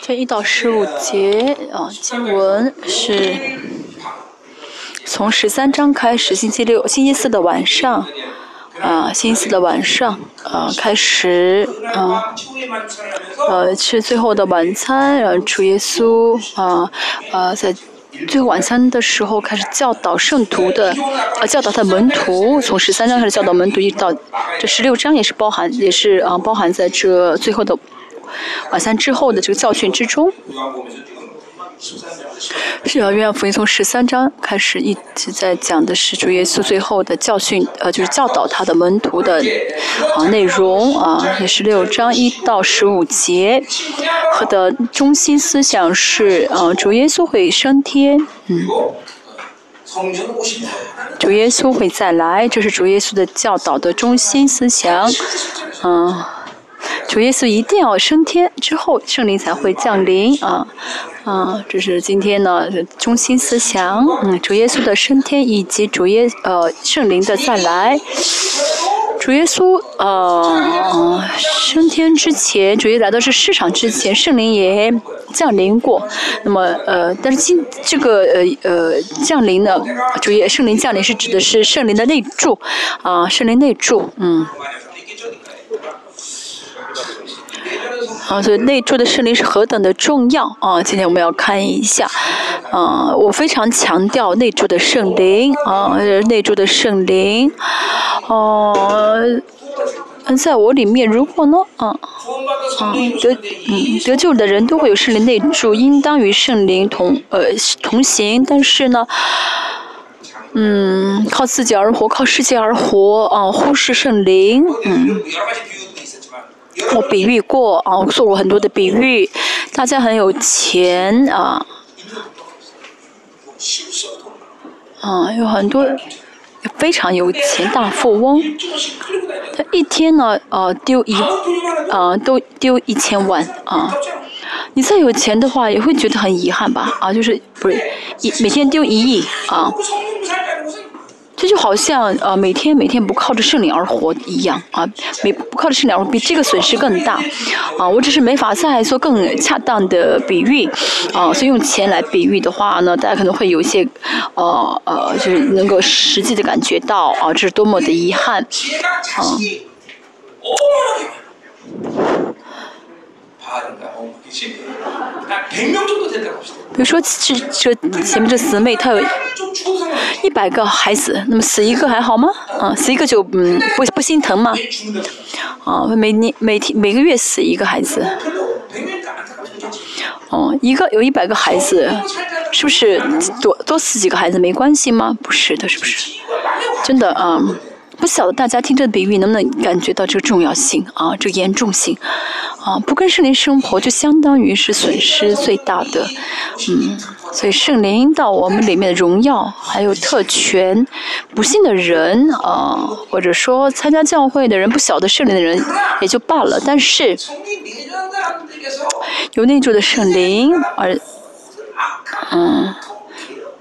这一到十五节啊，经文是从十三章开始，星期六、星期四的晚上啊，星期四的晚上啊开始啊，呃吃最后的晚餐，然后主耶稣啊啊在最后晚餐的时候开始教导圣徒的呃教导他的门徒，从十三章开始教导门徒，一直到这十六章也是包含也是啊包含在这最后的。晚餐之后的这个教训之中，是啊，约翰福音从十三章开始一直在讲的是主耶稣最后的教训，呃，就是教导他的门徒的啊内容啊，也是六章一到十五节，和的中心思想是啊，主耶稣会升天，嗯，主耶稣会再来，这是主耶稣的教导的中心思想，嗯。主耶稣一定要升天之后，圣灵才会降临啊啊！这是今天呢中心思想。嗯，主耶稣的升天以及主耶呃圣灵的再来。主耶稣呃升天之前，主耶稣来到这市场之前，圣灵也降临过。那么呃，但是今这个呃呃降临呢，主耶圣灵降临是指的是圣灵的内住啊，圣灵内住，嗯。啊，所以内住的圣灵是何等的重要啊！今天我们要看一下，啊，我非常强调内住的圣灵啊，内住的圣灵，哦，在我里面，如果呢，啊，啊，得，嗯，得救的人都会有圣灵内住，应当与圣灵同，呃，同行，但是呢，嗯，靠自己而活，靠世界而活，啊，忽视圣灵，嗯。我比喻过啊，我做过很多的比喻。大家很有钱啊，啊，有很多非常有钱大富翁，他一天呢，呃，丢一，啊，都丢一千万啊。你再有钱的话，也会觉得很遗憾吧？啊，就是不是一每天丢一亿啊。这就好像呃每天每天不靠着圣灵而活一样啊，没不靠着圣灵而活比这个损失更大啊。我只是没法再做更恰当的比喻啊，所以用钱来比喻的话呢，大家可能会有一些呃呃，就是能够实际的感觉到啊，这是多么的遗憾啊。比如说，这这前面这姊妹，她有一百个孩子，那么死一个还好吗？啊，死一个就嗯不不心疼吗？啊，每年每天每个月死一个孩子，哦，一个有一百个孩子，是不是多多死几个孩子没关系吗？不是的，是不是？真的啊。不晓得大家听这个比喻能不能感觉到这个重要性啊，这个严重性啊，不跟圣灵生活就相当于是损失最大的，嗯，所以圣灵到我们里面的荣耀还有特权，不信的人啊，或者说参加教会的人不晓得圣灵的人也就罢了，但是有内住的圣灵而，嗯。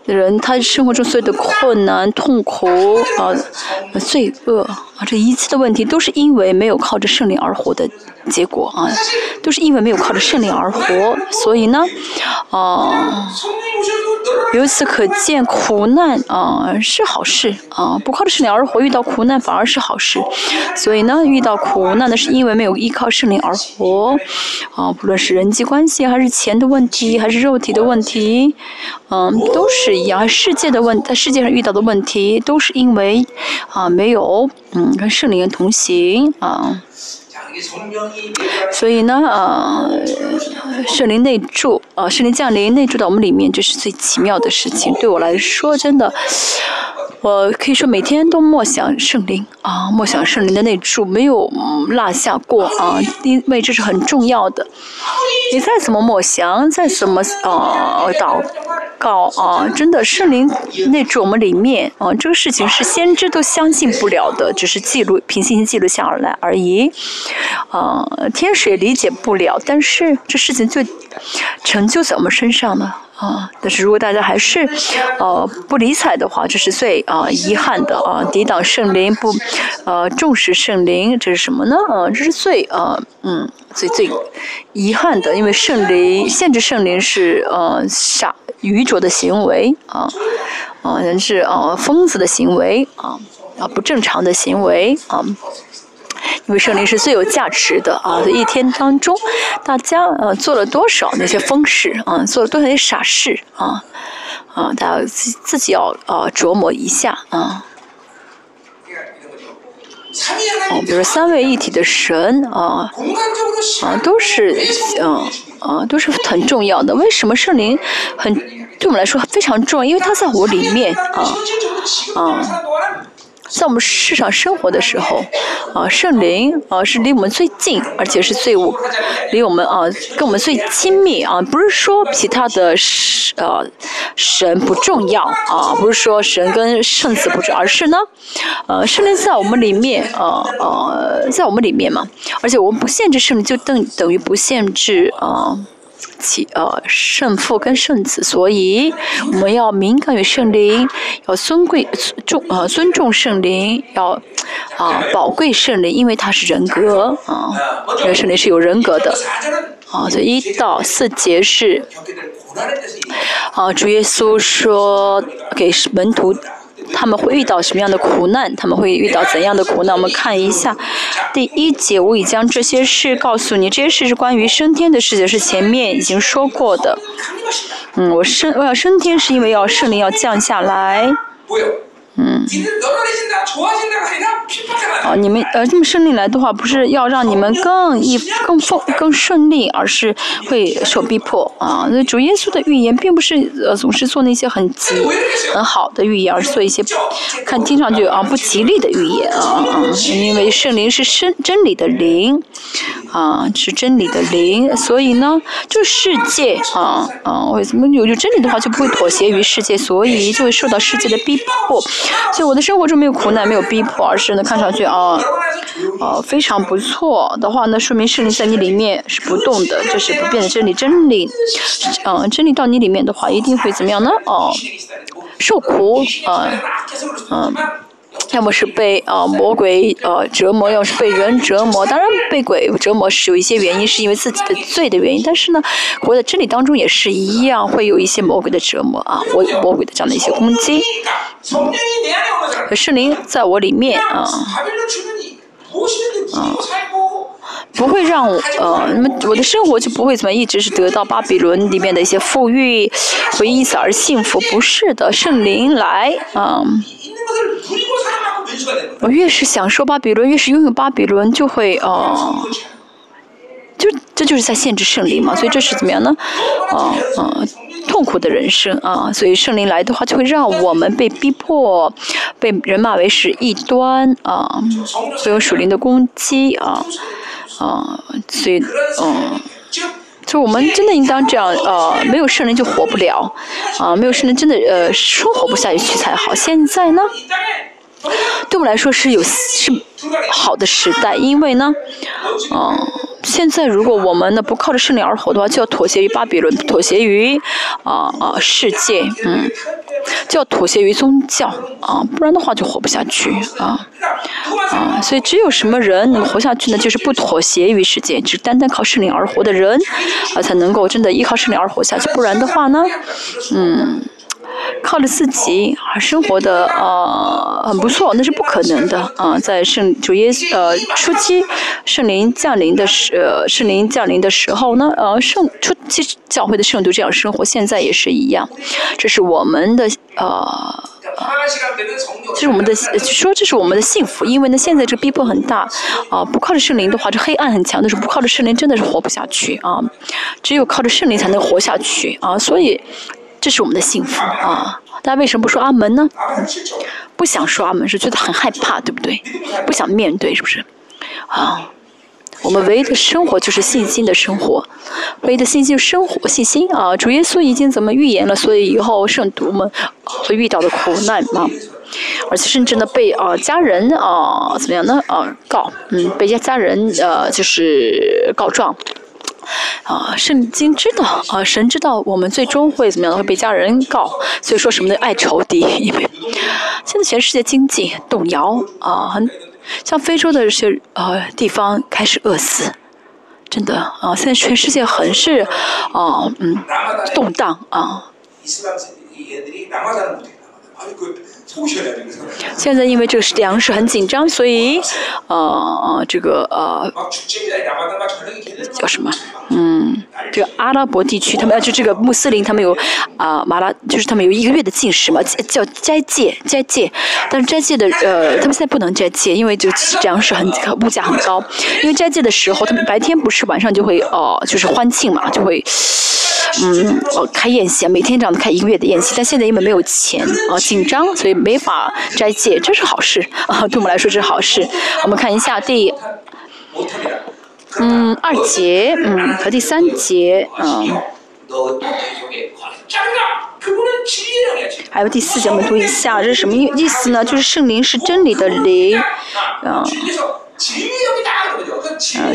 人他生活中所有的困难、痛苦啊、罪恶。这一切的问题都是因为没有靠着圣灵而活的结果啊，都是因为没有靠着圣灵而活，所以呢，啊。由此可见，苦难啊是好事啊，不靠着圣灵而活，遇到苦难反而是好事。所以呢，遇到苦难的是因为没有依靠圣灵而活啊，不论是人际关系，还是钱的问题，还是肉体的问题，嗯，都是一样。世界的问，在世界上遇到的问题，都是因为啊没有嗯跟圣灵同行啊。所以呢，呃，圣灵内住，呃，圣灵降临内住到我们里面，这是最奇妙的事情。对我来说，真的，我可以说每天都默想圣灵啊，默想圣灵的内住，没有落下过啊，因为这是很重要的。你再怎么默想，再怎么呃祷。告啊，真的圣灵内住我们里面啊，这个事情是先知都相信不了的，只是记录凭信心记录下来而已。啊，天使也理解不了，但是这事情就成就在我们身上了。啊，但是如果大家还是，呃，不理睬的话，这是最啊遗憾的啊，抵挡圣灵，不，呃，重视圣灵，这是什么呢？啊，这是最啊，嗯，最最遗憾的，因为圣灵限制圣灵是呃傻愚拙的行为啊，啊，人是啊疯子的行为啊，啊不正常的行为啊。因为圣灵是最有价值的啊！一天当中，大家呃做了多少那些疯事啊，做了多少那些傻事啊啊！大家自自己要啊琢磨一下啊。哦，比如三位一体的神啊啊，都是嗯啊都是很重要的。为什么圣灵很对我们来说非常重要？因为它在我里面啊啊。在我们世上生活的时候，啊，圣灵啊是离我们最近，而且是最我离我们啊跟我们最亲密啊。不是说其他的神呃神不重要啊，不是说神跟圣子不重要，而是呢，呃，圣灵在我们里面啊呃在我们里面嘛，而且我们不限制圣灵，就等等于不限制啊。其呃圣父跟圣子，所以我们要敏感于圣灵，要尊贵尊重呃尊重圣灵，要啊宝贵圣灵，因为他是人格啊，这个圣灵是有人格的啊。所以一到四节是啊，主耶稣说给门徒。他们会遇到什么样的苦难？他们会遇到怎样的苦难？我们看一下，第一节我已将这些事告诉你，这些事是关于升天的事情，是前面已经说过的。嗯，我升我要升天是因为要圣灵要降下来。嗯。哦，你们呃这么顺利来的话，不是要让你们更一更丰更顺利，而是会受逼迫啊。那主耶稣的预言并不是呃总是做那些很吉很好的预言，而是做一些看听上去啊不吉利的预言啊啊。因为圣灵是真真理的灵啊，是真理的灵，所以呢，就世界啊啊，为什么有有真理的话就不会妥协于世界，所以就会受到世界的逼迫。所以我的生活中没有苦难，没有逼迫，而是呢看上去啊，啊非常不错的话，那说明圣灵在你里面是不动的，就是不变的真理。真理，嗯，真理到你里面的话，一定会怎么样呢？哦，受苦，啊，嗯。要么是被啊魔鬼呃折磨，要是被人折磨。当然被鬼折磨是有一些原因，是因为自己的罪的原因。但是呢，活在真理当中也是一样，会有一些魔鬼的折磨啊，魔魔鬼的这样的一些攻击。圣灵在我里面啊，啊，不会让我呃，那么我的生活就不会怎么一直是得到巴比伦里面的一些富裕，会因此而幸福。不是的，圣灵来啊。我越是享受巴比伦，越是拥有巴比伦，就会呃，就这就是在限制圣灵嘛。所以这是怎么样呢？啊啊，痛苦的人生啊。所以圣灵来的话，就会让我们被逼迫，被人骂为是异端啊，会有属灵的攻击啊啊。所以嗯，就我们真的应当这样呃，没有圣灵就活不了啊，没有圣灵真的呃，生活不下去才好。现在呢？对我来说是有是好的时代，因为呢，嗯，现在如果我们呢不靠着圣灵而活的话，就要妥协于巴比伦，妥协于啊啊世界，嗯，就要妥协于宗教啊，不然的话就活不下去啊啊，所以只有什么人能活下去呢？就是不妥协于世界，只单单靠圣灵而活的人啊，才能够真的依靠圣灵而活下去，不然的话呢，嗯。靠着自己而生活的呃很不错，那是不可能的啊！在圣主耶呃初期圣灵降临的时呃圣灵降临的时候呢呃圣初期教会的圣徒这样生活，现在也是一样，这是我们的呃，这是我们的说这是我们的幸福，因为呢现在这逼迫很大啊，不靠着圣灵的话，这黑暗很强，但是不靠着圣灵真的是活不下去啊！只有靠着圣灵才能活下去啊！所以。这是我们的幸福啊！大家为什么不说阿门呢？不想说阿门，是觉得很害怕，对不对？不想面对，是不是？啊，我们唯一的生活就是信心的生活，唯一的信心生活信心啊！主耶稣已经怎么预言了？所以以后圣徒们会遇到的苦难啊，而且甚至呢被啊家人啊怎么样呢？啊告嗯被家家人呃就是告状。啊，圣经知道啊，神知道我们最终会怎么样，会被家人告，所以说什么的爱仇敌，因为现在全世界经济动摇啊，很像非洲的一些呃地方开始饿死，真的啊，现在全世界很是啊嗯动荡啊。现在因为这个粮食很紧张，所以，呃，这个呃，叫什么？嗯，这个阿拉伯地区，他们就这个穆斯林，他们有啊马拉，就是他们有一个月的禁食嘛，叫斋戒，斋戒。但是斋戒的呃，他们现在不能斋戒，因为就粮食很物价很高。因为斋戒的时候，他们白天不吃，晚上就会哦，就是欢庆嘛，就会。嗯，哦，开宴席，每天这样开一个月的宴席，但现在因为没有钱，啊，紧张，所以没法斋戒，这是好事啊，对我们来说这是好事。我们看一下第，嗯，二节，嗯，和第三节，嗯，还有第四节，我们读一下，这是什么意意思呢？就是圣灵是真理的灵，啊。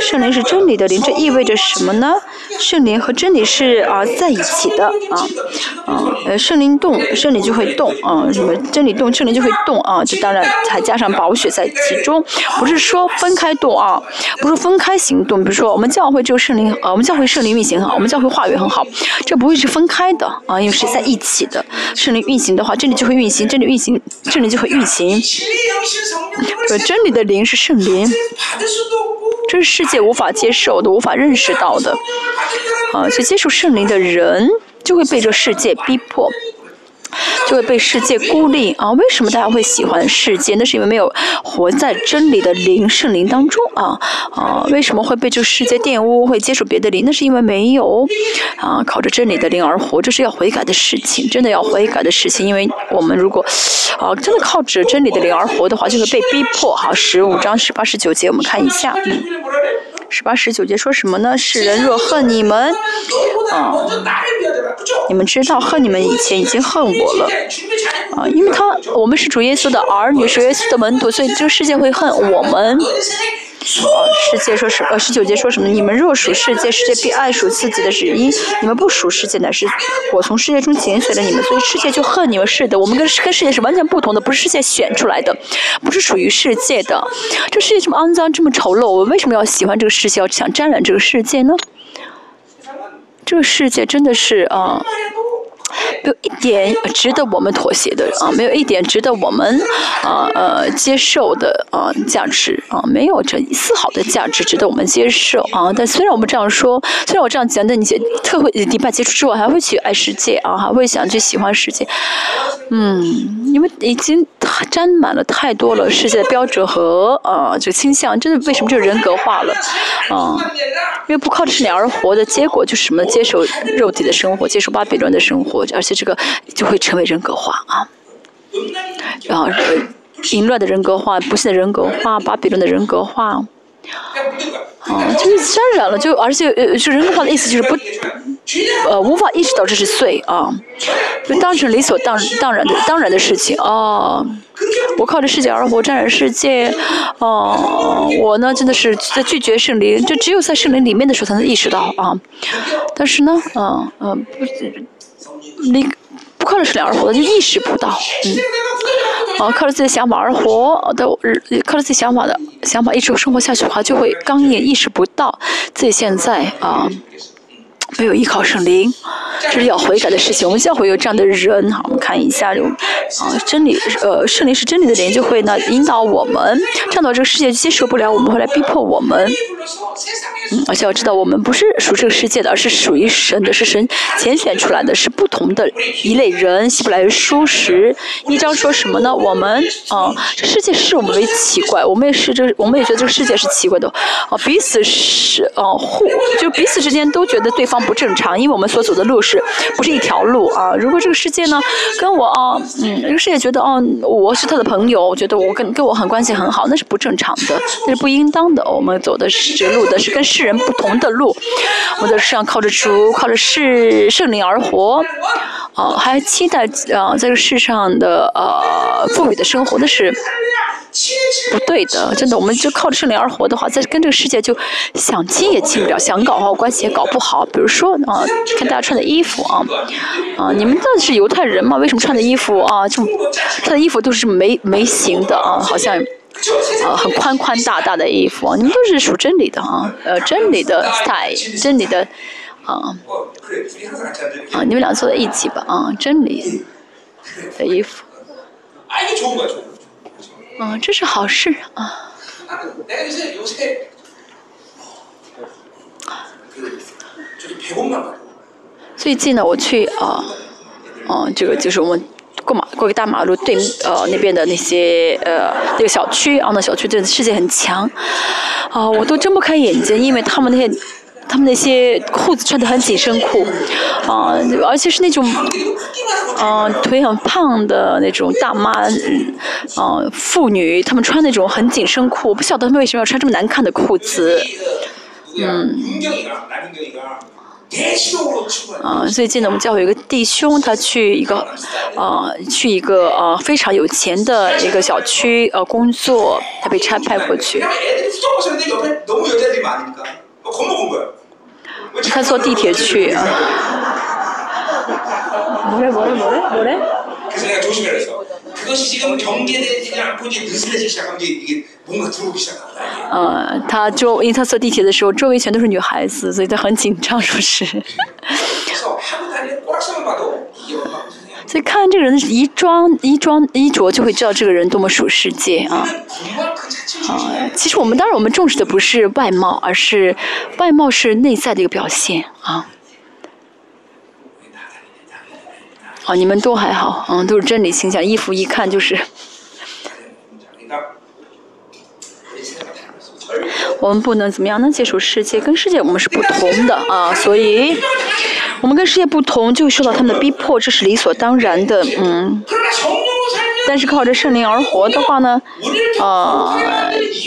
圣灵是真理的灵，这意味着什么呢？圣灵和真理是啊在一起的啊，啊，呃，圣灵动，圣灵就会动啊，什么真理动，圣灵就会动啊，这当然还加上宝血在其中，不是说分开动啊，不是分开行动。比如说我们教会只有圣灵，呃，我们教会圣灵运行很好，我们教会话语很好，这不会是分开的啊，因为是在一起的。圣灵运行的话，真理就会运行，真理运行，圣灵就会运行。呃，真理的灵是圣灵。这是世界无法接受的、无法认识到的，啊，去接受圣灵的人，就会被这世界逼迫。就会被世界孤立啊！为什么大家会喜欢世界？那是因为没有活在真理的灵圣灵当中啊啊！为什么会被这个世界玷污？会接触别的灵？那是因为没有啊，靠着真理的灵而活，这是要悔改的事情，真的要悔改的事情。因为我们如果啊真的靠着真理的灵而活的话，就会被逼迫。好，十五章十八十九节，我们看一下。十八十九节说什么呢？世人若恨你们，啊，你们知道恨你们以前已经恨我了，啊，因为他我们是主耶稣的儿女，是耶稣的门徒，所以这个世界会恨我们。哦，世界说是呃十九节说什么？你们若属世界，世界必爱属自己的旨意。你们不属世界，乃是我从世界中拣选了你们，所以世界就恨你们。是的，我们跟跟世界是完全不同的，不是世界选出来的，不是属于世界的。这世界这么肮脏，这么丑陋，我为什么要喜欢这个世界，要想沾染这个世界呢？这个世界真的是啊。没有一点值得我们妥协的啊，没有一点值得我们啊呃接受的啊价值啊，没有这丝毫的价值值得我们接受啊。但虽然我们这样说，虽然我这样讲，但你特会礼拜结束之后还会去爱世界啊，还会想去喜欢世界，嗯，因为已经沾满了太多了世界的标准和啊这倾向，真的为什么就人格化了啊？因为不靠着圣灵而活的结果就是什么？接受肉体的生活，接受巴比伦的生活。而且这个就会成为人格化啊，然后淫乱的人格化、不幸的人格化、巴比伦的人格化，啊，就是沾染了，就而且呃，就人格化的意思就是不，呃，无法意识到这是罪啊，就当成理所当当然的当然的事情啊。我靠着世界而活，沾染世界，哦，我呢真的是在拒绝圣灵，就只有在圣灵里面的时候才能意识到啊。但是呢，嗯嗯不。那个不靠着圣灵而活的就意识不到，嗯，啊，靠着自己的想法而活的，靠着自己想法的想法一直生活下去的话，就会刚硬，意识不到自己现在啊。没有依靠圣灵，这是要悔改的事情。我们教会有这样的人，好，我们看一下，啊，真理，呃，圣灵是真理的灵，就会呢引导我们，这样的这个世界接受不了，我们会来逼迫我们。嗯，而且要知道，我们不是属这个世界的，而是属于神的，是神拣选出来的，是不同的一类人。希伯来书十一章说什么呢？我们，啊，这世界视我们为奇怪，我们也是这，我们也觉得这个世界是奇怪的，啊，彼此是，啊，互，就彼此之间都觉得对方。不正常，因为我们所走的路是不是一条路啊？如果这个世界呢，跟我啊，嗯，这个世界觉得哦，我是他的朋友，我觉得我跟跟我很关系很好，那是不正常的，那是不应当的。我们走的是路的是跟世人不同的路，我在世上靠着主，靠着世圣灵而活，哦，还期待啊，在这世上的呃富裕的生活，那是。不对的，真的，我们就靠着圣灵而活的话，在跟这个世界就想亲也亲不了，想搞好关系也搞不好。比如说啊，看大家穿的衣服啊，啊，你们到底是犹太人吗？为什么穿的衣服啊，就穿的衣服都是没没型的啊，好像啊很宽宽大大的衣服，你们都是属真理的啊，呃，真理的 style，真理的啊啊，你们俩坐在一起吧啊，真理的衣服。嗯，这是好事啊。最近呢，我去啊，哦，这个就是我们过马过个大马路对呃那边的那些呃那个小区啊，那小区对世界很强啊，我都睁不开眼睛，因为他们那些。他们那些裤子穿的很紧身裤，啊，而且是那种，嗯，腿很胖的那种大妈，嗯，妇女，她们穿那种很紧身裤，不晓得她们为什么要穿这么难看的裤子，嗯。啊，最近呢，我们教会有一个弟兄，他去一个，啊，去一个呃非常有钱的一个小区呃工作，他被差派过去。他坐地铁去啊。嗯，他周，因为他坐地铁的时候，周围全都是女孩子，所以他很紧张，说是。所以看这个人的衣装、衣装、衣着，就会知道这个人多么属世界啊！啊，其实我们当然我们重视的不是外貌，而是外貌是内在的一个表现啊。好，你们都还好，嗯，都是真理形象，衣服一看就是。我们不能怎么样？能接触世界，跟世界我们是不同的啊，所以。我们跟世界不同，就受到他们的逼迫，这是理所当然的，嗯。但是靠着圣灵而活的话呢，呃，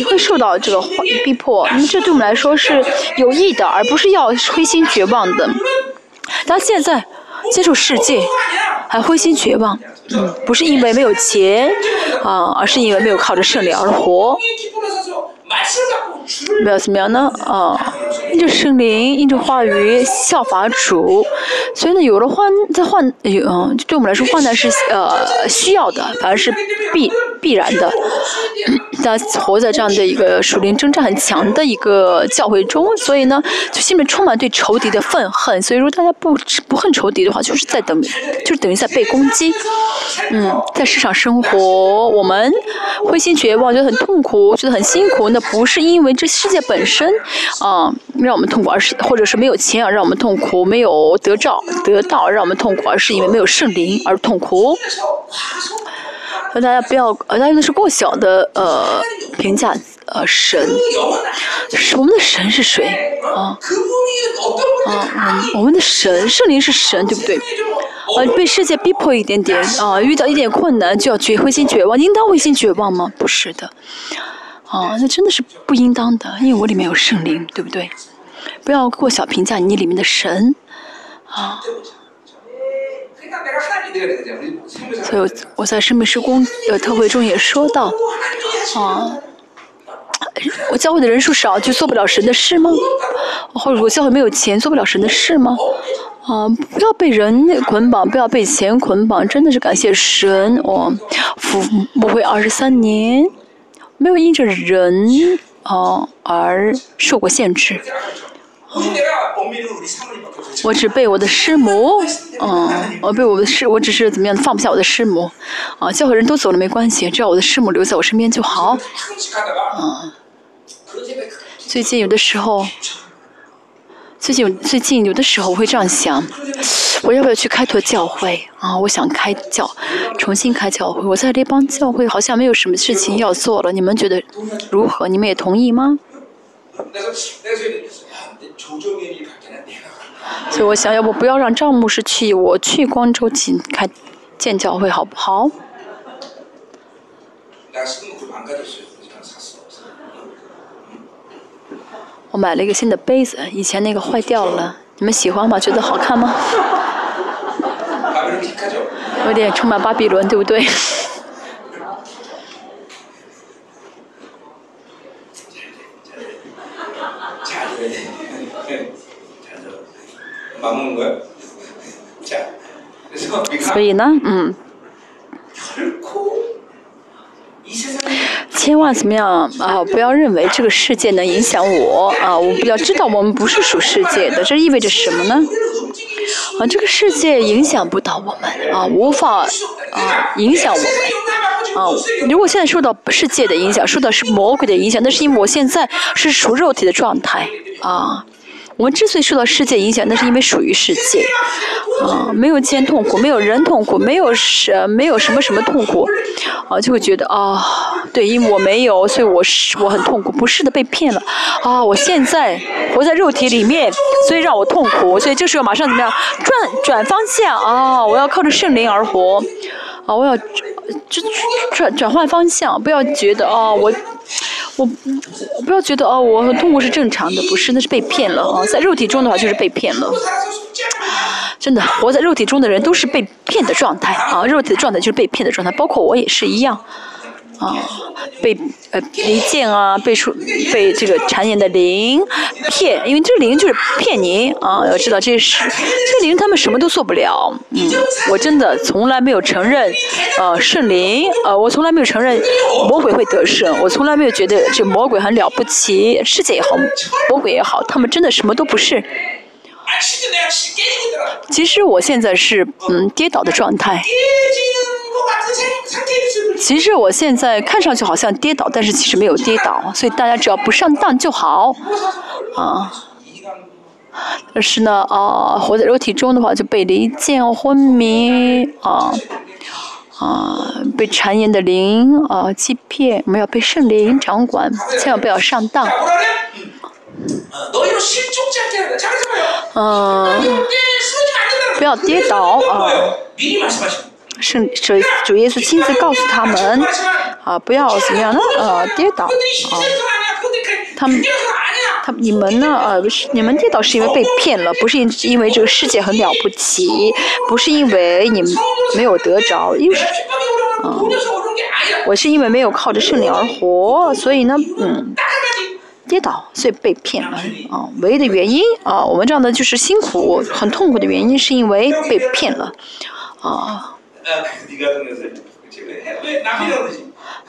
会受到这个逼迫。那么这对我们来说是有益的，而不是要灰心绝望的。但现在接触世界还灰心绝望，嗯，不是因为没有钱啊，而是因为没有靠着圣灵而活。还是那。没有怎么样呢？啊，印着圣灵，印着话语，效法主。所以呢，有了患，在患，嗯，对我们来说，患难是呃需要的，反而是必必然的。他活在这样的一个属灵征战很强的一个教会中，所以呢，就心里充满对仇敌的愤恨。所以说，大家不不恨仇敌的话，就是在等，就是等于在被攻击。嗯，在市场生活，我们灰心绝望，觉得很痛苦，觉得很辛苦。那不是因为这世界本身啊让我们痛苦，而是或者是没有钱啊让我们痛苦，没有得到得到让我们痛苦，而是因为没有圣灵而痛苦。大家不要，呃，大家用的是过小的呃评价呃神，我们的神是谁啊？啊，我们的神圣灵是神，对不对？啊，被世界逼迫一点点啊，遇到一点困难就要绝灰心绝望，应当灰心绝望吗？不是的，啊，那真的是不应当的，因为我里面有圣灵，对不对？不要过小评价你里面的神，啊。所以我在生命施工的特会中也说到，啊，我教会的人数少就做不了神的事吗？或者我教会没有钱做不了神的事吗？啊，不要被人捆绑，不要被钱捆绑，真的是感谢神，我服不会二十三年，没有因着人哦而受过限制。我只被我的师母，嗯，我被我的师，我只是怎么样放不下我的师母，啊，教会人都走了没关系，只要我的师母留在我身边就好，嗯。最近有的时候，最近最近有的时候我会这样想，我要不要去开拓教会啊？我想开教，重新开教会。我在这帮教会好像没有什么事情要做了，你们觉得如何？你们也同意吗？所以我想要不不要让赵牧师去，我去光州去开建教会好不好？我买了一个新的杯子以前那个坏掉了你们喜欢吗？觉得好看吗？有点充满巴比伦对不对？所以呢嗯 千万怎么样啊？不要认为这个世界能影响我啊！我们要知道，我们不是属世界的。这意味着什么呢？啊，这个世界影响不到我们啊，无法啊影响我们啊。如果现在受到世界的影响，受到是魔鬼的影响，那是因为我现在是属肉体的状态啊。我们之所以受到世界影响，那是因为属于世界，啊，没有见痛苦，没有人痛苦，没有什没有什么什么痛苦，啊，就会觉得啊，对，因为我没有，所以我是我很痛苦，不是的，被骗了，啊，我现在活在肉体里面，所以让我痛苦，所以这时候马上怎么样，转转方向啊，我要靠着圣灵而活，啊，我要转转转换方向，不要觉得啊我。我不要觉得哦，我很痛苦是正常的，不是，那是被骗了啊！在肉体中的话就是被骗了，真的，活在肉体中的人都是被骗的状态啊！肉体的状态就是被骗的状态，包括我也是一样。啊，被呃离间啊，被说被这个谗言的灵骗，因为这灵就是骗您啊，要知道这是这灵他们什么都做不了，嗯，我真的从来没有承认，呃圣灵，呃我从来没有承认魔鬼会得胜，我从来没有觉得这魔鬼很了不起，世界也好，魔鬼也好，他们真的什么都不是。其实我现在是嗯跌倒的状态。其实我现在看上去好像跌倒，但是其实没有跌倒，所以大家只要不上当就好，啊。但是呢，啊，活在肉体中的话就被离间、昏迷，啊，啊，被谗言的灵啊欺骗，我们要被圣灵掌管，千万不要上当。嗯，不要跌倒啊。圣主主耶稣亲自告诉他们，啊，不要怎么样呢？呃，跌倒，啊，他们，他你们呢？呃，你们跌倒是因为被骗了，不是因因为这个世界很了不起，不是因为你们没有得着，因为，啊，我是因为没有靠着圣灵而活，所以呢，嗯，跌倒，所以被骗了，啊，唯一的原因，啊，我们这样的就是辛苦、很痛苦的原因，是因为被骗了，啊。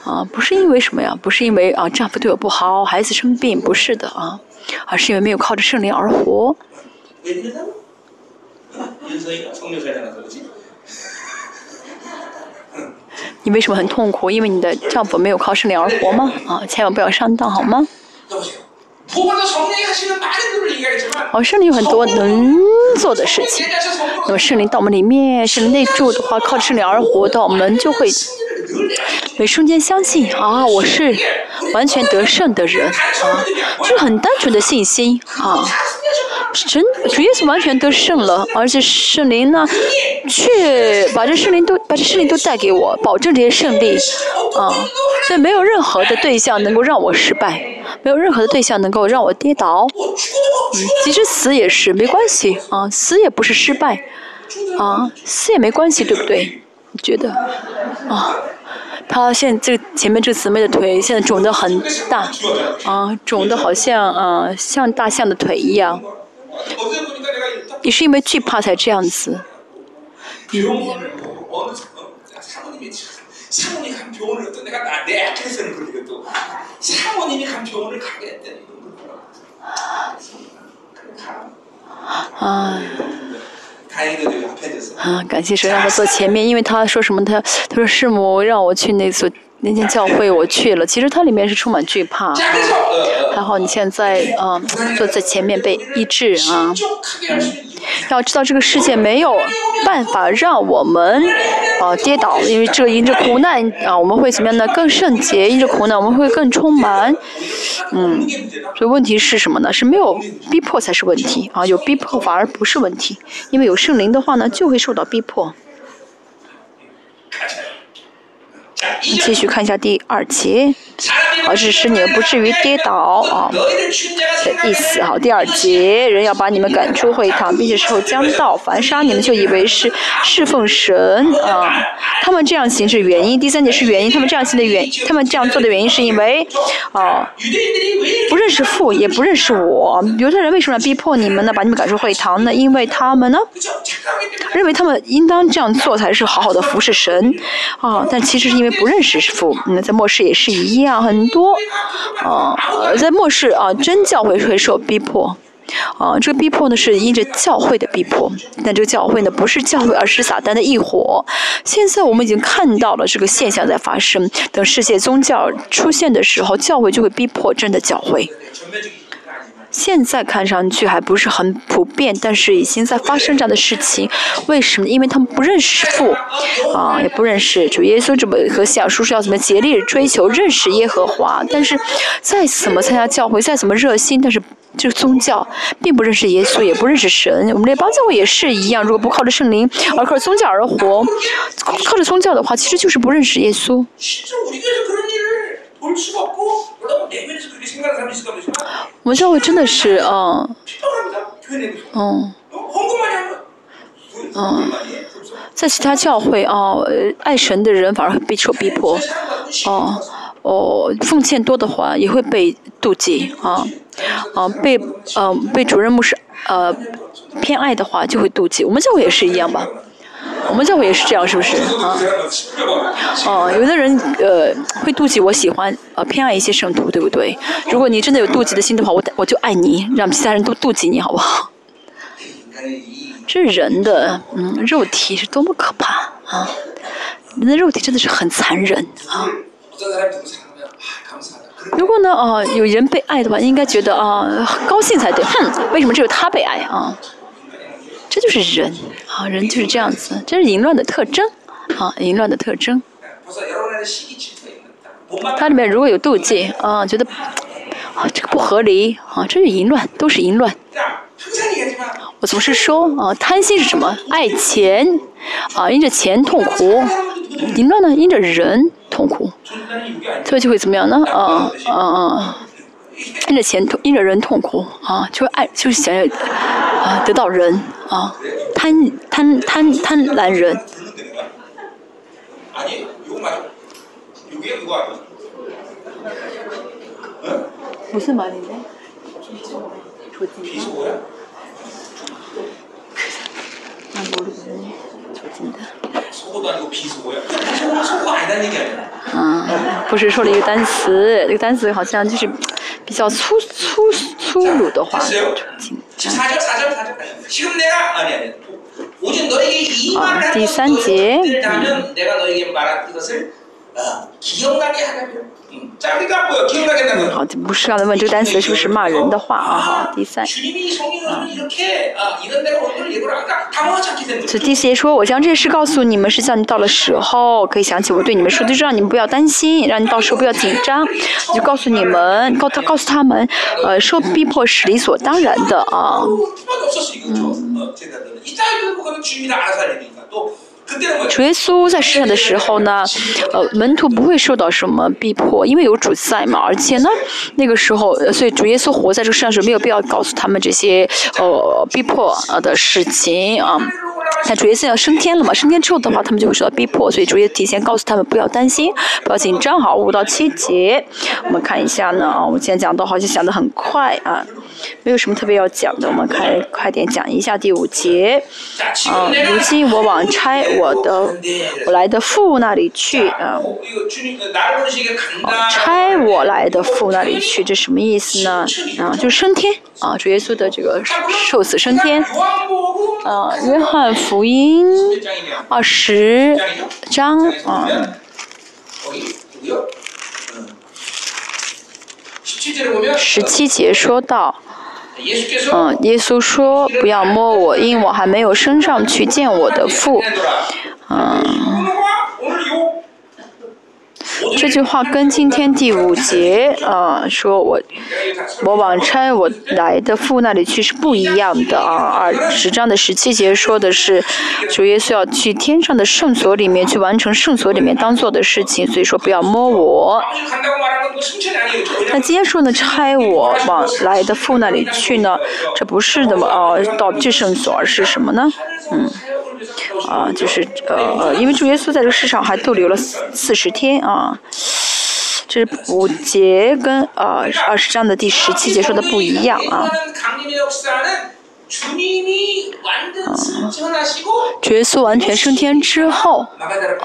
啊，不是因为什么呀？不是因为啊，丈夫对我不好，孩子生病，不是的啊，而是因为没有靠着圣灵而活。你为什么很痛苦？因为你的丈夫没有靠圣灵而活吗？啊，千万不要上当，好吗？哦，圣灵有很多能做的事情。那么圣灵到我们里面，圣灵内住的话，靠圣灵而活的，我们就会每瞬间相信啊，我是完全得胜的人啊，就是很单纯的信心啊。神主耶稣完全得胜了，而且圣灵呢，却把这圣灵都把这圣灵都带给我，保证这些胜利啊。所以没有任何的对象能够让我失败，没有任何的对象能够让我跌倒。嗯，其实死也是没关系啊，死也不是失败啊，死也没关系，对不对？你觉得啊？他现在这前面这姊妹的腿现在肿得很大啊，肿得好像啊像大象的腿一样。你是因为惧怕才这样子。啊。啊，感谢谁让他坐前面，因为他说什么？他他说师母让我去那所那间教会，我去了。其实它里面是充满惧怕。还好你现在啊坐在前面被医治啊。要知道这个世界没有办法让我们啊跌倒，因为这因着苦难啊我们会怎么样呢？更圣洁，因着苦难我们会更充满。嗯，所以问题是什么呢？是没有逼迫才是问题啊，有逼迫反而不是问题，因为有圣灵的话呢就会受到逼迫。继续看一下第二节。啊，是使你们不至于跌倒啊的意思。好，第二节，人要把你们赶出会堂，并且时候将到，凡杀你们就以为是侍奉神啊。他们这样行是原因，第三节是原因，他们这样行的原，他们这样做的原因是因为啊不认识父，也不认识我。犹太人为什么要逼迫你们呢？把你们赶出会堂呢？因为他们呢认为他们应当这样做才是好好的服侍神啊，但其实是因为不认识父。嗯，在末世也是一样，很多啊，在末世啊，真教会会受逼迫。啊，这个逼迫呢是因着教会的逼迫，但这个教会呢不是教会，而是撒旦的异火。现在我们已经看到了这个现象在发生。等世界宗教出现的时候，教会就会逼迫真的教会。现在看上去还不是很普遍，但是已经在发生这样的事情。为什么？因为他们不认识父，啊，也不认识主耶稣。这么和小书是要怎么竭力追求认识耶和华？但是再怎么参加教会，再怎么热心，但是这个宗教并不认识耶稣，也不认识神。我们这帮教会也是一样，如果不靠着圣灵，而靠宗教而活，靠着宗教的话，其实就是不认识耶稣。我们教会真的是，嗯，嗯，嗯，在其他教会啊，爱神的人反而会被受逼迫，哦，哦，奉献多的话也会被妒忌，啊，啊，被，嗯，被主任牧师，呃，偏爱的话就会妒忌。我们教会也是一样吧。我们教会也是这样，是不是啊？哦，有的人呃会妒忌我喜欢呃偏爱一些圣徒，对不对？如果你真的有妒忌的心的话，我我就爱你，让其他人都妒忌你，好不好？这人的嗯肉体是多么可怕啊！人的肉体真的是很残忍啊！如果呢哦有人被爱的话，应该觉得啊高兴才对。哼，为什么只有他被爱啊？这就是人啊，人就是这样子，这是淫乱的特征啊，淫乱的特征。它里面如果有妒忌啊，觉得啊这个不合理啊，这是淫乱，都是淫乱。我总是说啊，贪心是什么？爱钱啊，因着钱痛苦；淫乱呢，因着人痛苦，所以就会怎么样呢？啊啊啊！因着钱痛，因着人痛苦啊，就会爱，就是想要啊得到人啊，贪贪贪贪婪人。不是吗？你嗯，不是说了一个单词，这个单词好像就是。比较粗粗粗鲁的话，啊，第三节。好，不是刚才问这个单词是不是骂人的话啊？好，第三。所以第四节说：“我将这事告诉你们，是叫你到了时候可以想起我对你们说的，就让你们不要担心，让你到时候不要紧张。就告诉你们，告他告诉他们，呃，受逼迫是理所当然的啊。”嗯。主耶稣在世上的时候呢，呃，门徒不会受到什么逼迫，因为有主在嘛。而且呢，那个时候，所以主耶稣活在这个世上时，没有必要告诉他们这些呃逼迫呃的事情啊。那主耶稣要升天了嘛？升天之后的话，他们就会受到逼迫，所以主耶稣提前告诉他们不要担心，不要紧张。好，五到七节，我们看一下呢。我今天讲的好像讲的很快啊，没有什么特别要讲的，我们快快点讲一下第五节。啊，如今我往差我的我来的父那里去啊。差我来的父那里去，这什么意思呢？啊，就升天啊，主耶稣的这个受死升天。啊，约翰。福音二十章啊，十七节说到，嗯，耶稣说不要摸我，因我还没有升上去见我的父，嗯。这句话跟今天第五节啊，说我我往差我来的父那里去是不一样的啊。二十章的十七节说的是主耶稣要去天上的圣所里面去完成圣所里面当做的事情，所以说不要摸我。那今天说呢，差我往来的父那里去呢，这不是的么啊，到至圣所而是什么呢？嗯。啊，就是呃，因为主耶稣在这个世上还逗留了四四十天啊，这是五节跟呃二十章的第十七节说的不一样啊。嗯，角色完全升天之后，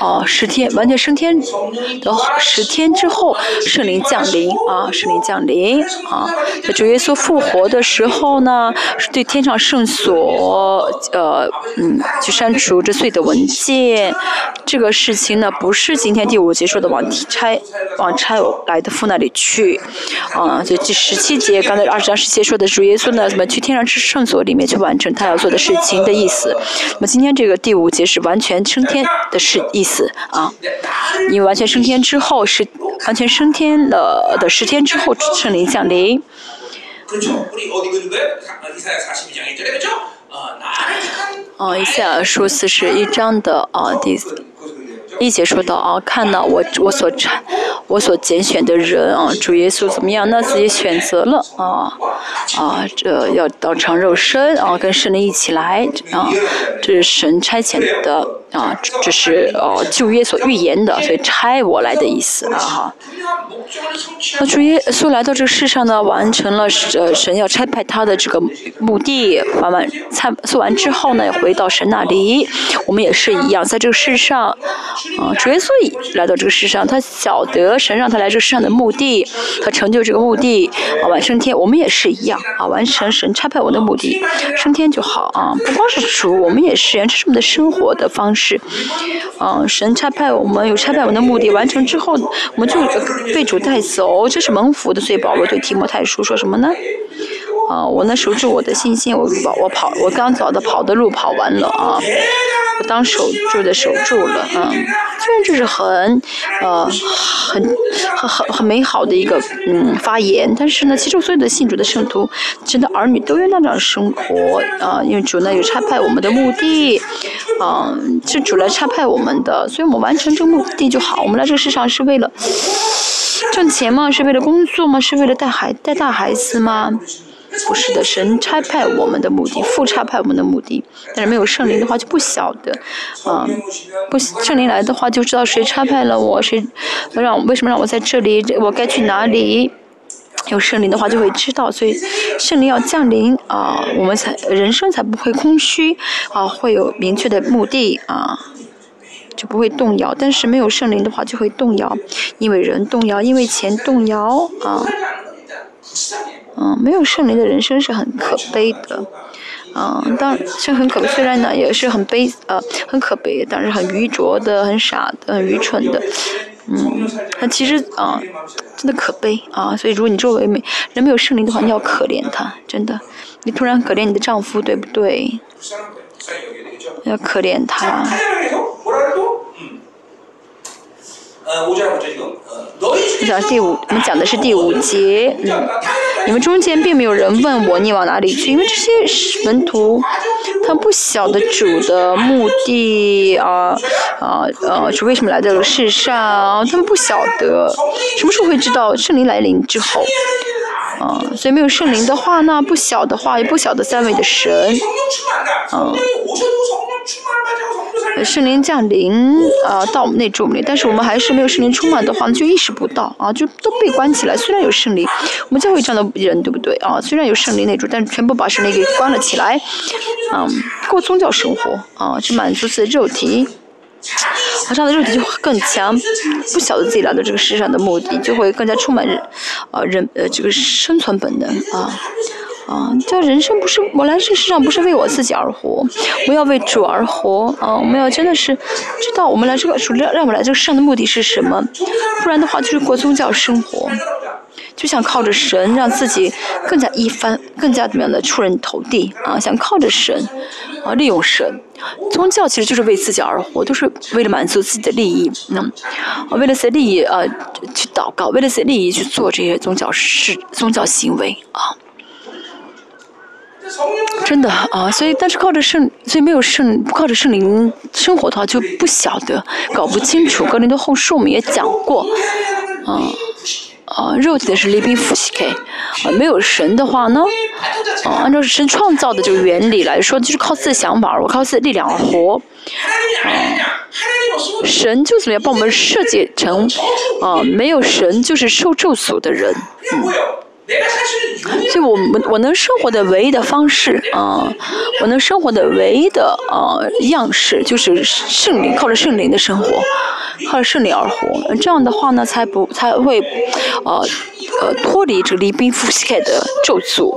哦，十天完全升天的十天之后，圣灵降临啊，圣灵降临啊。在主耶稣复活的时候呢，是对天上圣所，呃，嗯，去删除这罪的文件。这个事情呢，不是今天第五节说的往拆往差来的父那里去，啊，就第十七节，刚才二十章十七节说的主耶稣呢，怎么去天上之圣所里面去完成他要做的事情的意思。那么今天这个第五节是完全升天的事意思啊，因为完全升天之后是完全升天了的十天之后圣灵降临。嗯，以下书四十一章的啊第。一节说到啊，看到我我所产我所拣选的人啊，主耶稣怎么样？那自己选择了啊啊，这要当成肉身啊，跟圣灵一起来啊，这是神差遣的啊，这是呃旧约所预言的，所以差我来的意思啊哈。那主耶稣来到这个世上呢，完成了呃神要差派他的这个目的，完完参做完之后呢，回到神那里。我们也是一样，在这个世上啊，主耶稣来到这个世上，他晓得神让他来这个世上的目的，他成就这个目的啊，完升天。我们也是一样啊，完成神差派我的目的，升天就好啊。不光是主，我们也是，这是我们的生活的方式。啊，神差派我们有差派我们的目的完成之后，我们就被主。带走，这是蒙福的。所以保罗对提摩太书说什么呢？啊，我呢守住我的信心，我跑，我跑，我刚走的跑的路跑完了啊，我当守住的守住了啊。虽然这是很，呃，很很很很美好的一个嗯发言，但是呢，其实所有的信主的圣徒，真的儿女都有那样生活啊，因为主呢有差派我们的目的，啊，是主来差派我们的，所以我们完成这个目的就好。我们来这个世上是为了。挣钱吗？是为了工作吗？是为了带孩带大孩子吗？不是的，神差派我们的目的，父差派我们的目的。但是没有圣灵的话就不晓得，啊，不圣灵来的话就知道谁差派了我，谁让为什么让我在这里，我该去哪里？有圣灵的话就会知道，所以圣灵要降临啊，我们才人生才不会空虚啊，会有明确的目的啊。就不会动摇，但是没有圣灵的话就会动摇，因为人动摇，因为钱动摇啊，嗯，没有圣灵的人生是很可悲的，嗯，当然是很可悲，虽然呢也是很悲呃很可悲，但是很愚拙的、很傻的、很愚蠢的，嗯，那其实啊真的可悲啊，所以如果你周围没人没有圣灵的话，你要可怜他，真的，你突然可怜你的丈夫，对不对？要可怜他。你讲第五，我们讲的是第五节。嗯，你们中间并没有人问我你往哪里去，因为这些门徒他不晓得主的目的啊啊呃，是为什么来到了世上，他们不晓得什么时候会知道圣灵来临之后，啊，所以没有圣灵的话那，不晓的话也不晓得三位的神，嗯。圣灵降临啊，到我们内住里，但是我们还是没有圣灵充满的话，就意识不到啊，就都被关起来。虽然有圣灵，我们教会这样的人对不对啊？虽然有圣灵内住，但是全部把圣灵给关了起来，嗯，过宗教生活啊，去满足自己的肉体，啊，这样的肉体就会更强，不晓得自己来到这个世上的目的，就会更加充满人，啊人呃这个生存本能啊。啊，叫人生不是我来这世上不是为我自己而活，我要为主而活啊！我们要真的是知道我们来这个主让让我来这个世上的目的是什么，不然的话就是过宗教生活，就想靠着神让自己更加一番，更加怎么样的出人头地啊！想靠着神啊，利用神。宗教其实就是为自己而活，都是为了满足自己的利益。嗯，为了自己利益啊去祷告，为了自己利益去做这些宗教事、宗教行为啊。真的啊，所以但是靠着圣，所以没有圣，靠着圣灵生活的话，就不晓得，搞不清楚。格林的后书我们也讲过，啊啊，肉体的是利宾夫西 K，啊，没有神的话呢，啊，按照神创造的这个原理来说，就是靠自己的想法，我靠自己的力量而活，啊，神就怎么样把我们设计成，啊，没有神就是受咒诅的人。所以，我们我能生活的唯一的方式啊，我能生活的唯一的啊样式，就是圣灵，靠着圣灵的生活，靠着圣灵而活。这样的话呢，才不才会，呃呃脱离这个离冰复息的咒诅。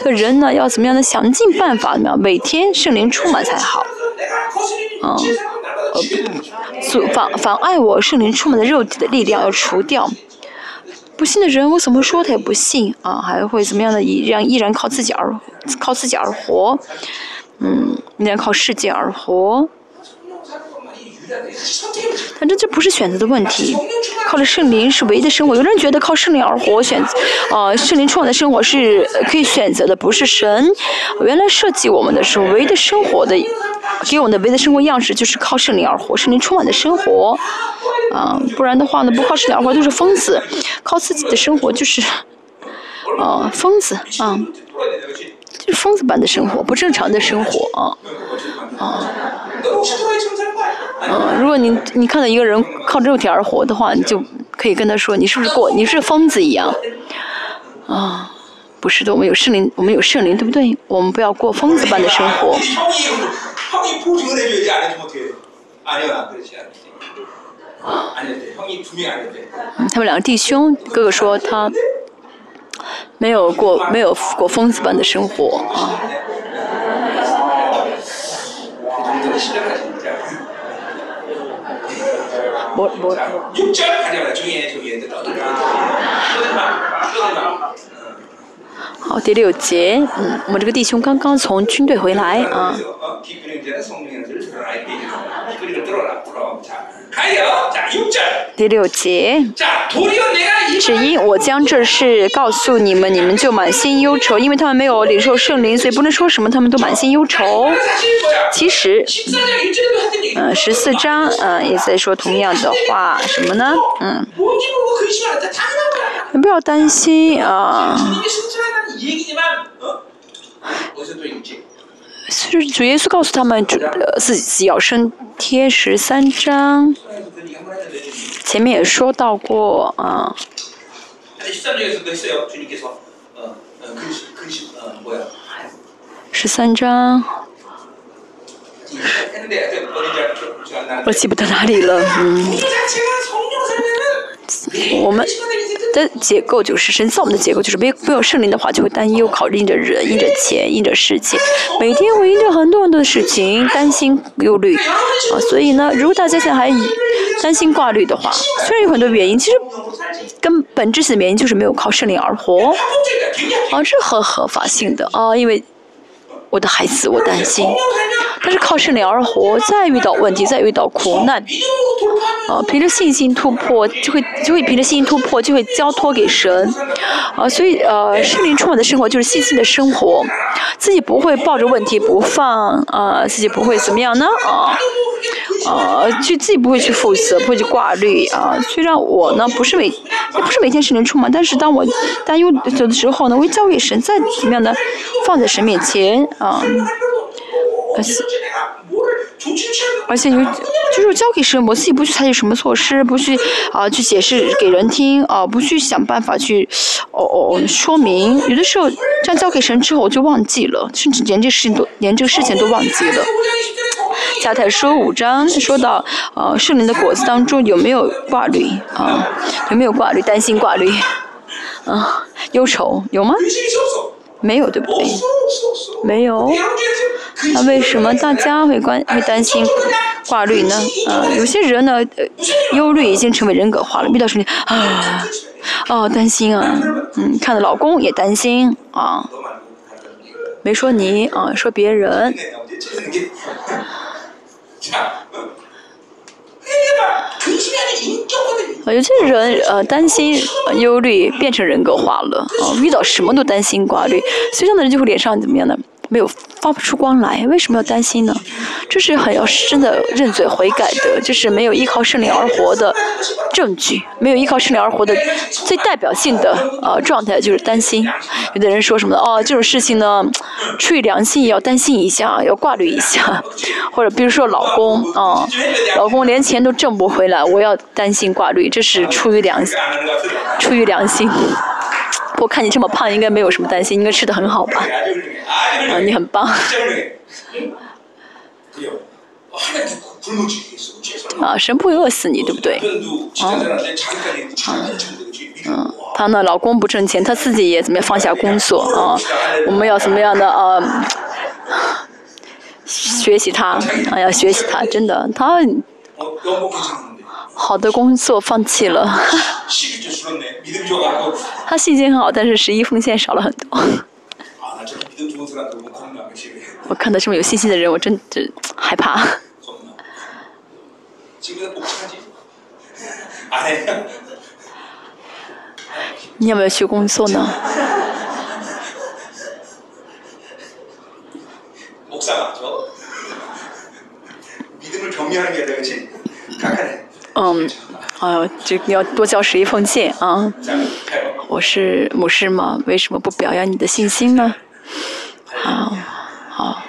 所以人呢，要怎么样的想尽办法，怎么样每天圣灵充满才好。啊，呃阻，妨妨碍我圣灵充满的肉体的力量要除掉。不信的人，我怎么说他也不信啊，还会怎么样的？依然依然靠自己而靠自己而活，嗯，依然靠世界而活。反正这不是选择的问题，靠着圣灵是唯一的生活。有人觉得靠圣灵而活，选呃圣灵创造的生活是可以选择的，不是神原来设计我们的时候唯一的生活的，给我们的唯一的生活样式就是靠圣灵而活，圣灵充满的生活。啊，不然的话呢，不靠圣灵而活就是疯子，靠自己的生活就是，啊疯子啊，就是疯子般的生活，不正常的生活啊啊。嗯，如果你你看到一个人靠肉体而活的话，你就可以跟他说，你是不是过你是疯子一样？啊，不是的，我们有圣灵，我们有圣灵，对不对？我们不要过疯子般的生活。他们两个弟兄，哥哥说他没有过没有过疯子般的生活啊。我我。好，第六节，嗯，我们这个弟兄刚刚从军队回来啊。第六节，只因我将这事告诉你们，你们就满心忧愁，因为他们没有领受圣灵，所以不能说什么，他们都满心忧愁。其实，嗯，十四章，嗯，也在说同样的话，什么呢？嗯，你不要担心啊。是主耶稣告诉他们，主自己要升天十三章，前面也说到过啊。十三章，我记不得哪里了，嗯。我们的结构就是神造我们的结构就是没没有圣灵的话就会担忧考虑因着人因着钱因着事情，每天会因着很多很多的事情担心忧虑。啊，所以呢，如果大家现在还担心挂虑的话，虽然有很多原因，其实根本质性的原因就是没有靠圣灵而活。啊，这是很合法性的。啊，因为我的孩子我担心。但是靠圣灵而活，再遇到问题，再遇到苦难，啊，凭着信心突破，就会就会凭着信心突破，就会交托给神，啊，所以呃，圣灵充满的生活就是信心的生活，自己不会抱着问题不放，啊，自己不会怎么样呢？啊，啊，就自己不会去负责，不会去挂虑，啊，虽然我呢不是每也不是每天圣灵充满，但是当我担忧的时候呢，我会交给神，再怎么样的放在神面前，啊。而且，而且你就是交给神，我自己不去采取什么措施，不去啊去解释给人听啊，不去想办法去哦哦说明。有的时候这样交给神之后，我就忘记了，甚至连这事情都连这个事情都忘记了。加太说五章说到，呃，圣灵的果子当中有没有挂虑啊？有没有挂虑？担心挂虑？啊，忧愁有吗？没有，对不对？没有。那为什么大家会关会担心挂虑呢？啊，有些人呢，忧虑已经成为人格化了。遇到事情啊，哦，担心啊，嗯，看到老公也担心啊，没说你啊，说别人。有些人呃担心忧虑变成人格化了啊，遇到什么都担心挂虑，所以这样的人就会脸上怎么样呢？没有发不出光来，为什么要担心呢？这是很要真的认罪悔改的，就是没有依靠圣灵而活的证据，没有依靠圣灵而活的最代表性的呃状态就是担心。有的人说什么哦，这种事情呢，出于良心也要担心一下，要挂虑一下，或者比如说老公啊，老公连钱都挣不回来，我要担心挂虑，这是出于良心，出于良心。我看你这么胖，应该没有什么担心，应该吃的很好吧？啊，你很棒。啊，神不会饿死你，对不对？啊，嗯，他呢，老公不挣钱，她自己也怎么样放下工作啊？我们要怎么样的啊？学习她，啊，要学习她，真的，他。好的工作放弃了，他信心很好，但是十一奉献少了很多。我看到这么有信心的人，我真的害怕。你有没有去工作呢？嗯，啊，这要多交十一封信啊！我是牧师嘛，为什么不表扬你的信心呢？好，好，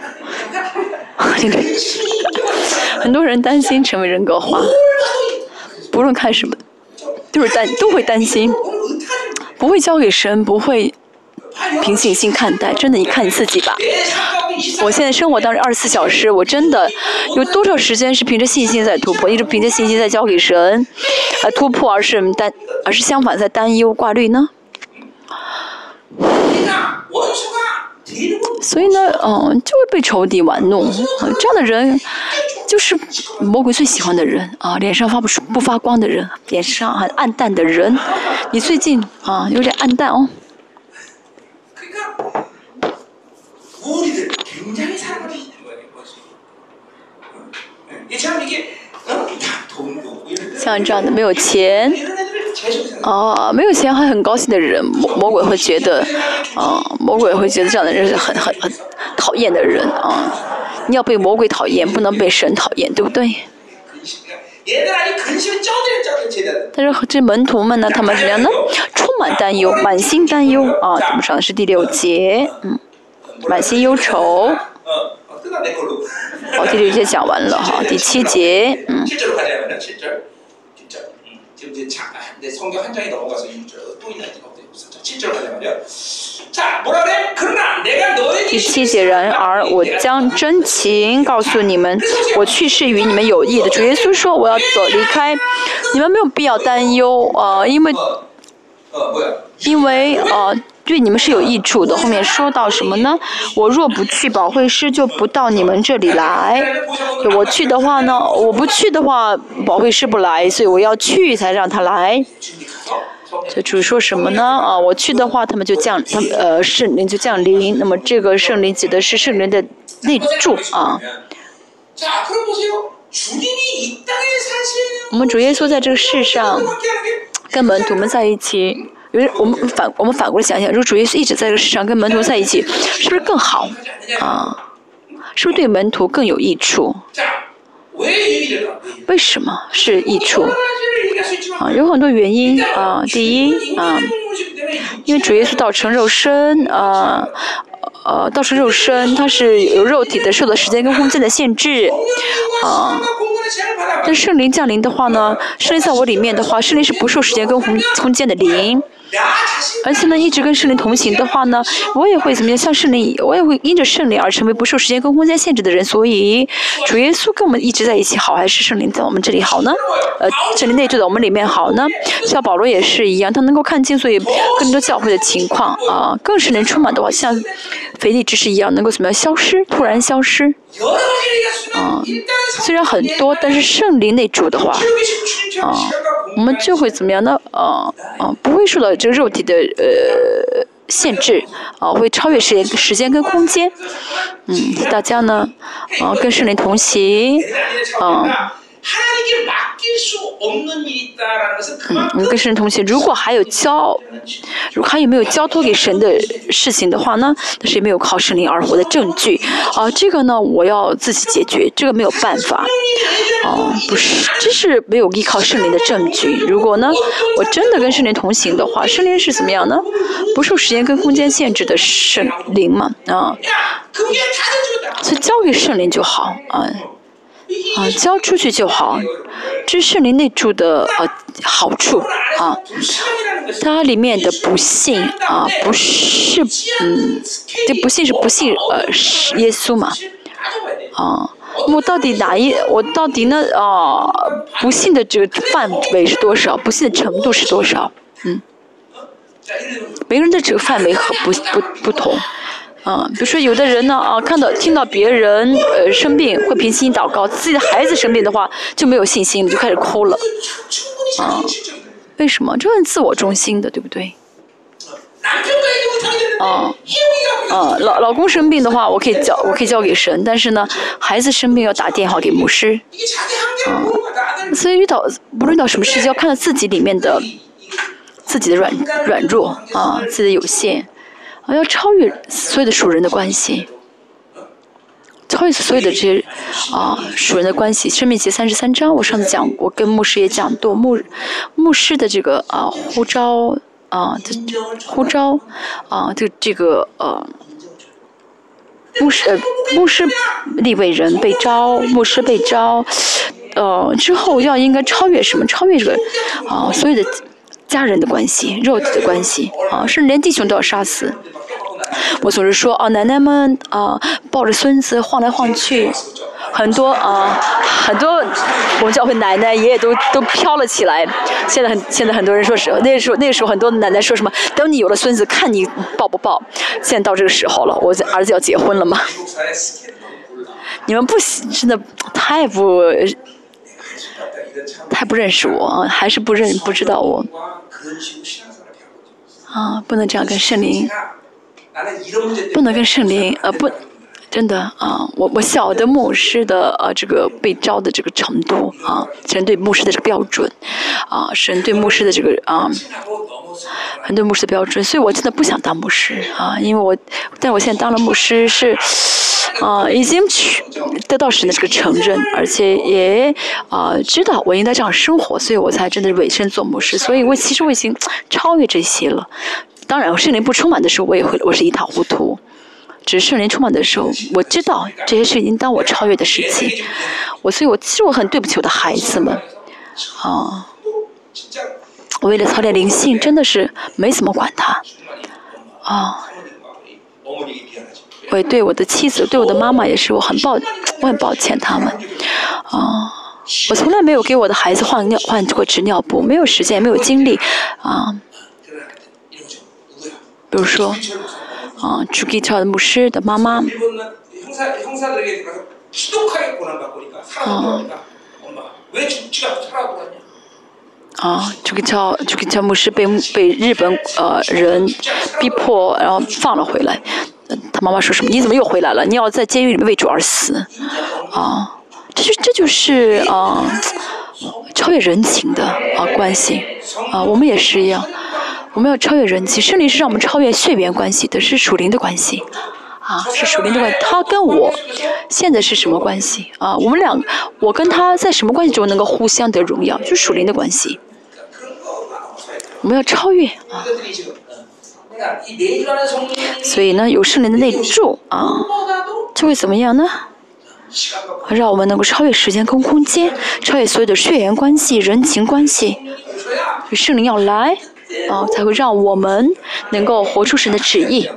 很多人担心成为人格化，不论看什么，都是担都会担心，不会交给神，不会凭信心看待。真的，你看你自己吧。我现在生活当中二十四小时，我真的有多少时间是凭着信心在突破，一直凭着信心在交给神来突破，而是担，而是相反在担忧挂虑呢？所以呢，嗯，就会被仇敌玩弄。这样的人就是魔鬼最喜欢的人啊，脸上发不出不发光的人，脸上很暗淡的人。你最近啊，有点暗淡哦。像这样的没有钱，哦，没有钱还很高兴的人，魔魔鬼会觉得，啊，魔鬼会觉得这样的人是很很很讨厌的人.啊。你要被魔鬼讨厌，不能被神讨厌，对不对？但是这门徒们呢，他们怎么样呢？充满担忧，满心担忧。啊。我们上的是第六节，嗯。满心忧愁。好，第六节讲完了哈，第七节，嗯。第七节，然而我将真情告诉你们，我去世与你们有益的。主耶稣说我要走离开，你们没有必要担忧啊，因为，因为呃。对你们是有益处的。后面说到什么呢？我若不去，保惠师就不到你们这里来。我去的话呢，我不去的话，保惠师不来，所以我要去才让他来。这主说什么呢？啊，我去的话，他们就降，他们呃圣灵就降临。那么这个圣灵指的是圣灵的内住啊。我们主耶稣在这个世上跟门徒们在一起。因为我们反我们反过来想想，如果主耶稣一直在这个世上跟门徒在一起，是不是更好？啊，是不是对门徒更有益处？为什么是益处？啊，有很多原因啊。第一啊，因为主耶稣道成肉身啊，呃，倒是肉身，它是有肉体的，受的时间跟空间的限制啊。但圣灵降临的话呢，圣灵在我里面的话，圣灵是不受时间跟空空间的灵。而且呢，一直跟圣灵同行的话呢，我也会怎么样？像圣灵，我也会因着圣灵而成为不受时间跟空间限制的人。所以，主耶稣跟我们一直在一起好，还是圣灵在我们这里好呢？呃，圣灵内住在我们里面好呢？像保罗也是一样，他能够看清所以更多教会的情况啊，更是能充满的话，像腓力之石一样，能够怎么样消失？突然消失？啊，虽然很多，但是圣灵内住的话，啊。我们就会怎么样呢？啊啊，不会受到这个肉体的呃限制，啊，会超越时间、时间跟空间。嗯，大家呢，啊，跟圣灵同行，啊。嗯，跟神同行。如果还有交，如果还有没有交托给神的事情的话呢？但是也没有靠圣灵而活的证据。啊，这个呢，我要自己解决，这个没有办法。哦，不是，这是没有依靠圣灵的证据。如果呢，我真的跟圣灵同行的话，圣灵是怎么样呢？不受时间跟空间限制的圣灵嘛，啊，所以交给圣灵就好啊。啊，交出去就好，这是你内住的呃好处啊。它里面的不幸啊，不是嗯，这不幸是不信呃是耶稣嘛？啊，我到底哪一我到底呢啊？不幸的这个范围是多少？不幸的程度是多少？嗯，每个人的这个范围和不不不同。嗯，比如说有的人呢，啊，看到听到别人呃生病会凭心祷告，自己的孩子生病的话就没有信心了，就开始哭了。啊，为什么？这很自我中心的，对不对？啊，啊，老老公生病的话，我可以交，我可以交给神，但是呢，孩子生病要打电话给牧师。啊，所以遇到不论遇到什么事情，要看到自己里面的自己的软软弱啊，自己的有限。啊，要超越所有的属人的关系，超越所有的这些啊属人的关系。生命节三十三章，我上次讲过，跟牧师也讲过，牧牧师的这个啊呼召啊呼召啊，就这个呃牧师牧师立位人被招，牧师被招，呃之后要应该超越什么？超越这个啊所有的。家人的关系，肉体的关系，啊，甚至连弟兄都要杀死。我总是说，啊，奶奶们啊，抱着孙子晃来晃去，很多啊，很多我们教会奶奶爷爷都都飘了起来。现在很，现在很多人说是那时候，那时候很多奶奶说什么，等你有了孙子，看你抱不抱。现在到这个时候了，我儿子要结婚了嘛？你们不真的太不太不认识我，还是不认不知道我？啊，不能这样跟圣灵，不能跟圣灵，呃，不，真的啊，我我晓得牧师的呃这个被招的这个程度啊，神对牧师的这个标准，啊，神对牧师的这个啊，很多牧师的标准，所以我真的不想当牧师啊，因为我，但我现在当了牧师是。啊，已经去得到神的这个承认，而且也啊知道我应该这样生活，所以我才真的委身做牧师。所以我其实我已经超越这些了。当然，我圣灵不充满的时候，我也会我是一塌糊涂。只是圣灵充满的时候，我知道这些是应当我超越的事情。我所以，我其实我很对不起我的孩子们。啊，为了操练灵性，真的是没怎么管他。啊。我对我的妻子，对我的妈妈也是，我很抱，我很抱歉他们。啊，我从来没有给我的孩子换尿换过纸尿布，没有时间，没有精力。啊，比如说，啊，主基教的牧师的妈妈。啊。啊，这个教这个教牧师被被日本呃人逼迫，然后放了回来。他妈妈说什么？你怎么又回来了？你要在监狱里面为主而死，啊，这就这就是啊，超越人情的啊关系啊，我们也是一样，我们要超越人情。胜利是让我们超越血缘关系的，是属灵的关系，啊，是属灵的关系。他跟我现在是什么关系啊？我们两，我跟他在什么关系中能够互相得荣耀？就是属灵的关系。我们要超越啊。所以呢，有圣灵的内住啊，就会怎么样呢？让我们能够超越时间跟空间，超越所有的血缘关系、人情关系。圣灵要来啊，才会让我们能够活出神的旨意。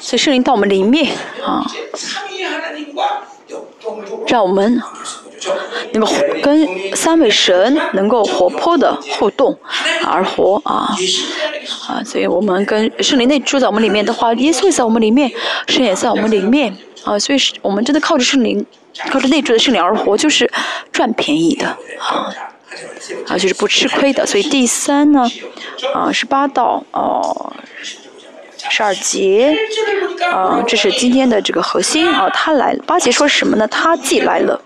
所以圣灵到我们里面啊，让我们。那么跟三位神能够活泼的互动而活啊啊，所以我们跟圣灵内住在我们里面的话，耶稣也在我们里面，神也在我们里面啊，所以是我们真的靠着圣灵，靠着内住的圣灵而活，就是赚便宜的啊，啊就是不吃亏的。所以第三呢啊十八到哦十二节啊这是今天的这个核心啊他来了八节说什么呢？他既来了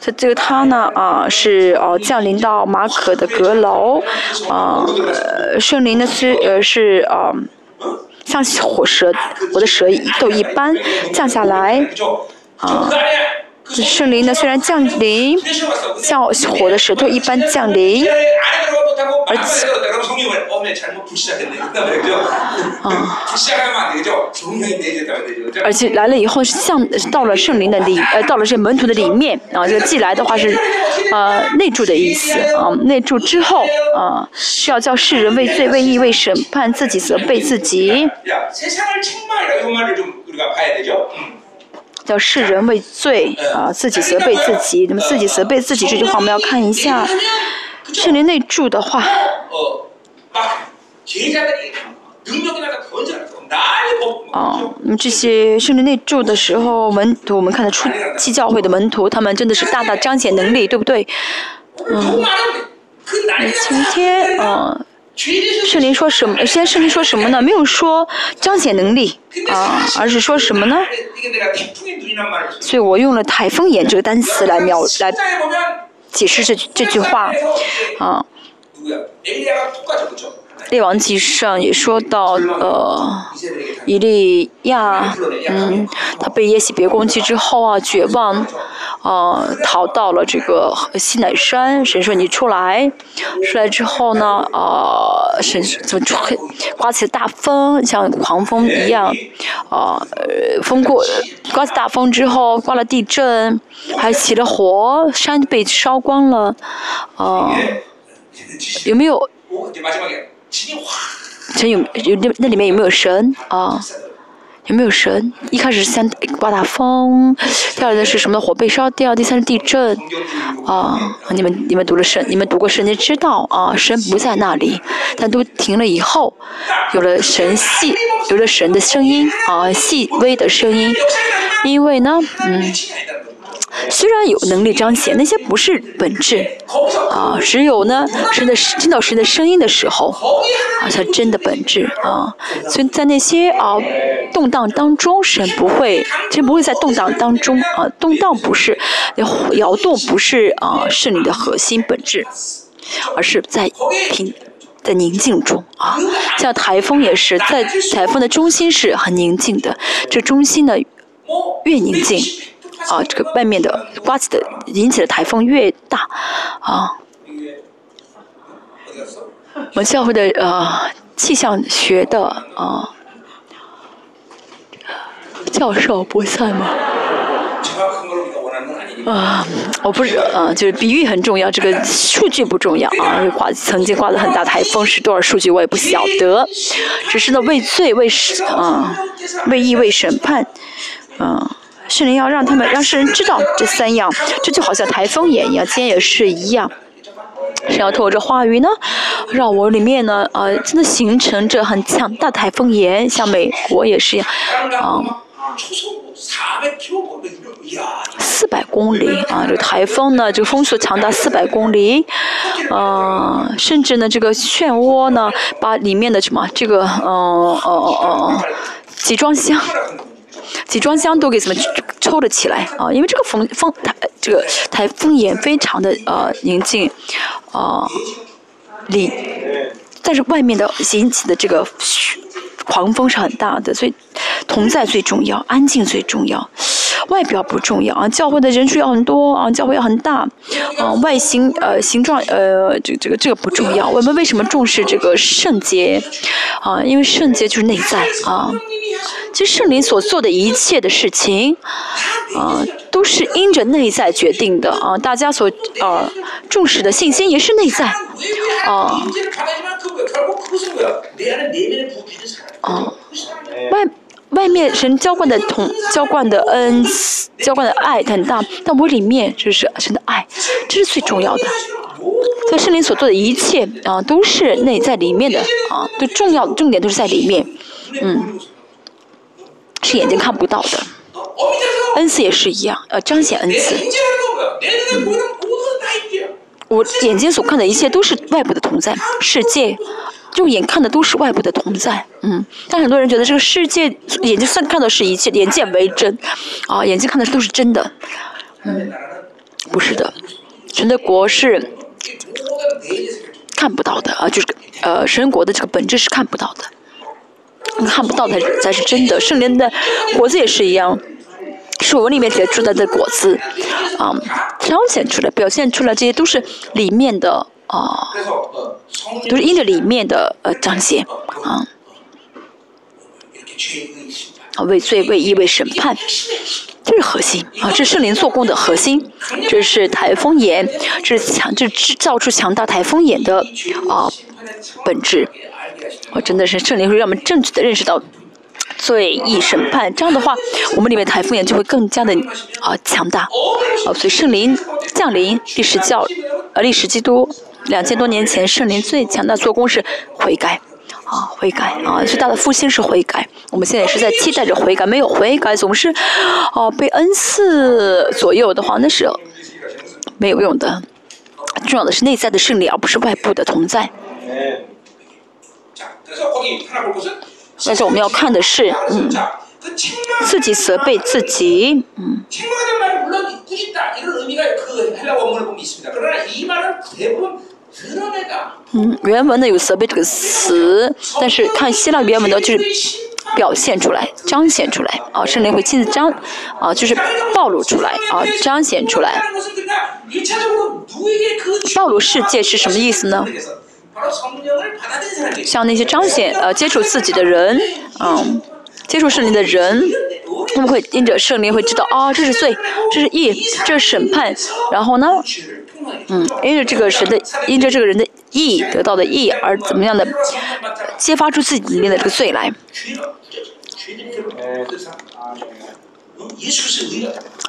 他这个他呢啊是哦降临到马可的阁楼啊呃圣灵的虽呃是啊像火蛇我的蛇都一般降下来，啊?这圣灵呢，虽然降临，像火的舌头一般降临，而且，啊，而且来了以后是像到了圣灵的里，呃，到了这门徒的里面，啊，这个寄来的话是，呃，内住的意思，啊，内住之后，啊，是要叫世人为罪、为义、为审判自己责备自己。叫世人畏罪啊，自己责备自己。那么，自己责备自己这句话，我们要看一下圣灵内助的话。哦，那么这些圣灵内助的时候，门徒我们看得出基教会的门徒，他们真的是大大彰显能力，对不对？嗯，今天啊。圣灵说什么？现在圣灵说什么呢？没有说彰显能力啊，而是说什么呢？所以我用了“台风眼”这个单词来描来解释这这句话啊。列王记上也说到，呃，以利亚，嗯，他被耶西别攻击之后啊，绝望，呃，逃到了这个西乃山。神说：「你出来，出来之后呢？啊，神说：」「吹刮起大风，像狂风一样。」啊，风过刮起大风之后，刮了地震，还起了火山，被烧光了。啊，有没有？神有有，那那里面有没有神啊？有没有神？一开始是先刮大风，第二的是什么火被烧掉，第三是地震，啊，你们你们读了神，你们读过神经知道啊，神不在那里，但都停了以后，有了神细，有了神的声音啊，细微的声音，因为呢，嗯。虽然有能力彰显，那些不是本质啊。只有呢，神的听到神的声音的时候，好像真的本质啊。所以在那些啊动荡当中，神不会，神不会在动荡当中啊。动荡不是，摇动不是啊，是你的核心本质，而是在平，在宁静中啊。像台风也是，在台风的中心是很宁静的，这中心呢越宁静。啊，这个外面的刮起的引起的台风越大，啊，我们教会的呃气象学的啊教授不在吗？啊，我不是，呃、啊，就是比喻很重要，这个数据不重要啊。刮曾经刮的很大台风是多少数据我也不晓得，只是呢为罪为审，啊，为义为审判，嗯、啊。圣灵要让他们让世人知道这三样这就好像台风眼一样今天也是一样。是要透过这话语呢让我里面呢呃真的形成这很强大的台风眼像美国也是一样。啊四百公里啊这台风呢这个风速强达四百公里嗯甚至呢这个漩涡呢把里面的什么这个嗯呃哦哦哦集装箱集装箱都给怎么抽了起来啊？因为这个风风台这个台风眼非常的呃宁静，啊、里，但是外面的引起的这个狂风是很大的，所以同在最重要，安静最重要。外表不重要啊，教会的人数要很多啊，教会要很大，啊，外形呃形状呃这这个这个不重要。我们为什么重视这个圣洁啊？因为圣洁就是内在啊。其实圣灵所做的一切的事情，啊，都是因着内在决定的啊。大家所啊重视的信心也是内在啊。啊，外。外面神浇灌的同浇灌的恩赐浇灌的爱很大，但我里面就是神的爱，这是最重要的所以圣灵所做的一切啊，都是内在里面的啊，都重要的重点都是在里面，嗯，是眼睛看不到的。恩赐也是一样，呃，彰显恩赐。我眼睛所看的一切都是外部的同在，世界肉眼看的都是外部的同在，嗯。但很多人觉得这个世界眼睛算看到是一切，眼见为真，啊，眼睛看的都是真的，嗯，不是的，神的国是看不到的啊，就是呃，神国的这个本质是看不到的，看不到的才是真的。圣灵的果子也是一样。是我里面结出来的果子，啊，彰显出来、表现出来，这些都是里面的啊，都是因着里面的呃彰显。啊，啊，为罪、为义、为审判，这是核心啊，这是圣灵做工的核心，这是台风眼，这是强，这制造出强大台风眼的啊本质，我真的是圣灵会让我们正确的认识到。罪义审判，这样的话，我们里面台风眼就会更加的啊强大，啊，所以圣灵降临，历史教，呃，历史基督两千多年前，圣灵最强大做工是悔改，啊，悔改，啊，最大的复兴是悔改。我们现在也是在期待着悔改，没有悔改，总是，哦，被恩赐左右的话，那是没有用的。重要的是内在的胜利，而不是外部的同在。但是我们要看的是，嗯，自己责备自己，嗯。嗯，原文呢有责备这个词，但是看希腊原文呢就是表现出来、彰显出来，啊，圣灵会亲自彰，啊，就是暴露出来，啊，彰显出来。暴露世界是什么意思呢？像那些彰显呃接触自己的人，嗯，接触圣灵的人，他们会因着圣灵会知道啊，这是罪，这是义，这是审判，然后呢，嗯，因着这个神的，因着这个人的义得到的义而怎么样的，揭发出自己里面的这个罪来。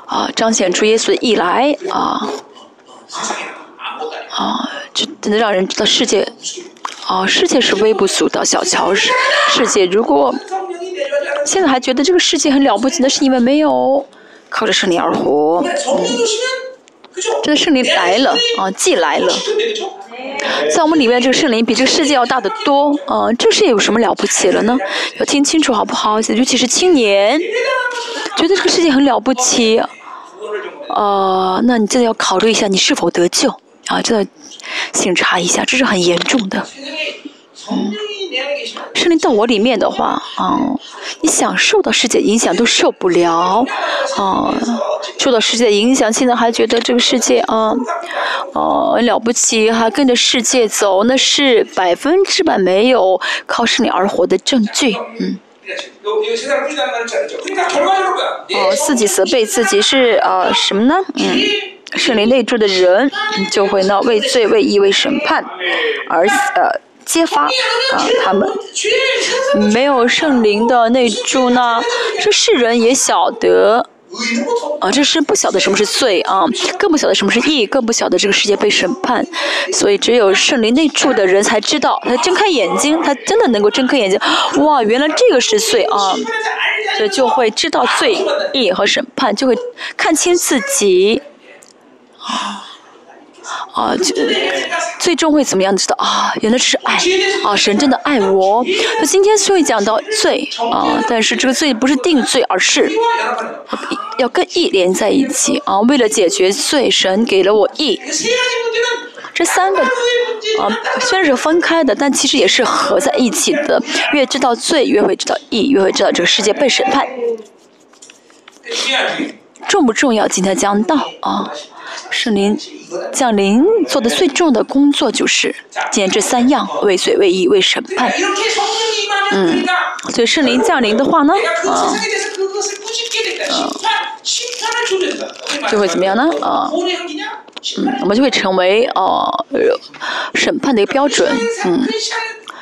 啊，彰显出耶稣的义来啊。啊，这真的让人知道世界，啊，世界是微不足道、小瞧世世界。如果现在还觉得这个世界很了不起，那是因为没有靠着圣灵而活。这个圣灵来了，啊，既来了，在我们里面这个圣灵比这个世界要大得多。啊，这世界有什么了不起了呢？要听清楚好不好？尤其是青年，觉得这个世界很了不起，呃，那你真的要考虑一下，你是否得救。啊，这要醒察一下，这是很严重的。嗯，圣灵到我里面的话，啊，你想受到世界影响都受不了，啊，受到世界影响，现在还觉得这个世界啊，哦，了不起，还跟着世界走，那是百分之百没有靠圣灵而活的证据，嗯。哦，自己责备自己是呃什么呢？嗯。圣灵内住的人就会呢为罪、为义、为审判而呃揭发啊他们。没有圣灵的内助呢，这世人也晓得啊，这是不晓得什么是罪啊，更不晓得什么是义，更不晓得这个世界被审判。所以只有圣灵内住的人才知道，他睁开眼睛，他真的能够睁开眼睛，哇，原来这个是罪啊，所以就会知道罪、义和审判，就会看清自己。啊，啊，就最终会怎么样？知道啊，原来是爱啊，神真的爱我。那今天虽然讲到罪啊，但是这个罪不是定罪，而是要跟义连在一起啊。为了解决罪，神给了我义。这三个啊，虽然是分开的，但其实也是合在一起的。越知道罪，越会知道义，越会知道这个世界被审判。重不重要？今天讲到啊。圣灵降临做的最重要的工作就是今天这三样：为罪、为义、为审判。嗯，所以圣灵降临的话呢，啊，就会怎么样呢？啊，嗯，我们就会成为呃审判的一个标准。嗯，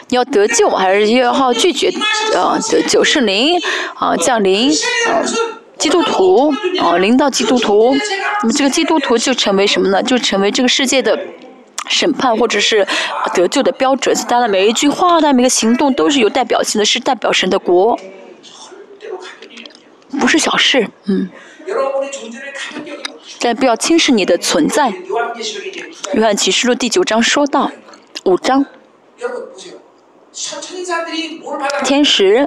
你要得救还是要拒绝呃得救？圣灵啊降临。基督徒，哦，领导基督徒，那么这个基督徒就成为什么呢？就成为这个世界的审判或者是得救的标准。他的每一句话，他的每个行动都是有代表性的，是代表神的国，不是小事，嗯。但不要轻视你的存在。约翰启示录第九章说到，五章，天使，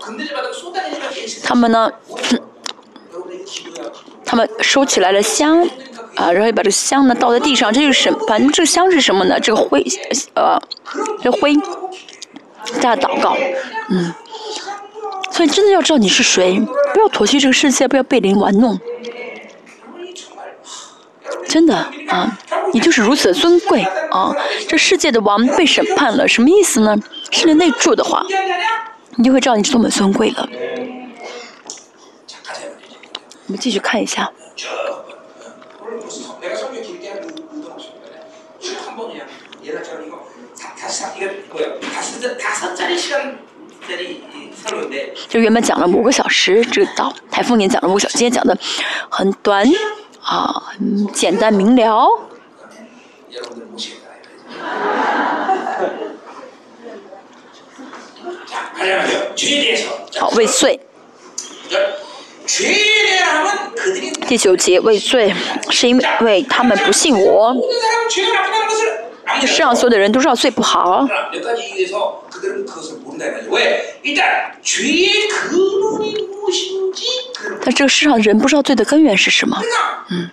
他们呢？他们收起来了香，啊，然后把这个香呢倒在地上，这就是反正这个香是什么呢？这个灰，呃，这、灰，大家祷告，嗯。所以真的要知道你是谁，不要妥协这个世界，不要被人玩弄。真的啊，你就是如此的尊贵啊！这世界的王被审判了，什么意思呢？是你内住的话，你就会知道你是多么尊贵了。我们继续看一下。就原本讲了五个小时这个道，台风也讲了五个小时，今天讲的很短啊，简单明了。好，未遂。第九节畏罪，是因为他们不信我。世上所有的人都知道罪不好。但这个世上的人不知道罪的根源是什么。嗯。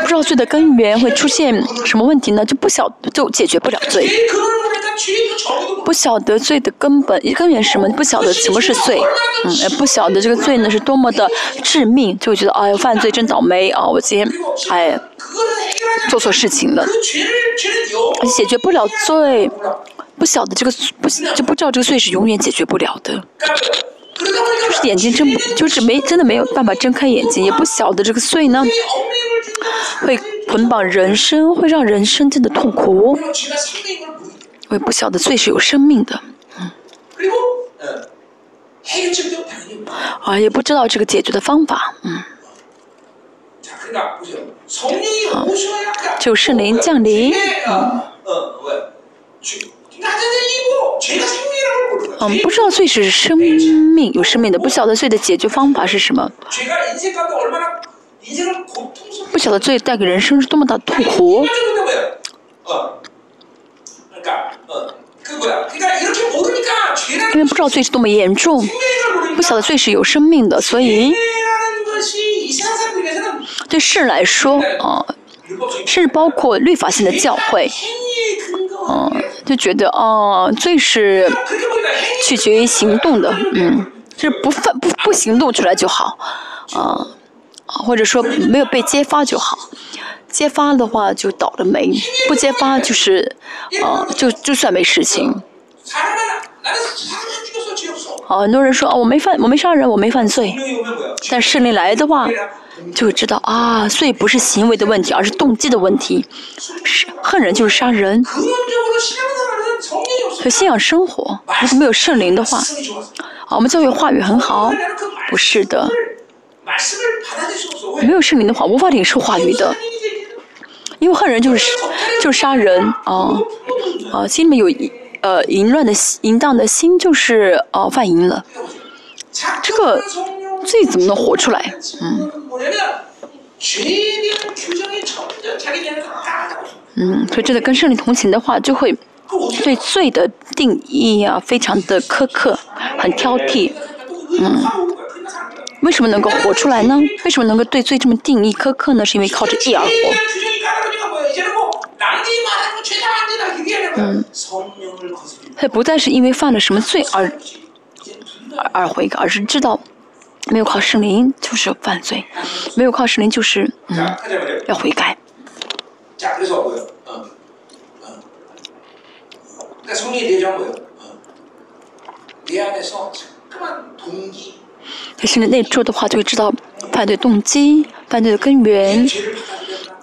不知道罪的根源会出现什么问题呢？就不晓就解决不了罪。不晓得罪的根本根源是什么？不晓得什么是罪。嗯不晓得这个罪呢是多么的致命就觉得哎呀犯罪真倒霉啊我今天哎做错事情了。解决不了罪不晓得这个不就不知道这个罪是永远解决不了的。就是眼睛睁不就是没真的没有办法睁开眼睛也不晓得这个罪呢会捆绑人生会让人生真的痛苦。我也不晓得罪是有生命的，嗯。啊，也不知道这个解决的方法，嗯。就圣灵降临。嗯，不知道罪是生命有生命的，不晓得罪的解决方法是什么。不晓得罪带给人生是多么大的痛苦。因为不知道罪是多么严重，不晓得罪是有生命的，所以对世人来说，啊，甚至包括律法性的教会，啊，就觉得啊，罪是取决于行动的，嗯，就是不犯不不行动出来就好，啊，或者说没有被揭发就好，揭发的话就倒了霉，不揭发就是，呃，就就算没事情。好、很多人说啊，我没犯，我没杀人，我没犯罪。但圣灵来的话，就会知道啊，罪不是行为的问题，而是动机的问题。是恨人就是杀人。和信仰生活，如果没有圣灵的话，啊，我们教育话语很好，不是的。没有圣灵的话无法忍受话语的。因为恨人就是就杀人啊啊心里面有呃淫乱的心淫荡的心就是呃犯淫了。这个罪怎么能活出来？嗯。嗯所以这个跟圣灵同行的话就会对罪的定义啊非常的苛刻很挑剔。嗯。为什么能够活出来呢？为什么能够对罪这么定义？苛刻呢？是因为靠着义而活。嗯，他不再是因为犯了什么罪而而悔改，而是知道没有靠圣灵就是犯罪，没有靠圣灵就是嗯要悔改。可是那内住的话，就会知道犯罪动机、犯罪的根源，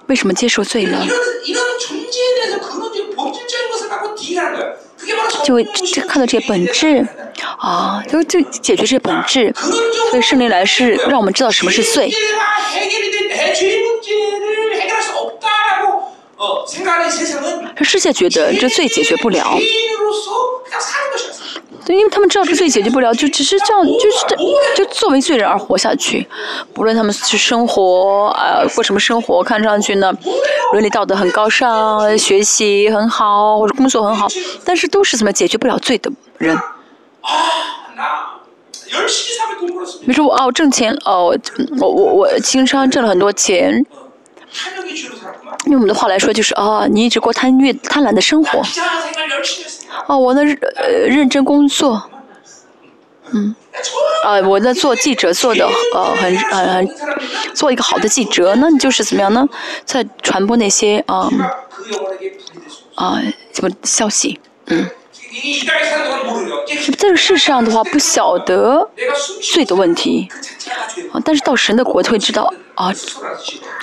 为什么接受罪呢，就会就看到这些本质，啊，就就解决这些本质，所以圣灵来是让我们知道什么是罪。世界觉得这罪解决不了，对，因为他们知道这罪解决不了，就只是这样，就是这，就作为罪人而活下去。不论他们是生活，呃，过什么生活，看上去呢，伦理道德很高尚，学习很好，或者工作很好，但是都是怎么解决不了罪的人。比如说我哦，挣钱哦，我我我经商挣了很多钱。用我们的话来说就是啊你一直过贪欲贪婪的生活。啊我呢认真工作。嗯。啊我在做记者做的呃很很很做一个好的记者。那你就是怎么样呢？在传播那些啊啊这个消息？嗯。是在这世上的话，不晓得罪的问题，啊，但是到神的国会知道啊，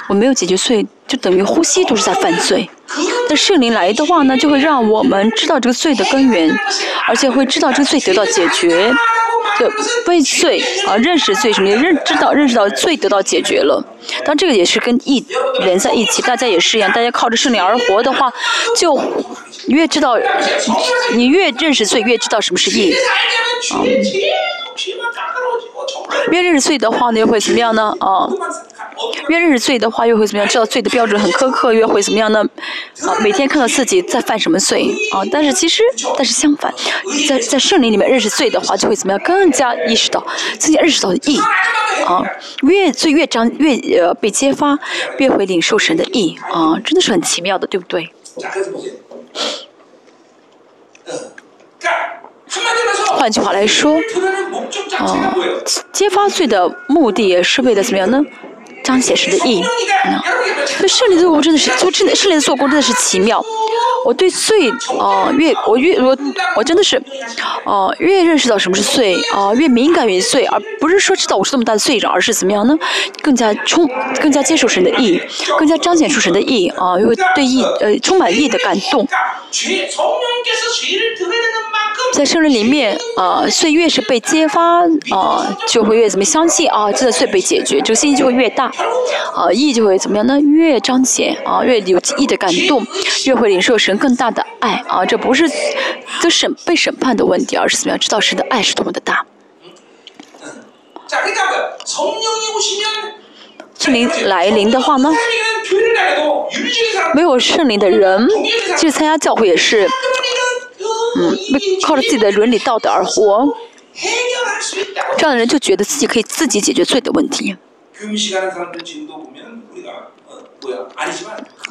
我没有解决罪，就等于呼吸都是在犯罪。那圣灵来的话呢，就会让我们知道这个罪的根源，而且会知道这个罪得到解决，对，被罪啊，认识罪什么，认知道认识到罪得到解决了。但这个也是跟一连在一起，大家也是一样，大家靠着圣灵而活的话，就。你越知道你越认识罪越知道什么是义。啊。越认识罪的话呢又会怎么样呢？啊。越认识罪的话又会怎么样？知道罪的标准很苛刻越会怎么样呢？啊每天看到自己在犯什么罪。啊但是其实但是相反在在圣灵里面认识罪的话就会怎么样？更加意识到自己认识到的义。啊越罪越长越呃被揭发越会领受神的义。啊真的是很奇妙的对不对？换句话来说，啊，揭发罪的目的是为了怎么样呢？彰显神的意。那胜利的我真的是，我这胜利的做工真的是奇妙。我对碎啊，越我越我我真的是哦，越认识到什么是碎啊，越敏感于罪，而不是说知道我是这么大的碎，而是怎么样呢？更加充，更加接受神的意，更加彰显出神的意啊，因为对意呃充满意的感动。在圣灵里面，啊，岁越是被揭发，啊，就会越怎么相信啊，这个岁被解决，这个信心就会越大，啊，意义就会怎么样呢？越彰显啊、越有意的感动，越会领受神更大的爱啊、这不是这审被审判的问题，而是怎么样知道神的爱是多么的大。圣灵来临的话呢，没有圣灵的人去参加教会也是嗯，靠着自己的伦理道德而活，这样的人就觉得自己可以自己解决罪的问题。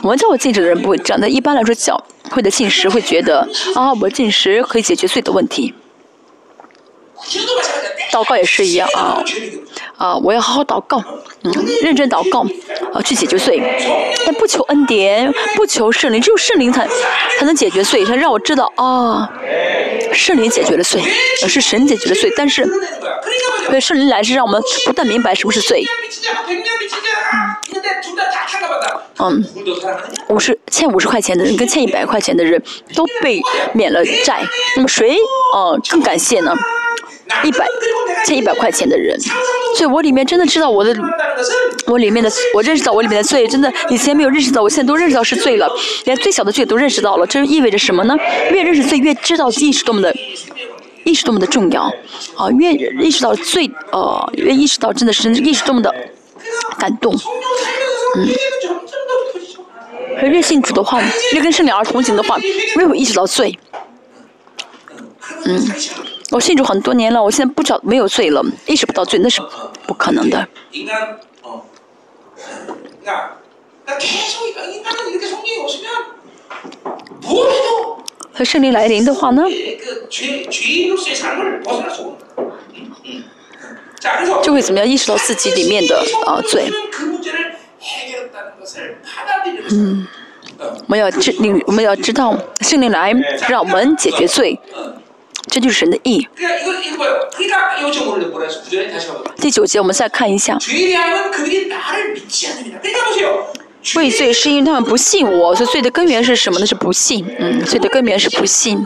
我们教会禁止的人不会这样，但一般来说教会的进食会觉得啊，我进食可以解决罪的问题。祷告也是一样啊，啊，我要好好祷告，嗯，认真祷告，啊，去解决罪，但不求恩典，不求圣灵，只有圣灵才才能解决罪，他让我知道啊，圣灵解决了罪，是神解决了罪，但是，对圣灵来是让我们不但明白什么是罪，嗯，五十欠五十块钱的人跟欠一百块钱的人都被免了债，那么谁啊更感谢呢？一百欠一百块钱的人，所以我里面真的知道我的，我里面的，我认识到我里面的罪，真的，以前没有认识到，我现在都认识到是罪了，连最小的罪都认识到了，这意味着什么呢？越认识罪，越知道自己是多么的意识多么的重要。啊，越意识到罪，呃，越意识到真的是意识多么的感动。嗯，越幸福的话，越跟圣灵而同行的话，越会意识到罪。嗯。我信主很多年了，我现在不找没有罪了，意识不到罪那是不可能的。和圣灵来临的话呢？就会怎么样意识到自己里面的啊罪？嗯，我们要知，我们要知道，圣灵来让我们解决罪。这就是神的意。第九节，我们再看一下。畏罪是因为他们不信我，所以罪的根源是什么呢？是不信。嗯，罪的根源是不信。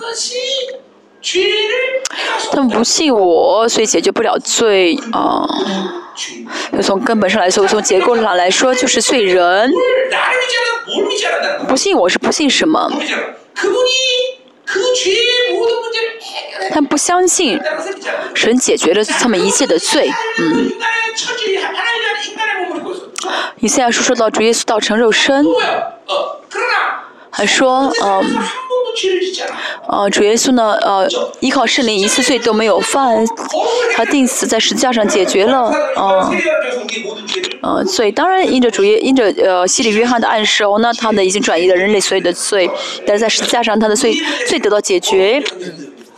他们不信我，所以解决不了罪啊。就从根本上来说，从结构上来说，就是罪人。不信我是不信什么？他们不相信神解决了他们一切的罪，嗯。以赛亚书说到主耶稣道成肉身，还说，嗯，呃，主耶稣呢，呃，依靠圣灵一次罪都没有犯，他定死在十字架上解决了，嗯，呃，罪。当然，因着主耶，因着呃，西里约翰的暗示哦，那他呢已经转移了人类所有的罪，但是在十字架上他的罪罪得到解决。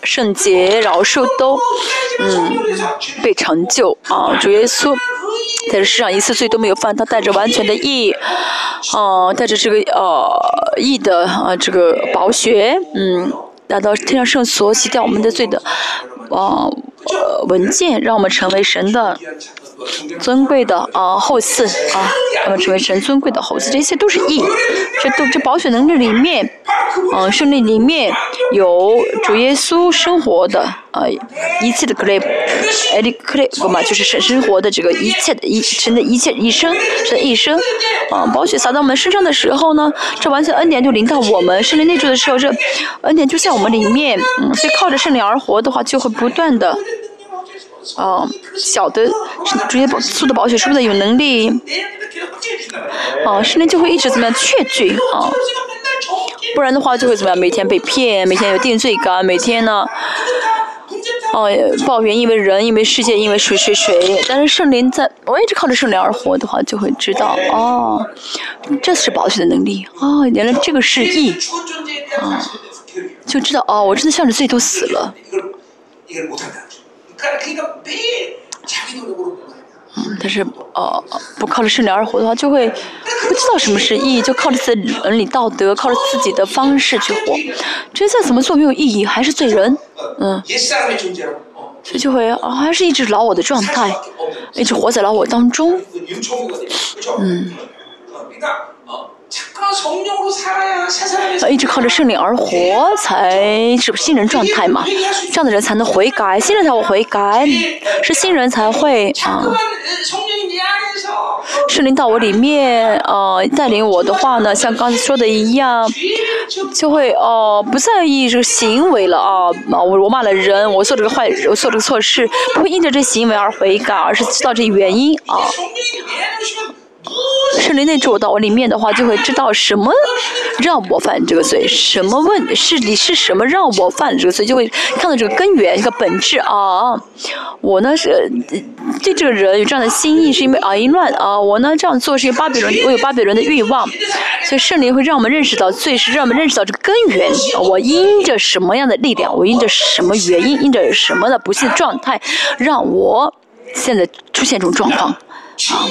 圣洁、饶恕都，嗯，被成就啊！主耶稣在这世上一次罪都没有犯，他带着完全的义，哦，带着这个呃义的啊这个宝血，嗯，来到天上圣所洗掉我们的罪的，啊文件，让我们成为神的。尊贵的啊后嗣啊，他们成为神尊贵的后嗣，这些都是义，这都这保险能力里面，嗯，胜利里面有主耶稣生活的啊一切的 clip，哎的 clip 嘛，就是神生活的这个一切的一神的一切一生，神的一生，啊，宝血洒到我们身上的时候呢，这完全恩典就临到我们圣灵内住的时候，这恩典就在我们里面，嗯，所以靠着圣灵而活的话，就会不断的。哦，小的直接保速的保血是不是有能力？哦，圣灵就会一直怎么样确据啊？不然的话就会怎么样？每天被骗，每天有定罪感，每天呢，哦抱怨，因为人，因为世界，因为谁谁谁。但是圣灵在，我一直靠着圣灵而活的话，就会知道哦，这是保血的能力哦，原来这个是义啊，就知道哦，我真的向着罪都死了。嗯，但是呃，不靠着圣灵而活的话，就会不知道什么是意义，就靠着自己伦理道德，靠着自己的方式去活，这再怎么做没有意义，还是罪人，嗯，所以就会啊，还是一直老我的状态，一直活在老我当中，嗯。要一直靠着圣灵而活，才是新人状态嘛？这样的人才能悔改，新人才会悔改，是新人才会啊。圣灵到我里面，呃，带领我的话呢，像刚才说的一样，就会哦，不在意这个行为了啊。我我骂了人，我做这个坏，我做这个错事，不会因着这行为而悔改，而是知道这原因啊。圣灵内住到我里面的话，就会知道什么让我犯这个罪，什么问是你是什么让我犯这个罪，就会看到这个根源、一个本质啊。我呢是对这个人有这样的心意，是因为啊淫乱啊。我呢这样做是因为巴比伦，我有巴比伦的欲望，所以圣灵会让我们认识到罪，是让我们认识到这个根源。我因着什么样的力量，我因着什么原因，因着什么的不幸状态，让我现在出现这种状况。啊，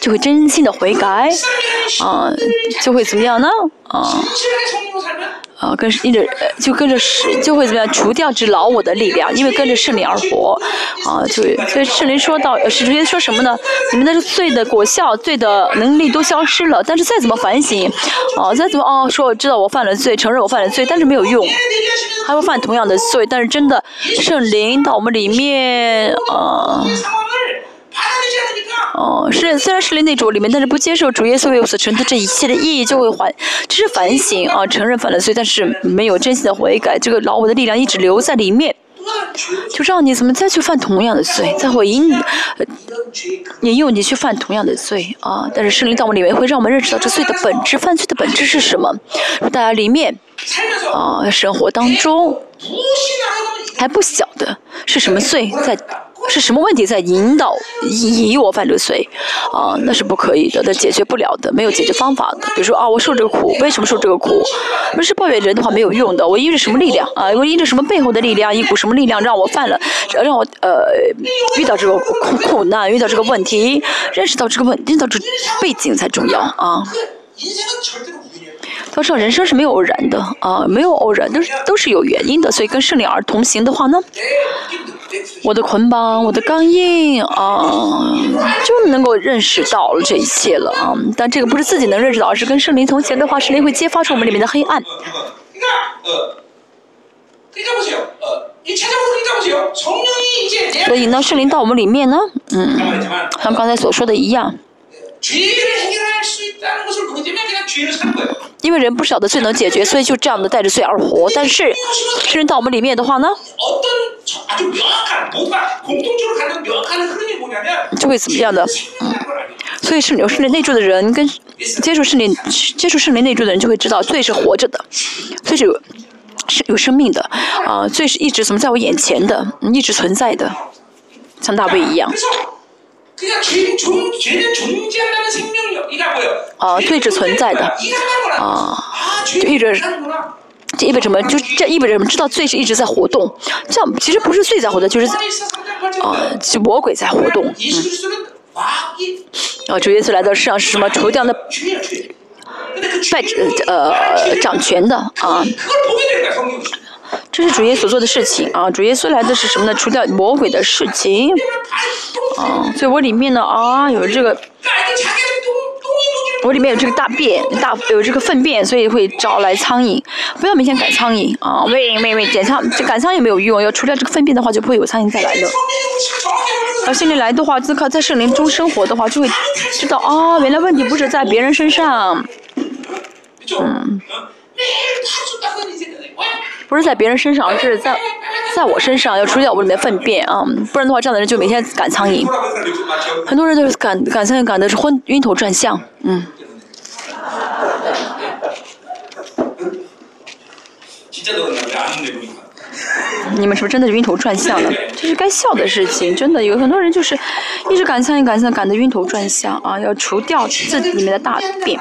就会真心的悔改，啊，就会怎么样呢？啊，啊，跟跟着就跟着是就会怎么样？除掉这老我的力量，因为跟着圣灵而活，啊，就所以圣灵说到是直接说什么呢？你们的罪的果效、罪的能力都消失了，但是再怎么反省，啊，再怎么哦说我知道我犯了罪，承认我犯了罪，但是没有用，还会犯同样的罪，但是真的圣灵到我们里面，啊。哦，是虽然是灵内主里面，但是不接受主耶稣为我所成的这一切的意义，就会还，只是反省啊，承认犯了罪，但是没有真心的悔改，这个老我的力量一直留在里面，就让你怎么再去犯同样的罪，再会引引诱你去犯同样的罪啊！但是圣灵到我们里面会让我们认识到这罪的本质，犯罪的本质是什么？大家里面啊，生活当中还不晓得是什么罪在。是什么问题在引导引我犯这个罪？啊，那是不可以的，那解决不了的，没有解决方法的。比如说啊，我受这个苦，为什么受这个苦？不是抱怨人的话没有用的。我因着什么力量啊？我因着什么背后的力量？一股什么力量让我犯了？让我呃遇到这个苦苦难，遇到这个问题，认识到这个问，认识到这背景才重要啊。教授，人生是没有偶然的啊，没有偶然，都是都是有原因的。所以跟圣灵儿同行的话呢，我的捆绑，我的刚硬啊，就能够认识到了这一切了啊。但这个不是自己能认识到，而是跟圣灵同行的话，圣灵会揭发出我们里面的黑暗。所以呢，圣灵到我们里面呢，嗯，像刚才所说的一样。因为人不晓得罪能解决，所以就这样的带着罪而活。但是，人到我们里面的话呢，就会怎么样的？所以圣有、圣灵内住的人跟接触圣灵、接触圣灵内住的人就会知道，罪是活着的，罪是是有生命的，啊、罪是一直怎么在我眼前的，一直存在的，像大卫一样。就罪，啊，罪是存在的，啊，就味着？意味着什么？就这意味着什么？知道罪是一直在活动，这样其实不是罪在活动，就是啊，魔鬼在活动，嗯。啊，主耶稣来到世上是什么？除掉那败，呃，掌权的，啊。这是主耶稣做的事情。啊，主耶稣来的是什么呢？除掉魔鬼的事情，啊，所以我里面呢啊有这个，我里面有这个大便大有这个粪便，所以会招来苍蝇，不要每天赶苍蝇啊，喂喂喂，赶苍这赶苍蝇没有用，要除掉这个粪便的话，就不会有苍蝇再来了。啊，心里来的话，自靠在圣灵中生活的话，就会知道啊，原来问题不是在别人身上，嗯。不是在别人身上而是在在我身上要除掉我里面的粪便啊不然的话这样的人就每天赶苍蝇。很多人都是赶赶苍蝇赶的是昏晕头转向嗯。你们是不是真的晕头转向了？这是该笑的事情，真的有很多人就是一直感性感性感的晕头转向啊，要除掉自己里面的大便。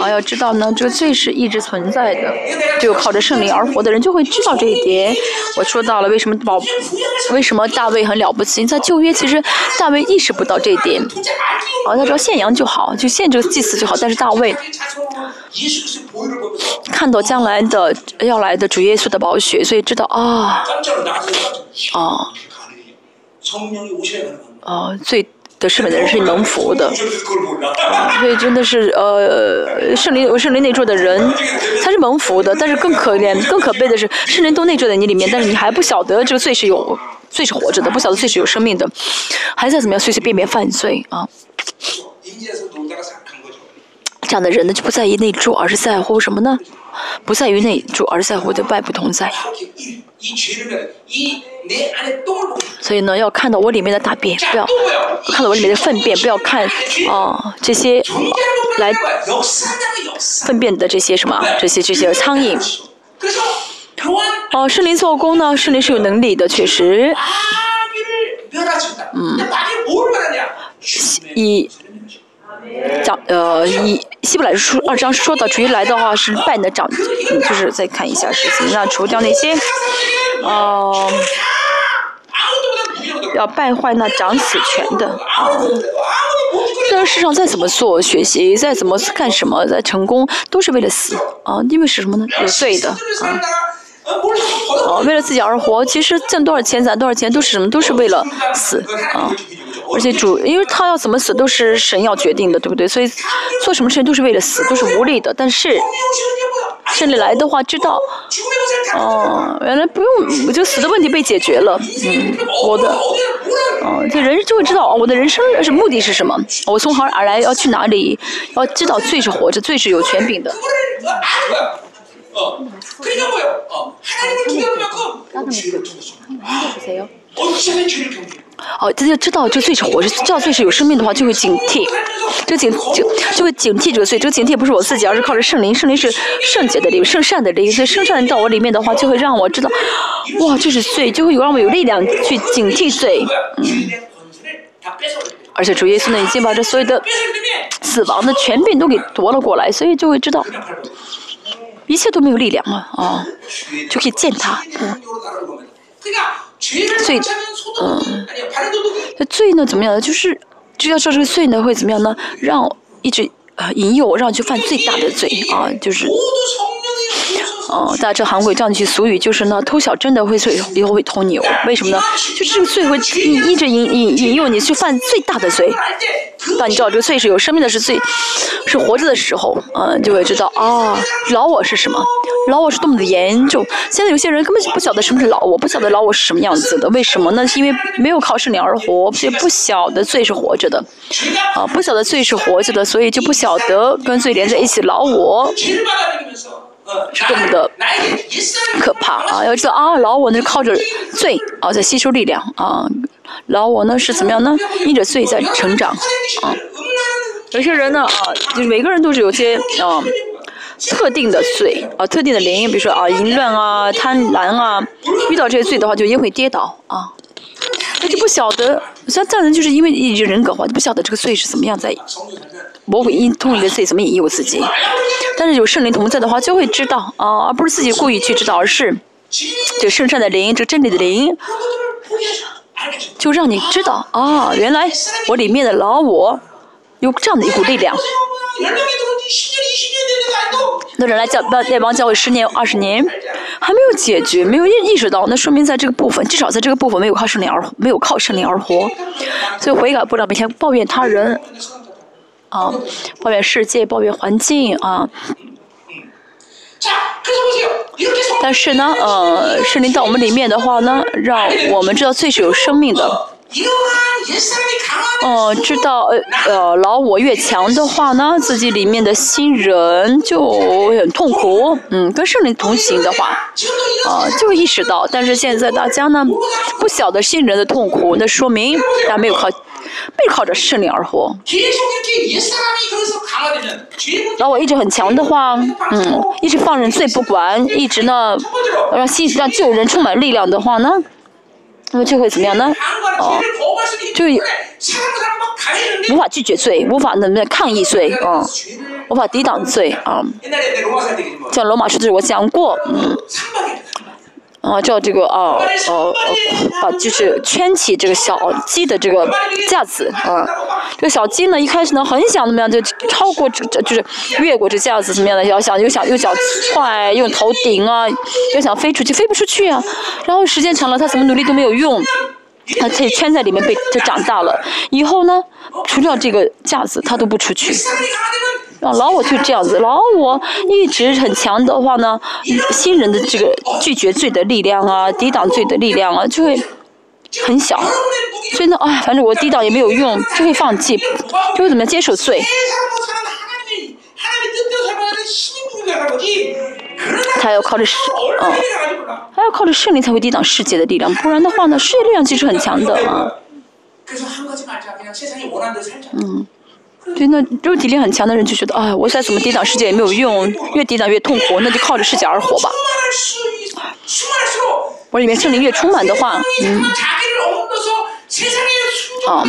啊，要知道呢，这个罪是一直存在的，就靠着圣灵而活的人就会知道这一点。我说到了为什么保，为什么大卫很了不起，在旧约其实大卫意识不到这一点。啊，他知道献羊就好，就献这个祭祀就好。但是大卫看到将来的要来的主耶稣的宝血，所以知道啊。哦，哦，最的圣灵的人是能服的，所以真的是呃，圣灵圣灵内住的人，他是蒙福的，但是更可怜、更可悲的是，圣灵都内住在你里面，但是你还不晓得这个罪是有罪是活着的，不晓得罪是有生命的，还在怎么样随随便便犯罪啊？这样的人呢，就不在于内住，而是在乎什么呢？不在于内住，而是在乎的外部同在。所以呢，要看到我里面的大便，不要看到我里面的粪便，不要看哦这些来粪便的这些什么，这些这些苍蝇。哦，顺林做工呢，顺林是有能力的，确实。嗯。以。长呃，一希伯来书二章说到主一来的话，是败的长。就是再看一下事情，那除掉那些呃，要败坏那长子权的啊。在世上再怎么做学习，再怎么干什么，再成功，都是为了死啊。因为是什么呢？有罪的啊。哦，为了自己而活，其实挣多少钱，攒多少钱，都是什么，都是为了死啊。而且主，因为他要怎么死都是神要决定的，对不对？所以做什么事情都是为了死，都是无力的。但是 성령 오시는 게 뭐야? 아니, 圣灵来的话，知道 죽음의 것을 다 哦，原来不用，就死的问题被解决了。嗯，我的， 어디를 뭐라 哦，这人就会知道哦我的人生是目的是什么，我从何而来，要去哪里，要知道罪是活着，罪是有权柄的。 그거를 아는 거야. 어. 그러니까 뭐야? 어. 하나님을 두려는 만큼 죄를 두려워. 어찌하면 죄를 경계해? 哦，这就知道这罪是活着，知道罪是有生命的话，就会警惕，这警就就会警惕这个罪。这个警惕不是我自己，而是靠着圣灵，圣灵是圣洁的灵，圣善的灵，所以圣善到我里面的话，就会让我知道，哇，这是罪，就会有让我有力量去警惕罪。嗯、而且主耶稣呢，已经把这所有的死亡的权柄都给夺了过来，所以就会知道，一切都没有力量了啊、哦，就可以见他。嗯罪，嗯，那罪呢？怎么样呢？就是就要说这个罪呢，会怎么样呢？让一直啊引诱，让去犯最大的罪啊，就是。嗯，大家这韩国这样一句俗语，就是呢，偷小真的会罪，以后会偷牛。为什么呢？就是这个罪会引一直引引引诱你去犯最大的罪。当你知道这个罪是有生命的，是罪，是活着的时候，嗯，就会知道啊，老我是什么，老我是多么的严重。现在有些人根本就不晓得什么是老我，不晓得老我是什么样子的。为什么呢？是因为没有靠圣灵而活，所以不晓得罪是活着的，啊，不晓得罪是活着的，所以就不晓得跟罪连在一起。老我多么的可怕啊！要知道啊，老我呢靠着罪啊在吸收力量啊。老我呢是怎么样呢？因着罪在成长啊。有些人呢啊，就是每个人都是有些啊特定的罪啊，特定的原因，比如说啊淫乱啊、贪婪啊，遇到这些罪的话就也会跌倒啊。他就不晓得，像这样人就是因为一人格化，就不晓得这个罪是怎么样在魔鬼因通一个罪怎么引诱自己。但是有圣灵同在的话，就会知道啊，而不是自己故意去知道，而是这圣善的灵，这真理的灵。就让你知道啊，原来我里面的老我有这样的一股力量。那人来教那那帮教会十年二十年还没有解决，没有意意识到，那说明在这个部分，至少在这个部分没有靠圣灵而没有靠圣灵而活，所以悔改不了，每天抱怨他人，啊，抱怨世界，抱怨环境啊。但是呢，呃，圣灵到我们里面的话呢，让我们知道罪是有生命的。哦，知道呃呃，老我越强的话呢，自己里面的新人就很痛苦。嗯，跟圣灵同行的话，啊，就意识到。但是现在大家呢，不晓得新人的痛苦，那说明大家没有靠。背靠着圣灵而活。那我一直很强的话，嗯，一直放任罪不管，一直呢让新让旧人充满力量的话呢，那么就会怎么样呢？哦，就无法拒绝罪，无法能不能抗议罪，啊，无法抵挡罪，啊。像罗马书就是我讲过，嗯。啊，叫这个啊，呃，啊，就是圈起这个小鸡的这个架子啊。这个小鸡呢，一开始呢很想怎么样，就超过这，就是越过这架子怎么样的，要想又想又想踹，用头顶啊，又想飞出去，飞不出去啊。然后时间长了，它怎么努力都没有用，他以圈在里面被就长大了。以后呢，除掉这个架子，它都不出去。啊，老我就这样子，老我一直很强的话呢，新人的这个拒绝罪的力量啊，抵挡罪的力量啊，就会很小。所以呢，哎，反正我抵挡也没有用，就会放弃，就会怎么样接受罪。他要靠着圣，嗯，他要靠着圣灵才会抵挡世界的力量，不然的话呢，世界力量其实很强的啊。嗯。对，那肉体力很强的人就觉得，哎，我再怎么抵挡世界也没有用，越抵挡越痛苦，那就靠着世界而活吧。我里面圣灵越充满的话，嗯，啊，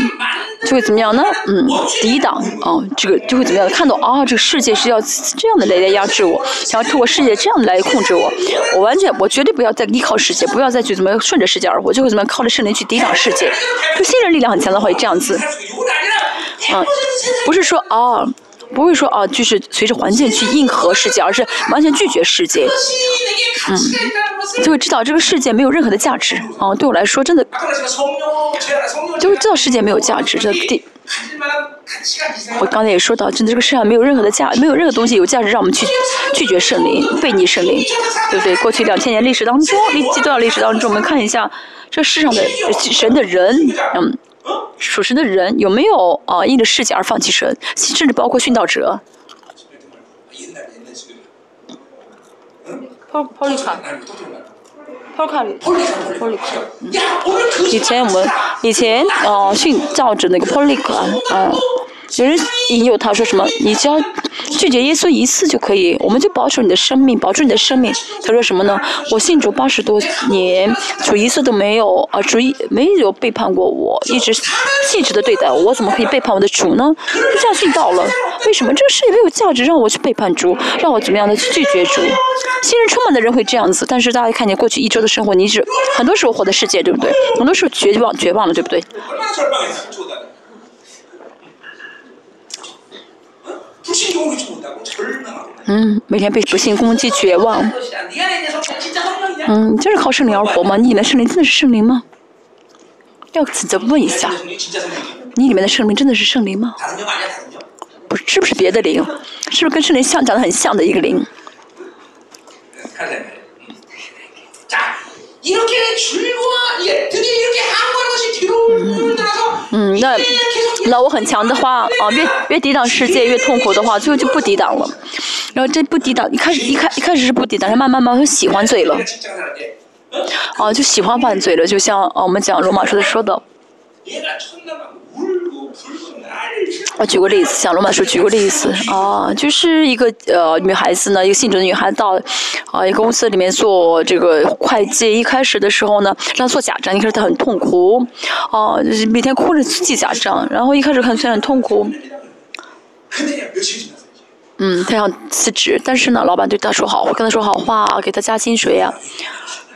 就会怎么样呢？嗯，抵挡，啊，这个就会怎么样？看到啊，这个世界是要这样的来来压制我，想要透过世界这样来控制我，我完全，我绝对不要再依靠世界，不要再去怎么顺着世界而活，就会怎么样？靠着圣灵去抵挡世界。就信任力量很强的话，这样子。嗯，不是说啊，不会说啊，就是随着环境去应和世界，而是完全拒绝世界。嗯，就会知道这个世界没有任何的价值。啊，对我来说，真的，就会知道世界没有价值。这第，我刚才也说到，真的这个世界上没有任何的价，没有任何东西有价值让我们去拒绝圣灵、背逆圣灵，对不对？过去两千年历史当中，历多少历史当中，我们看一下这世上的神的人，嗯。属实的人有没有啊？因着事情而放弃神，甚至包括殉道者。抛抛利卡，抛卡，抛利卡。以前我们以前啊殉道者那个抛利卡啊。有人引诱他说什么？你只要拒绝耶稣一次就可以，我们就保守你的生命，保住你的生命。他说什么呢？我信主八十多年，主一次都没有啊，主一没有背叛过我，一直信实的对待我，我怎么可以背叛我的主呢？就这样信到了。为什么这个世界没有价值让我去背叛主，让我怎么样的去拒绝主？信任充满的人会这样子，但是大家看见过去一周的生活，你是很多时候活在世界，对不对？很多时候绝望绝望了，对不对？嗯，每天被不幸攻击，绝望。嗯，你就是靠圣灵而活吗？你以为圣灵真的是圣灵吗？要记得问一下，你里面的圣灵真的是圣灵吗？不是，是不是别的灵？是不是跟圣灵像长得很像的一个灵？할렐루야. 음. 자 이렇게 줄과 예 드디어 이렇게 항거하는 것이 뒤로 물들어서 嗯，那 이게 계속 老我很强的话，啊，越越抵挡世界越痛苦的话，最后就不抵挡了。然后这不抵挡，一开始一开一开始是不抵挡，然后慢慢慢慢就喜欢罪了， 내가 직장 생활할 때 어? 啊，就喜欢犯罪了。就像啊我们讲罗马书的说的， 我举个例子像罗马书举个例子啊就是一个呃女孩子呢一个姓主的女孩到啊一个公司里面做这个会计一开始的时候呢让她做假账一开始她很痛苦哦就是每天哭着去记假账然后一开始很虽然很痛苦嗯她想辞职但是呢老板对她说好跟她说好话给她加薪水呀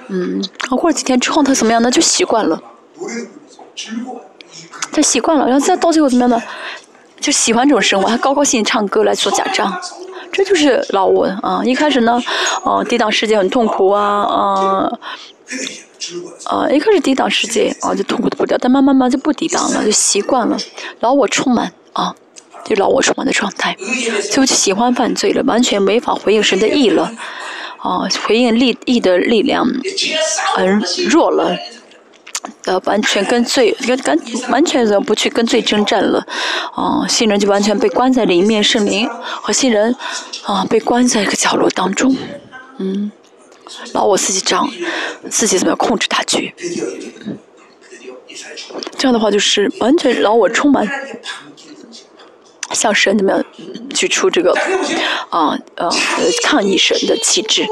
嗯然后过了几天之后她怎么样呢？就习惯了。他习惯了然后再到最后怎么样呢？就喜欢这种生活他高高兴兴唱歌来做假账这就是老我啊。一开始呢哦抵挡世界很痛苦啊嗯啊一开始抵挡世界啊就痛苦的不得了但慢慢慢就不抵挡了就习惯了。老我充满啊就老我充满的状态就喜欢犯罪了完全没法回应神的意了。啊回应力意的力量很弱了要完全跟最跟跟完全人不去跟最征战了，哦，新人就完全被关在一面圣灵，和新人啊被关在一个角落当中，嗯，老我自己掌，自己怎么控制大局？这样的话就是完全让我充满。像神怎么样去出这个啊啊呃抗议神的旗帜。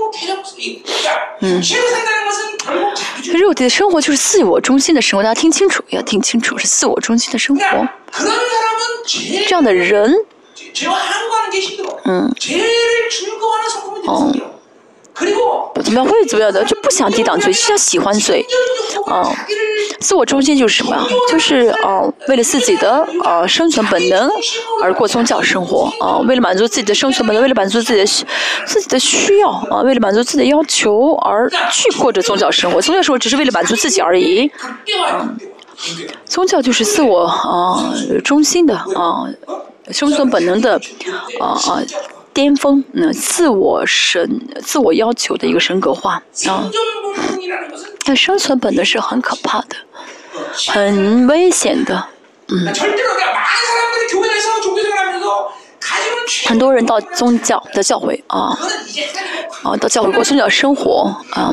嗯。肉体的生活就是自我中心的生活大家听清楚要听清楚是自我中心的生活。这样的人。嗯。嗯。怎么会主要的就不想抵挡罪，就要喜欢罪，啊，自我中心就是什么？就是啊，为了自己的啊生存本能而过宗教生活，啊，为了满足自己的生存本能，为了满足自己的需自己的需要，啊，为了满足自己的要求而去过着宗教生活。宗教生活只是为了满足自己而已，宗教就是自我啊中心的啊生存本能的啊啊。巅峰嗯自我神自我要求的一个神格化。啊。那生存本能是很可怕的很危险的。嗯。很多人到宗教的教会啊。啊到教会过宗教生活啊。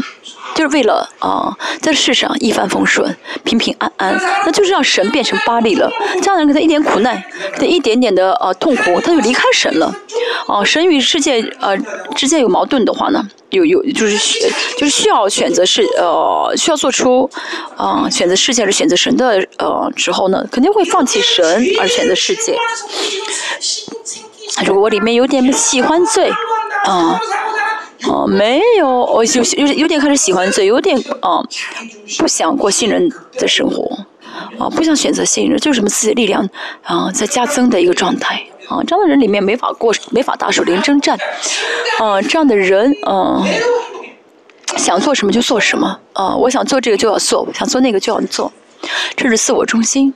就是为了啊，在世上一帆风顺、平平安安，那就是让神变成巴利了。这样人给他一点苦难，给他一点点的呃痛苦，他就离开神了。哦，神与世界呃之间有矛盾的话呢，有有就是就是需要选择是呃需要做出啊选择世界还是选择神的呃时候呢，肯定会放弃神而选择世界。如果我里面有点喜欢罪，啊。哦，没有，我有有有点开始喜欢做，有点啊，不想过新人的生活，啊，不想选择新人，就是什么自己力量啊在加增的一个状态，啊，这样的人里面没法过，没法打手连征战，啊，这样的人，啊，想做什么就做什么，啊，我想做这个就要做，想做那个就要做，这是自我中心。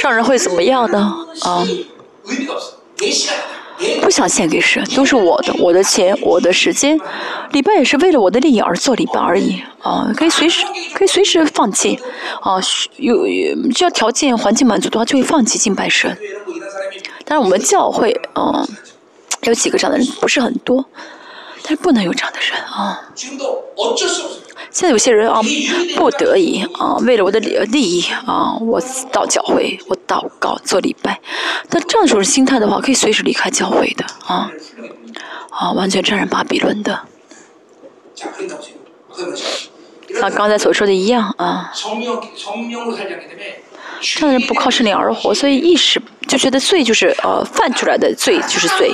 这样人会怎么样呢？啊。不想献给神，都是我的，我的钱，我的时间。礼拜也是为了我的利益而做礼拜而已啊，可以随时，可以随时放弃啊。有需要条件、环境满足的话，就会放弃敬拜神。但是我们教会啊，有几个这样的人，不是很多，但是不能有这样的人啊。现在有些人啊，不得已啊，为了我的利利益啊，我到教会，我祷告，做礼拜。但这样一种心态的话，可以随时离开教会的啊，啊，完全沾染巴比伦的。像刚才所说的一样啊，这样人不靠圣灵而活，所以意识就觉得罪就是呃犯出来的罪就是罪，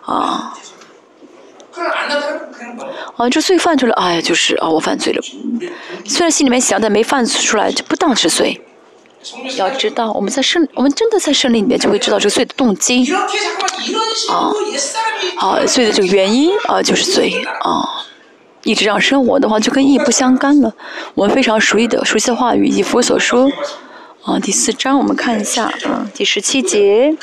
啊。啊这罪犯出来哎呀就是啊我犯罪了。虽然心里面想但没犯出来就不当是罪。要知道我们在胜我们真的在胜利里面就会知道这个罪的动机。啊啊所以的这个原因啊就是罪。啊一直这样生活的话就跟义不相干了。我们非常熟悉的熟悉的话语以佛所说啊第四章我们看一下啊第十七节。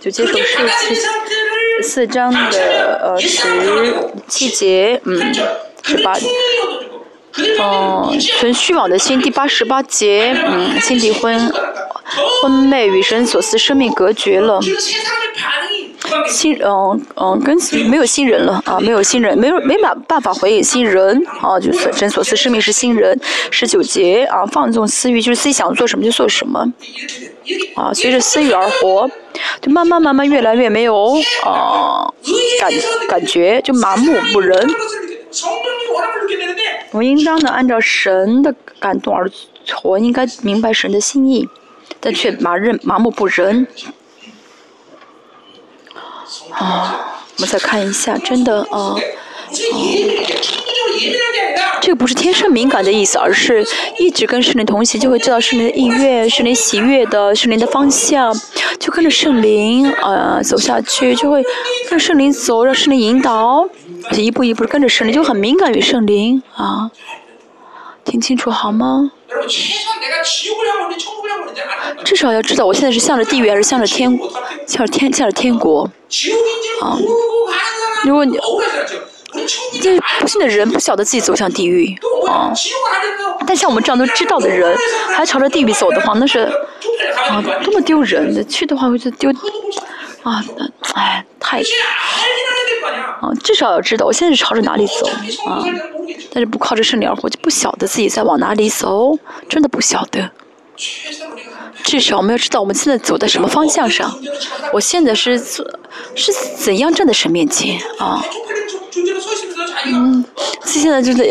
就接受四七四章的呃十七节，嗯，十八，哦、存虚妄的心，第八十八节，嗯，心地婚婚昧与神所赐生命隔绝了。新嗯嗯，跟没有新人了啊，没有新人，没有没办办法回应新人啊，就是神所思生命是新人十九节啊，放纵私欲就是自己想做什么就做什么。啊，随着私欲而活，就慢慢慢慢越来越没有啊感感觉，就麻木不仁。我应当的按照神的感动而活，应该明白神的心意，但却麻认麻木不仁。啊，我们再看一下，真的啊，啊。这个不是天生敏感的意思，而是一直跟圣灵同行，就会知道圣灵的意愿、圣灵喜悦的、圣灵的方向，就跟着圣灵呃走下去，就会跟圣灵走，让圣灵引导，而且一步一步跟着圣灵，就很敏感于圣灵啊。听清楚好吗？至少要知道我现在是向着地狱还是向着天，向着天向着天国。啊，如果你。对，不幸的人不晓得自己走向地狱。啊。但像我们这样都知道的人还朝着地狱走的话，那是啊，多么丢人。的。去的话会觉得丢啊，哎，太……至少要知道我现在是朝着哪里走。啊，但是不靠着圣灵而活，就不晓得自己在往哪里走。真的不晓得，至少我们要知道我们现在走在什么方向上。我现在是是怎样站在神面前啊。嗯，自己现在就是，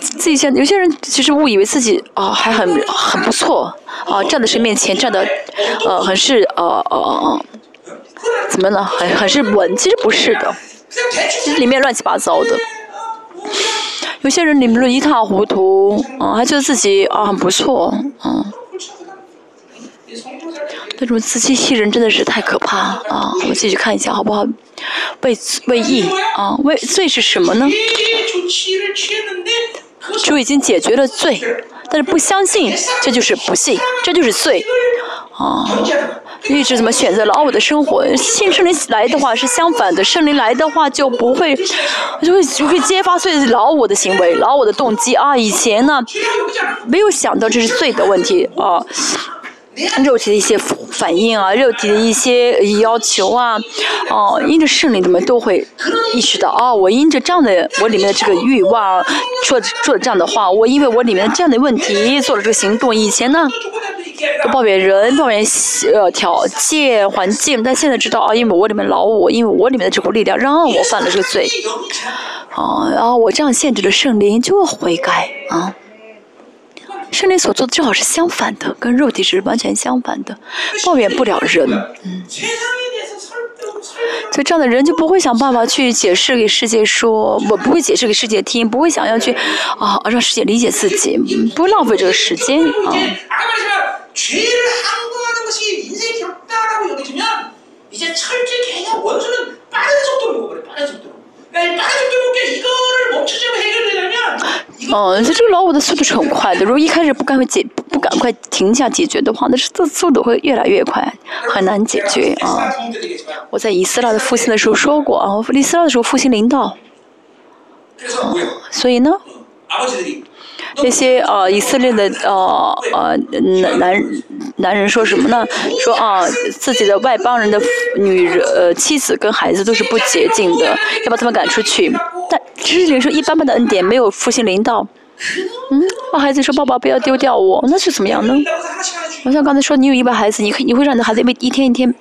自己现有些人其实误以为自己啊还很很不错，啊站在谁面前站的呃很是呃呃呃呃，怎么了很很是稳，其实不是的，其实里面乱七八糟的，有些人里面一塌糊涂，啊还觉得自己啊很不错，嗯。那种自欺欺人真的是太可怕了啊！我们自己去看一下好不好？为为义啊，为罪是什么呢？主已经解决了罪，但是不相信，这就是不信，这就是罪啊！一直怎么选择了我的生活？信圣灵来的话是相反的，圣灵来的话就不会，就会就会揭发罪，老我的行为，老我的动机啊！以前呢，没有想到这是罪的问题啊！肉体的一些反应啊，肉体的一些要求啊，哦，因着圣灵，你们都会意识到，哦，我因着这样的，我里面的这个欲望，说说这样的话，我因为我里面的这样的问题，做了这个行动，以前呢，都抱怨人，抱怨呃条件环境，但现在知道，哦，因为我里面老我，因为我里面的这股力量让我犯了这个罪，哦，然后我这样限制了圣灵，就会悔改啊。圣灵所做的正好是相反的，跟肉体是完全相反的，抱怨不了人，嗯。所以这样的人就不会想办法去解释给世界说，我不会解释给世界听，不会想要去啊让世界理解自己，不浪费这个时间啊。嗯，这这个老五的速度是很快的。如果一开始不赶快解，不赶快停下解决的话，那是这速度会越来越快，很难解决啊、我在以色列的复兴的时候说过啊，以色列的时候复兴领导，所以呢，那些呃，以色列的呃，呃，男男男人说什么呢？说啊，自己的外邦人的女人，呃，妻子跟孩子都是不洁净的，要把他们赶出去。但其实列说，一般般的恩典没有复兴。领导嗯，那孩子说，爸爸不要丢掉我，那是怎么样呢？好像刚才说，你有一般孩子，你可你会让你的孩子，因为一天一天，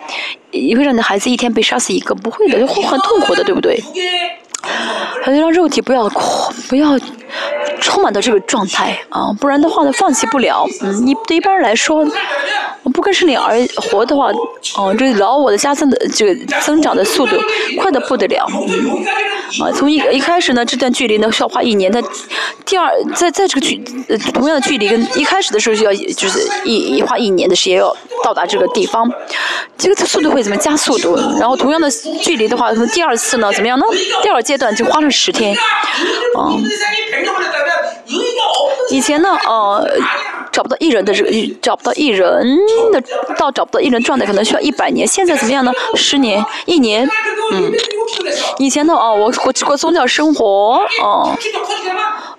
你会让你的孩子一天被杀死一个，不会的，就会很痛苦的，对不对？好像让肉体不要哭，不要。充满的这个状态啊，不然的话呢，放弃不了。嗯，你对一般人来说，不跟生灵而活的话，哦、啊，这老我的加增的这个增长的速度快的不得了。嗯，啊，从一一开始呢，这段距离呢需要花一年，但第二在在这个距呃同样的距离跟一开始的时候就要就是一一花一年的时间要到达这个地方，这个速度会怎么加速度？然后同样的距离的话，那么第二次呢怎么样呢？第二阶段就花上十天，嗯、啊。以前呢，呃，找不到艺人的这个，找不到艺人的，到找不到艺人状态，可能需要一百年。现在怎么样呢？十年，一年，嗯。以前呢，哦、我我只过宗教生活，哦、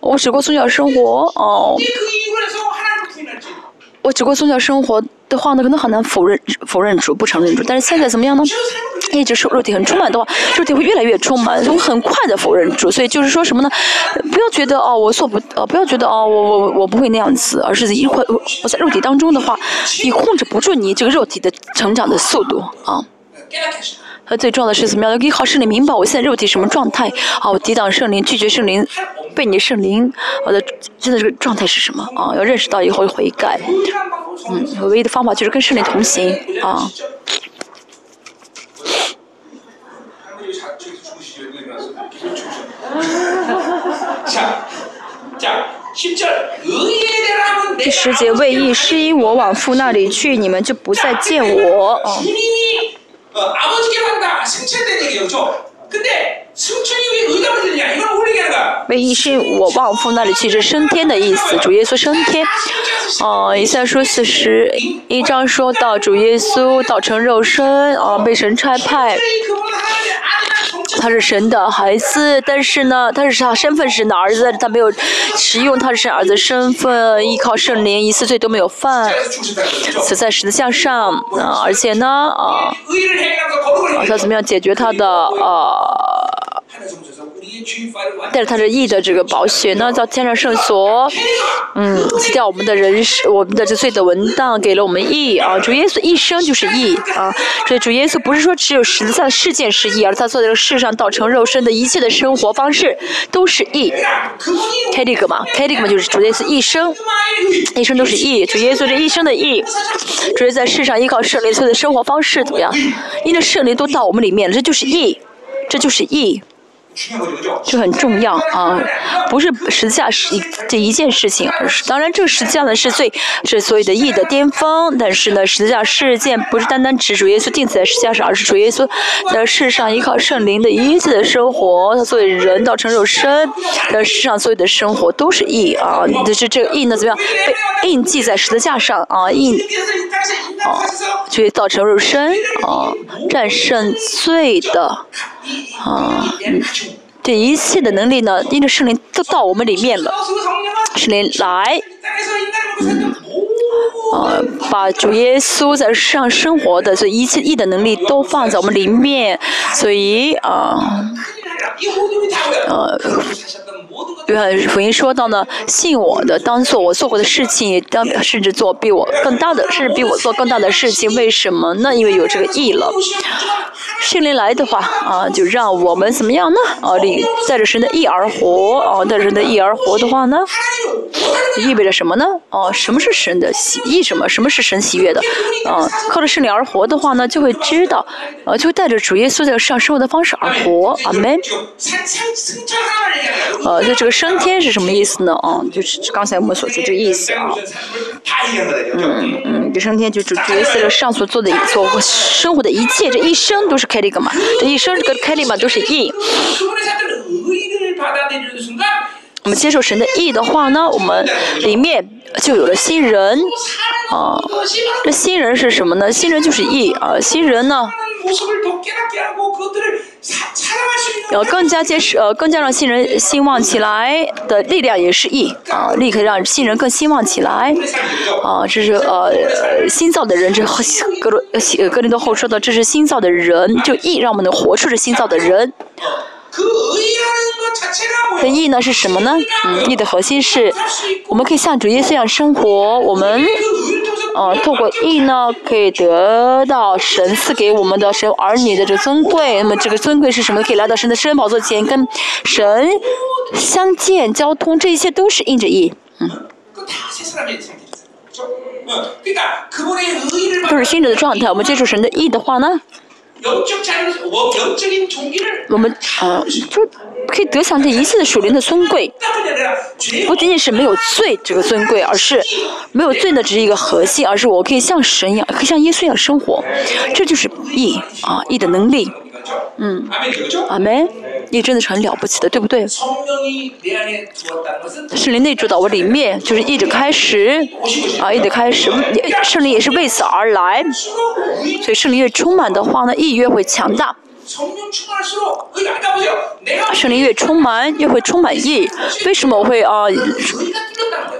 我只过宗教生活，哦、我只过宗教生活的话呢，可能很难否认否认主，不承认主。但是现在怎么样呢？一直是肉体很充满的话，肉体会越来越充满，会很快的否认主。所以就是说什么呢？不要觉得哦，我做不呃，不要觉得哦，我我我不会那样子，而是一会我在肉体当中的话，你控制不住你这个肉体的成长的速度啊。他最重要的是怎么样？要依靠圣灵，明白我现在肉体什么状态。好，抵挡圣灵，拒绝圣灵，被你圣灵。我的真的这个状态是什么？啊，要认识到以后悔改。嗯，唯一的方法就是跟圣灵同行。啊。第十节，为义是因我往父那里去，你们就不再见我。啊。 어, 아버지께 간다. 승천된 얘기예요. 그렇죠? 근데 为一生我望父那里去，是升天的意思。主耶稣升天，哦、一，下说四十一章说到主耶稣道成肉身，哦、被神差派，他是神的孩子，但是呢，他是他身份是神的儿子，他没有使用他是神儿子身份，依靠圣灵，一次罪都没有犯，死在十字架上，啊、而且呢，啊、呃，他怎么样解决他的，啊。带着他的义的这个宝血呢，到天上圣所，嗯，掉我们的人是我们的这罪的文档，给了我们义啊。主耶稣一生就是义啊，所以主耶稣不是说只有十字架事件是义，而他做的这个世上道成肉身的一切的生活方式都是义。k d g 嘛 k d g 嘛就是主耶稣一生，一生都是义。主耶稣这一生的义，主耶稣在世上依靠圣灵做的生活方式怎么样？因为圣灵都到我们里面，了，这就是义。这就是义这很重要啊，不是十字架是这一件事情，而是当然这个十字架呢是最是所有的义的巅峰，但是呢十字架事件不是单单指主耶稣定死在十字架上，而是主耶稣在世上依靠圣灵的一切的生活，他作为人道成肉身，在世上所有的生活都是义啊，这这个义呢怎么样被印记在十字架上啊印啊，就会造成肉身啊战胜罪的啊。嗯这一切的能力呢因着圣灵都到我们里面了。圣灵来。啊把主耶稣在世上生活的所以一切一的能力都放在我们里面。所以啊呃对翰福音说到呢，信我的当做我做过的事情，也当甚至做比我更大的，甚至比我做更大的事情。为什么呢？因为有这个意了。圣灵来的话啊，就让我们怎么样呢？啊，你带着神的意而活啊，带着神的意而活的话呢，意味着什么呢？哦、啊，什么是神的喜意？什么？什么是神喜悦的？啊，靠着圣灵而活的话呢，就会知道，啊，就带着主耶稣的世上生活的方式而活。阿门。啊，那这个升天是什么意思呢？啊，就是刚才我们所说这个意思啊。嗯嗯，这升天就是追随了上所做的所生活的一切，这一生都是凯利格嘛，这一生这个凯利嘛都是意。我们接受神的意的话呢，我们里面就有了新人，啊，这新人是什么呢？新人就是意啊，新人呢？要更加结实，呃，更加让新人兴旺起来的力量也是义啊，立刻让新人更兴旺起来啊，这是呃新造的人，这后格罗呃格林多后说的，这是新造的人，就义让我们能活出这新造的人。的意义呢是什么呢？嗯，意义的核心是，我们可以像主耶稣一样生活。我们，呃，透过意义呢，可以得到神赐给我们的神儿女的这尊贵。那么这个尊贵是什么？可以来到神的圣宝座前，跟神相见、交通，这一切都是印着意。嗯，都是心者的状态。我们接触神的意义的话呢？我们啊，就可以得享这一切属灵的尊贵，不仅仅是没有罪这个尊贵，而是没有罪的只是一个核心，而是我可以像神一样，可以像耶稣一样生活，这就是义啊，义的能力。嗯，阿门，你真的是很了不起的，对不对？圣灵内住到我里面，就是一直开始，啊，一直开始，圣灵也是为此而来，所以圣灵越充满的话呢，意越会强大。圣灵越充满，越会充满意。为什么我会啊？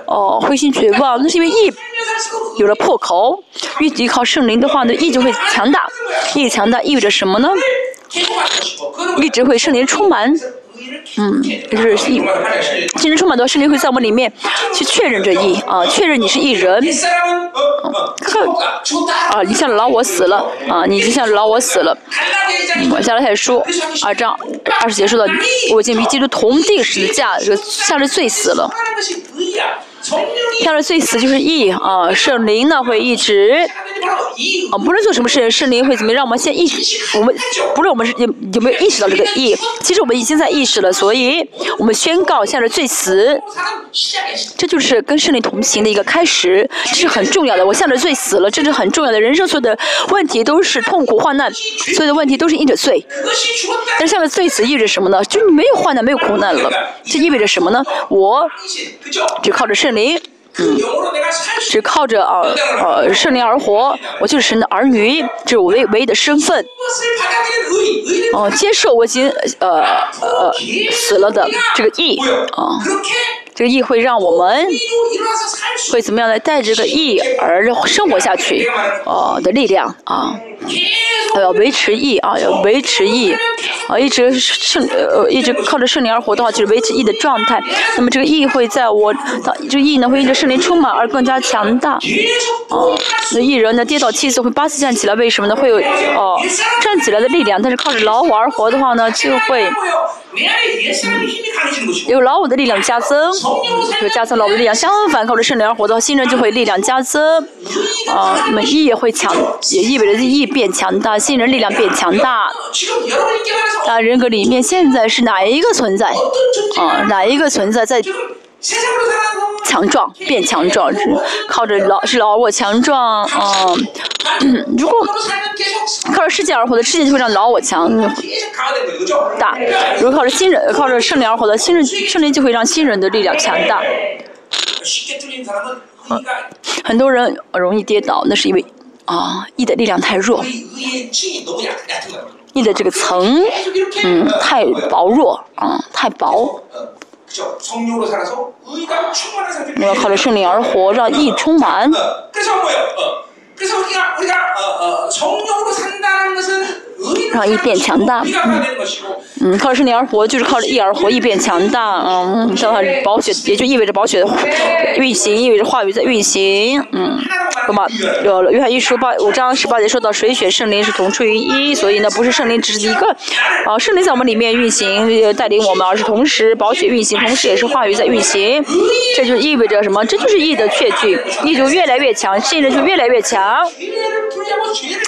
哦，灰心绝望，那是因为意有了破口。越依靠圣灵的话呢，意就会强大。意强大意味着什么呢？意只会圣灵充满。嗯就是一精神充满的生灵会在我们里面去确认这一啊确认你是一人。啊啊你向老我死了啊你就像老我死了。我下来看书啊这样二十结束了我已经迷进了同地十的架值下来醉死了。向着最死就是义啊，圣灵呢会一直啊，不论做什么事，圣灵会怎么让我们先意识，我们不论我们是有有没有意识到这个义，其实我们已经在意识了，所以我们宣告向着最死，这就是跟圣灵同行的一个开始，这是很重要的。我向着最死了，这是很重要的。人生所有的问题都是痛苦患难，所有的问题都是因着罪，但是向着最死意味着什么呢？就是你没有患难，没有苦难了，这意味着什么呢？我只靠着圣。灵，嗯，靠着啊啊圣灵而活。我就是神的儿女，这是我唯唯一的身份。哦，接受我已经呃呃死了的这个义啊。这个义会让我们会怎么样来带这个义而生活下去啊的力量啊，要维持义啊，要维持义。啊，一直胜呃一直靠着圣灵而活的话，就是维持义的状态。那么这个义会在我，这义呢会因着圣灵充满而更加强大。哦、那义人呢跌倒七次会八次站起来，为什么呢？会有哦、站起来的力量，但是靠着老我而活的话呢，就会。有老我的力量加增，有加增老我的力量。相反，靠着圣灵而活的新人就会力量加增，啊、那么意也会强，也意味着意变强大，新人力量变强大。啊，人格里面现在是哪一个存在？啊，哪一个存在在强壮变强壮，靠着老是老我强壮。嗯，如果靠着世界而活的世界就会让老我强大。如果靠着新人，靠着圣灵而活的新人，圣灵就会让新人的力量强大。很多人容易跌倒，那是因为啊，一的力量太弱。你的这个层，嗯，太薄弱，啊，太薄。你要靠着圣灵而活，让意充满。让义变强大。嗯，靠着圣灵而活，就是靠着义而活，义变强大。嗯，知道宝血，也就意味着宝血的运行，意味着话语在运行。嗯，懂吗？有了约翰一书八五章十八节说到，水血圣灵是同出于一，所以呢，不是圣灵只是一个，啊，圣灵在我们里面运行带领我们，而是同时宝血运行，同时也是话语在运行。这就意味着什么？这就是义的确据，义就越来越强，信任就越来越强。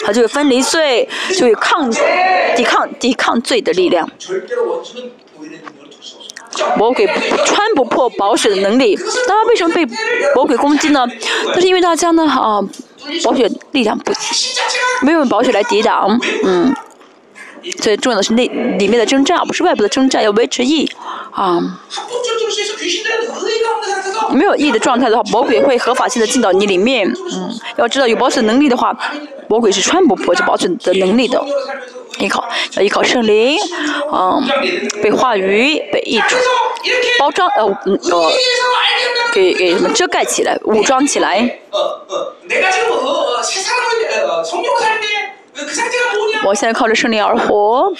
他就有分离罪，就有抗抵抗抵抗罪的力量。魔鬼穿不破保险的能力，那他为什么被魔鬼攻击呢？那是因为大家呢啊，保险力量不，没有保险来抵挡，嗯。最重要的是内里面的征战，不是外部的征战，要维持义啊。没有义的状态的话，魔鬼会合法性的进到你里面。嗯，要知道有保险能力的话，魔鬼是穿不破这保险的能力的。依靠要依靠圣灵，嗯，被话语被义种包装呃呃给给什么遮盖起来，武装起来。我现在靠着胜利而活，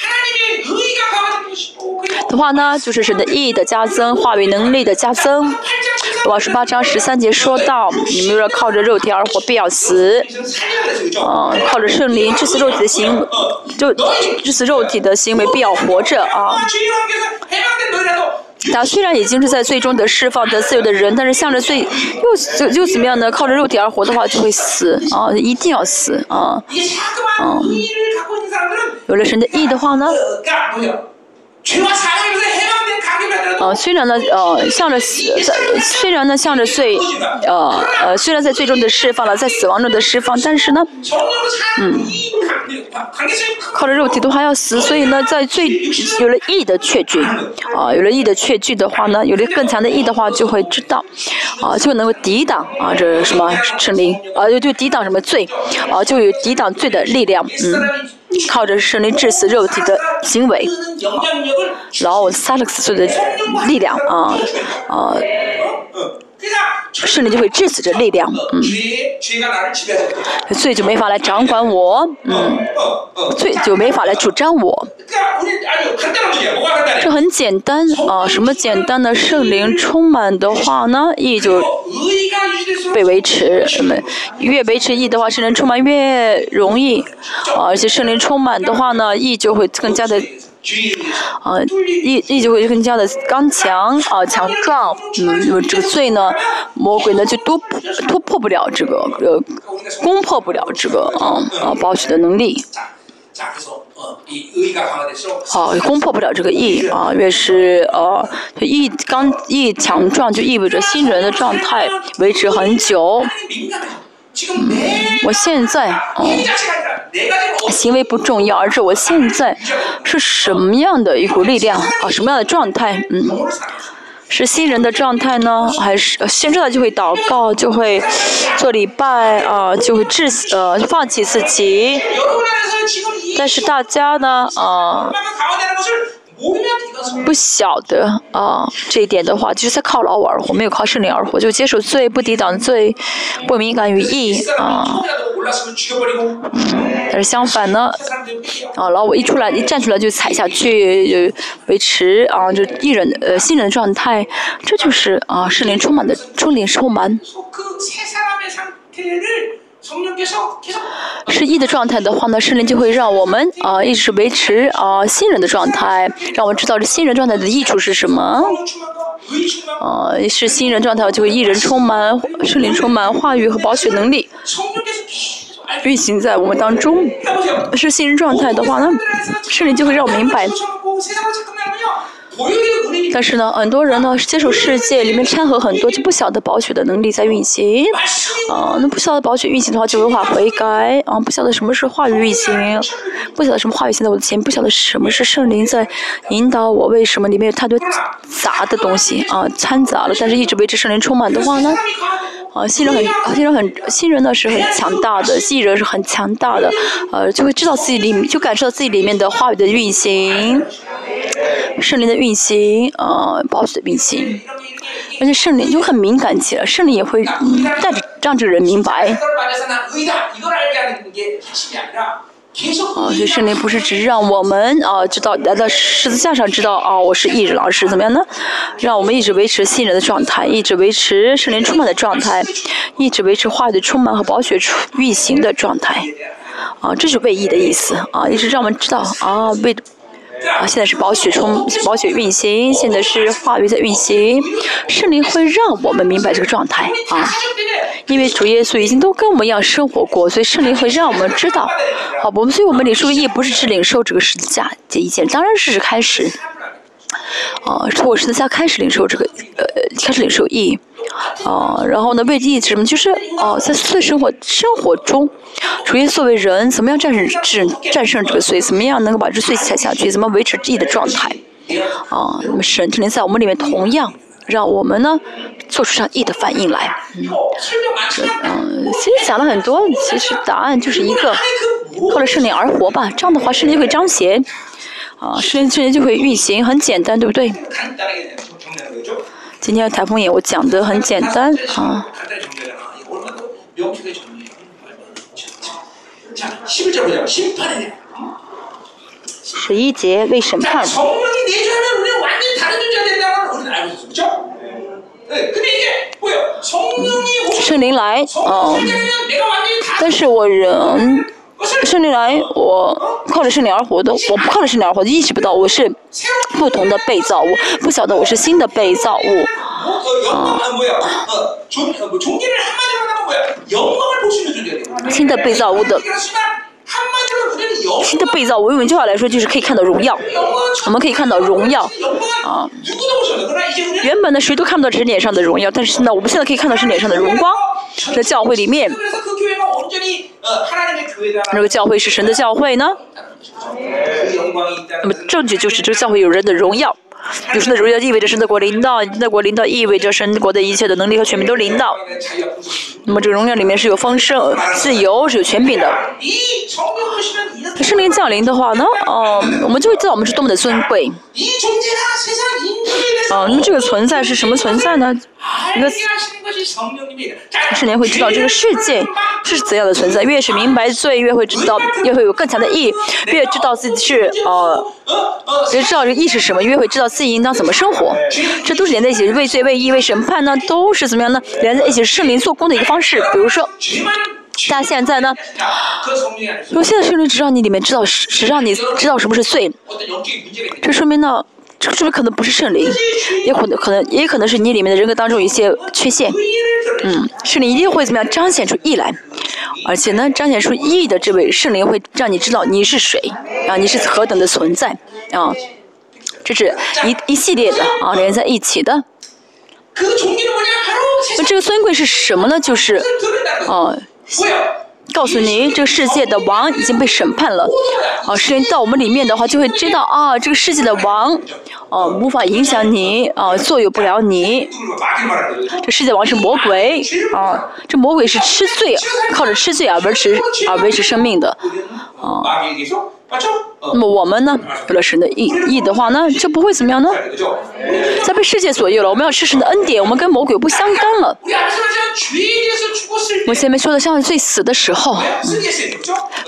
的话呢，就是使得义的加增，话语能力的加增。我十八章十三节说到，你们若靠着肉体而活，必要死。啊，靠着圣灵，这是肉体的行，就这是肉体的行为，必要活着啊。他虽然已经是在最终的释放着自由的人但是向着最又又怎么样呢？靠着肉体而活的话就会死啊一定要死啊啊。有了神的意的话呢？呃，虽然呢，呃，向着虽虽然呢，向着罪，呃呃，虽然在最终的释放了，在死亡中的释放，但是呢，嗯，靠着肉体都还要死，所以呢，在最有了义的确据，啊，有了义的确据的话呢，有了更强的义的话，就会知道，啊，就能够抵挡啊，这什么圣灵，啊，就就抵挡什么罪，啊，就有抵挡罪的力量，嗯。靠着胜利致死肉体的行为，然后萨克斯的力量啊啊。圣灵就会致死这力量，嗯，所以就没法来掌管我，嗯，所以就没法来主张我。这很简单啊，什么简单的圣灵充满的话呢？意就被维持。什么越维持意的话，圣灵充满越容易。而且圣灵充满的话呢，意就会更加的。啊，一一就会更加的刚强啊，强壮。嗯，这个罪呢，魔鬼呢，就突突破不了这个呃，攻破不了这个啊，啊，暴雪的能力。好，攻破不了这个意啊，越是呃，意刚意强壮，就意味着新人的状态维持很久。我现在、哦、行为不重要，而是我现在是什么样的一股力量啊，什么样的状态？嗯，是新人的状态呢，还是现在就会祷告，就会做礼拜啊、就会致呃放弃自己？但是大家呢，啊、不晓得啊这一点的话就是在靠老五而活没有靠圣灵而活就接受最不抵挡最不敏感于意义啊。但是相反呢啊老我一出来一站出来就踩下去维持啊就艺人的呃新人状态这就是啊圣灵充满的充灵充满。是 e 的状态的话呢，圣灵就会让我们啊一直维持啊新人的状态，让我们知道这新人状态的益处是什么。啊，是新人状态就会一人充满圣灵，充满话语和保血能力，运行在我们当中。是新人状态的话呢，圣灵就会让我明白。但是呢，很多人呢，接受世界里面掺和很多，就不晓得宝血的能力在运行，啊，那不晓得宝血运行的话，就无法悔改，啊，不晓得什么是话语运行，不晓得什么话语现在我的钱，不晓得什么是圣灵在引导我，为什么里面有太多杂的东西啊，掺杂了，但是一直维持圣灵充满的话呢，啊，新人很，新人很，新人呢是很强大的，新人是很强大的，呃，就会知道自己里，就感受到自己里面的话语的运行。圣灵的运行，呃，宝血运行，而且圣灵就很敏感起来，圣灵也会带着让这个人明白。啊，所以圣灵不是只是让我们啊知道来到十字架上知道啊，我是一直老师怎么样呢？让我们一直维持新人的状态，一直维持圣灵充满的状态，一直维持话语的充满和宝血运行的状态。啊，这是为义的意思啊，一直让我们知道啊为。啊，现在是宝血充，宝血运行，现在是话语在运行，圣灵会让我们明白这个状态啊，因为主耶稣已经都跟我们一样生活过，所以圣灵会让我们知道，好，我们所以我们领受意不是只领受这个十字架这一件，当然是开始，啊，从我十字架开始领受这个，呃，开始领受意义。哦，然后呢？为利益什么？就是哦，在罪生活生活中，首先作为人，怎么样战胜制战胜这个罪？怎么样能够把这罪踩下去？怎么维持自己的状态？啊，那么神就能在我们里面同样让我们呢做出上义的反应来。嗯，其实讲了很多，其实答案就是一个靠着胜利而活吧。这样的话，胜利会彰显，啊，胜利就会运行，很简单，对不对？今天台风眼我讲的很简单啊。十一节为审判圣灵来啊但是我人胜利来我靠着胜利而活的我不靠着胜利而活意识不到我是不同的被造物不晓得我是新的被造物。啊新的被造物的新的被造物用一句话来说就是可以看到荣耀我们可以看到荣耀啊原本呢谁都看不到谁脸上的荣耀但是呢我们现在可以看到是脸上的荣光在教会里面，那个教会是神的教会呢。那么证据就是这教会有人的荣耀，有神的荣耀意味着神的国领导，神的国领导意味着神国的一切的能力和权柄都领导。那么这个荣耀里面是有丰盛、自由、是有权柄的。圣灵降临的话呢，哦，我们就会知道我们是多么的尊贵。哦，那么这个存在是什么存在呢？一个圣年会知道这个世界是怎样的存在，越是明白罪，越会知道，越会有更强的意，越知道自己是呃，越知道这个意是什么，越会知道自己应当怎么生活。这都是连在一起，为罪、为义、为审判呢，都是怎么样呢？连在一起，圣灵做工的一个方式。比如说，但现在呢，如果现在圣灵只让你里面知道，只让你知道什么是罪，这说明呢。这是不是可能不是圣灵？也可能可能也可能是你里面的人格当中有一些缺陷。嗯，圣灵一定会怎么样彰显出义来，而且呢，彰显出义的这位圣灵会让你知道你是谁啊，你是何等的存在啊。这是一一系列的啊，连在一起的。那这个尊贵是什么呢？就是，哦、啊。告诉你，这个世界的王已经被审判了。啊，时间到我们里面的话，就会知道啊，这个世界的王啊，无法影响你啊，左右不了你。这世界王是魔鬼啊，这魔鬼是吃罪，靠着吃罪而维持而维持生命的。啊。那么我们呢为了神的意义的话那就不会怎么样呢？在被世界左右了我们要吃神的恩典我们跟魔鬼不相干了。我前面说的像是最死的时候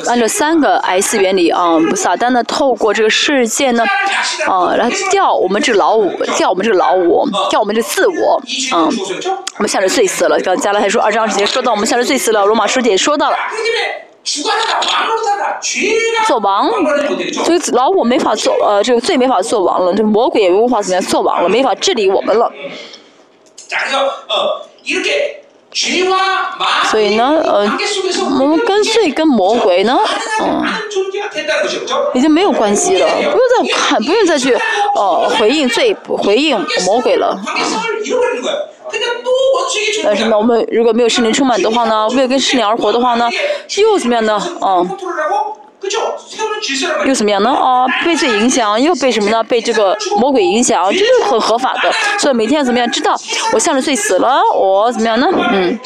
按照三个 s 原理啊萨旦呢透过这个世界呢啊来吊我们这个老五吊我们这个老五吊我们这个自我啊我们吓得最死了刚加拉还说二十二世界说到我们吓得最死了罗马书也说到了。做王。所以老虎没法做呃这个罪没法做王了这魔鬼也无法怎样做王了没法治理我们了。所以呢呃我们跟罪跟魔鬼呢？嗯已经没有关系了不用再看不用再去呃回应罪回应魔鬼了但是呢，我们如果没有圣灵充满的话呢，没有跟圣灵而活的话呢，又怎么样呢？嗯。又怎么样呢？啊，被罪影响，又被什么呢？被这个魔鬼影响，这是很合法的。所以每天怎么样？知道我向着罪死了，我怎么样呢？嗯，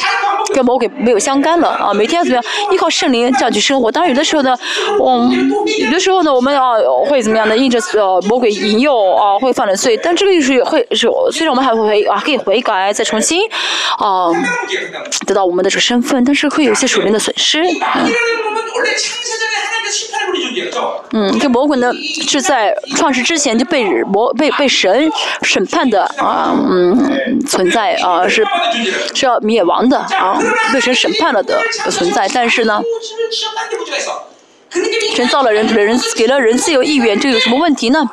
跟魔鬼没有相干了啊。每天怎么样？依靠圣灵这样去生活。当然，有的时候呢，我、嗯、有的时候呢，我们啊会怎么样呢？应着呃魔鬼引诱啊，会犯了罪。但这个又是会是，虽然我们还会回啊可以悔改，再重新啊得到我们的这个身份，但是会有一些属灵的损失。嗯，这魔鬼呢是在创世之前就被魔被被神审判的啊，嗯，存在啊是是要灭亡的啊，被神审判了的存在，但是呢。神造了人，给了人给了人自由意愿，这有什么问题呢？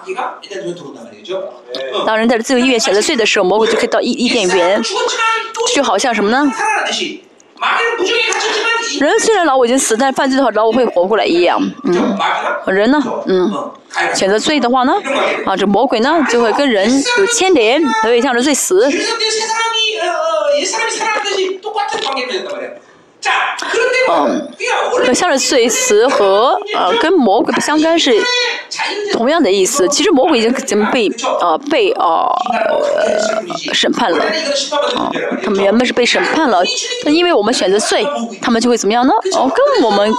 当人带着自由意愿选择罪的时候，魔鬼就可以到伊伊甸园，就好像什么呢？人虽然老我已经死，但犯罪的话老我会活过来一样。嗯，人呢，嗯，选择罪的话呢，啊，这魔鬼呢就会跟人有牵连，所以向着罪死。嗯像是碎石和呃跟魔鬼不相干是同样的意思。其实魔鬼已经已经被呃被呃审判了。啊他们原本是被审判了。那因为我们选择碎他们就会怎么样呢？哦跟我们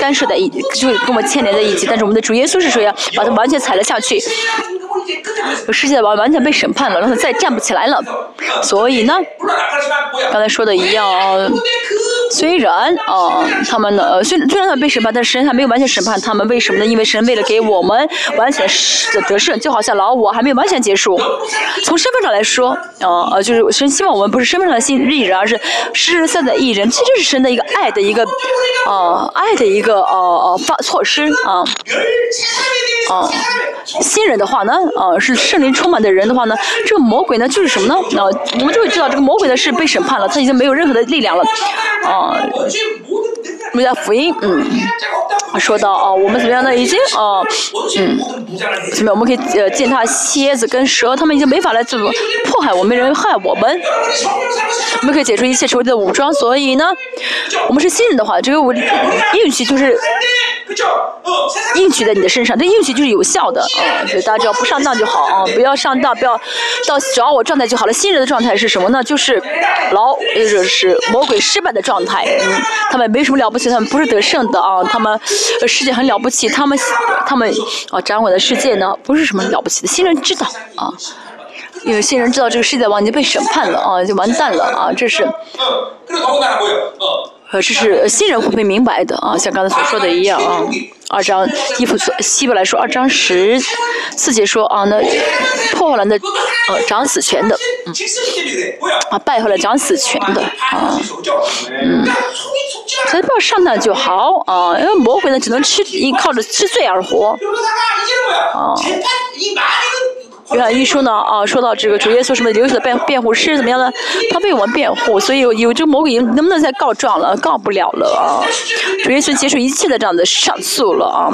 干涉在一就会跟我们牵连在一起。但是我们的主耶稣是谁呀？把他完全踩了下去。世界完完全被审判了让他再站不起来了。所以呢刚才说的一样啊虽然啊，他们呢，呃虽虽然他们被审判，但是神还没有完全审判他们。为什么呢？因为神为了给我们完全的得胜，就好像老我还没有完全结束。从身份上来说，啊呃，就是神希望我们不是身份上的新艺人，而是实实在在的艺人。其实这是神的一个爱的一个，呃，爱的一个呃呃发措施啊。 어. 新人的话呢，啊，是圣灵充满的人的话呢，这个魔鬼呢就是什么呢？啊，我们就会知道这个魔鬼呢是被审判了，他已经没有任何的力量了，啊，我们在福音，嗯，说到啊，我们怎么样呢？已经啊，嗯，怎么样？我们可以呃，践踏蝎子跟蛇，他们已经没法来组迫害我们人，害我们。我们可以解除一切仇敌的武装，所以呢，我们是新人的话，这个我运气就是运气在你的身上，这运气就是有效的。啊、所以大家只要不上当就好啊、不要上当，不要到只要我状态就好了。新人的状态是什么呢？就是老，就，是魔鬼失败的状态。嗯，他们没什么了不起，他们不是得胜的啊，他们呃世界很了不起，他们他们啊掌管的世界呢不是什么了不起的。新人知道啊。因为新人知道这个世界王已经被审判了啊，就完蛋了啊！这是呃，这是新人会被明白的啊，像刚才所说的一样啊。二章一普所希伯来说二章十四节说啊，那破坏了那呃长死权的，嗯，啊败坏了长死权的啊，嗯，所以不要上当就好啊，因为魔鬼呢只能吃依靠着吃罪而活。啊约翰一书呢？啊，说到这个主耶稣什么流血的辩辩护师怎么样呢？他为我们辩护，所以有有这某个人能不能再告状了？告不了了啊！主耶稣结束一切的这样的上诉了啊！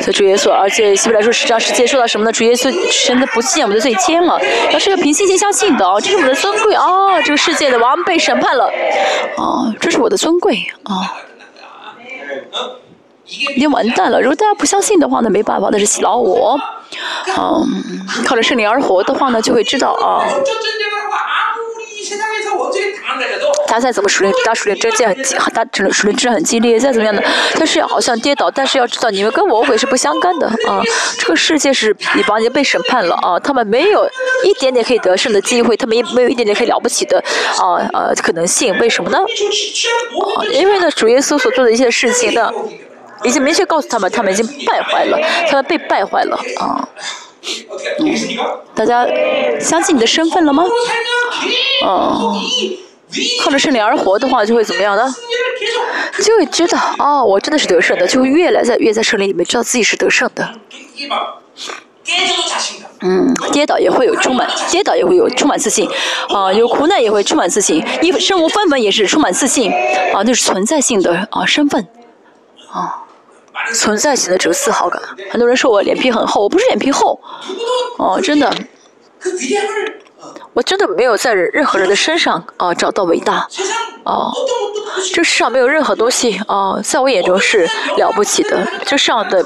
所以主耶稣，而且希伯来说实际上世界受到什么呢？主耶稣神的不信我们的罪愆了。要是要凭信心相信的啊！这是我们的尊贵啊！这个世界的王被审判了啊！这是我的尊贵啊！已经完蛋了。如果大家不相信的话呢，没办法，那是洗脑我。嗯，靠着圣灵而活的话呢，就会知道啊。他再怎么熟练，他熟练真很，他熟练这很激烈。再怎么样呢，他是好像跌倒，但是要知道你们跟魔鬼是不相干的啊。这个世界是已方已你被审判了啊，他们没有一点点可以得胜的机会，他们也没有一点点可以了不起的啊呃、啊、可能性。为什么呢？啊、因为呢，主耶稣所做的一些事情呢。已经明确告诉他们，他们已经败坏了，他们被败坏了啊！嗯，大家相信你的身份了吗？啊！靠着圣利而活的话，就会怎么样呢？就会知道哦，我真的是得胜的，就会越来在越在圣利里面知道自己是得胜的。嗯，跌倒也会有充满，跌倒也会有充满自信，啊，有苦难也会充满自信，一身无分文也是充满自信，啊，那是存在性的啊身份，啊。存在型的这个自豪感。很多人说我脸皮很厚我不是脸皮厚哦真的。我真的没有在任何人的身上啊找到伟大哦。这世上没有任何东西哦在我眼中是了不起的。这世上的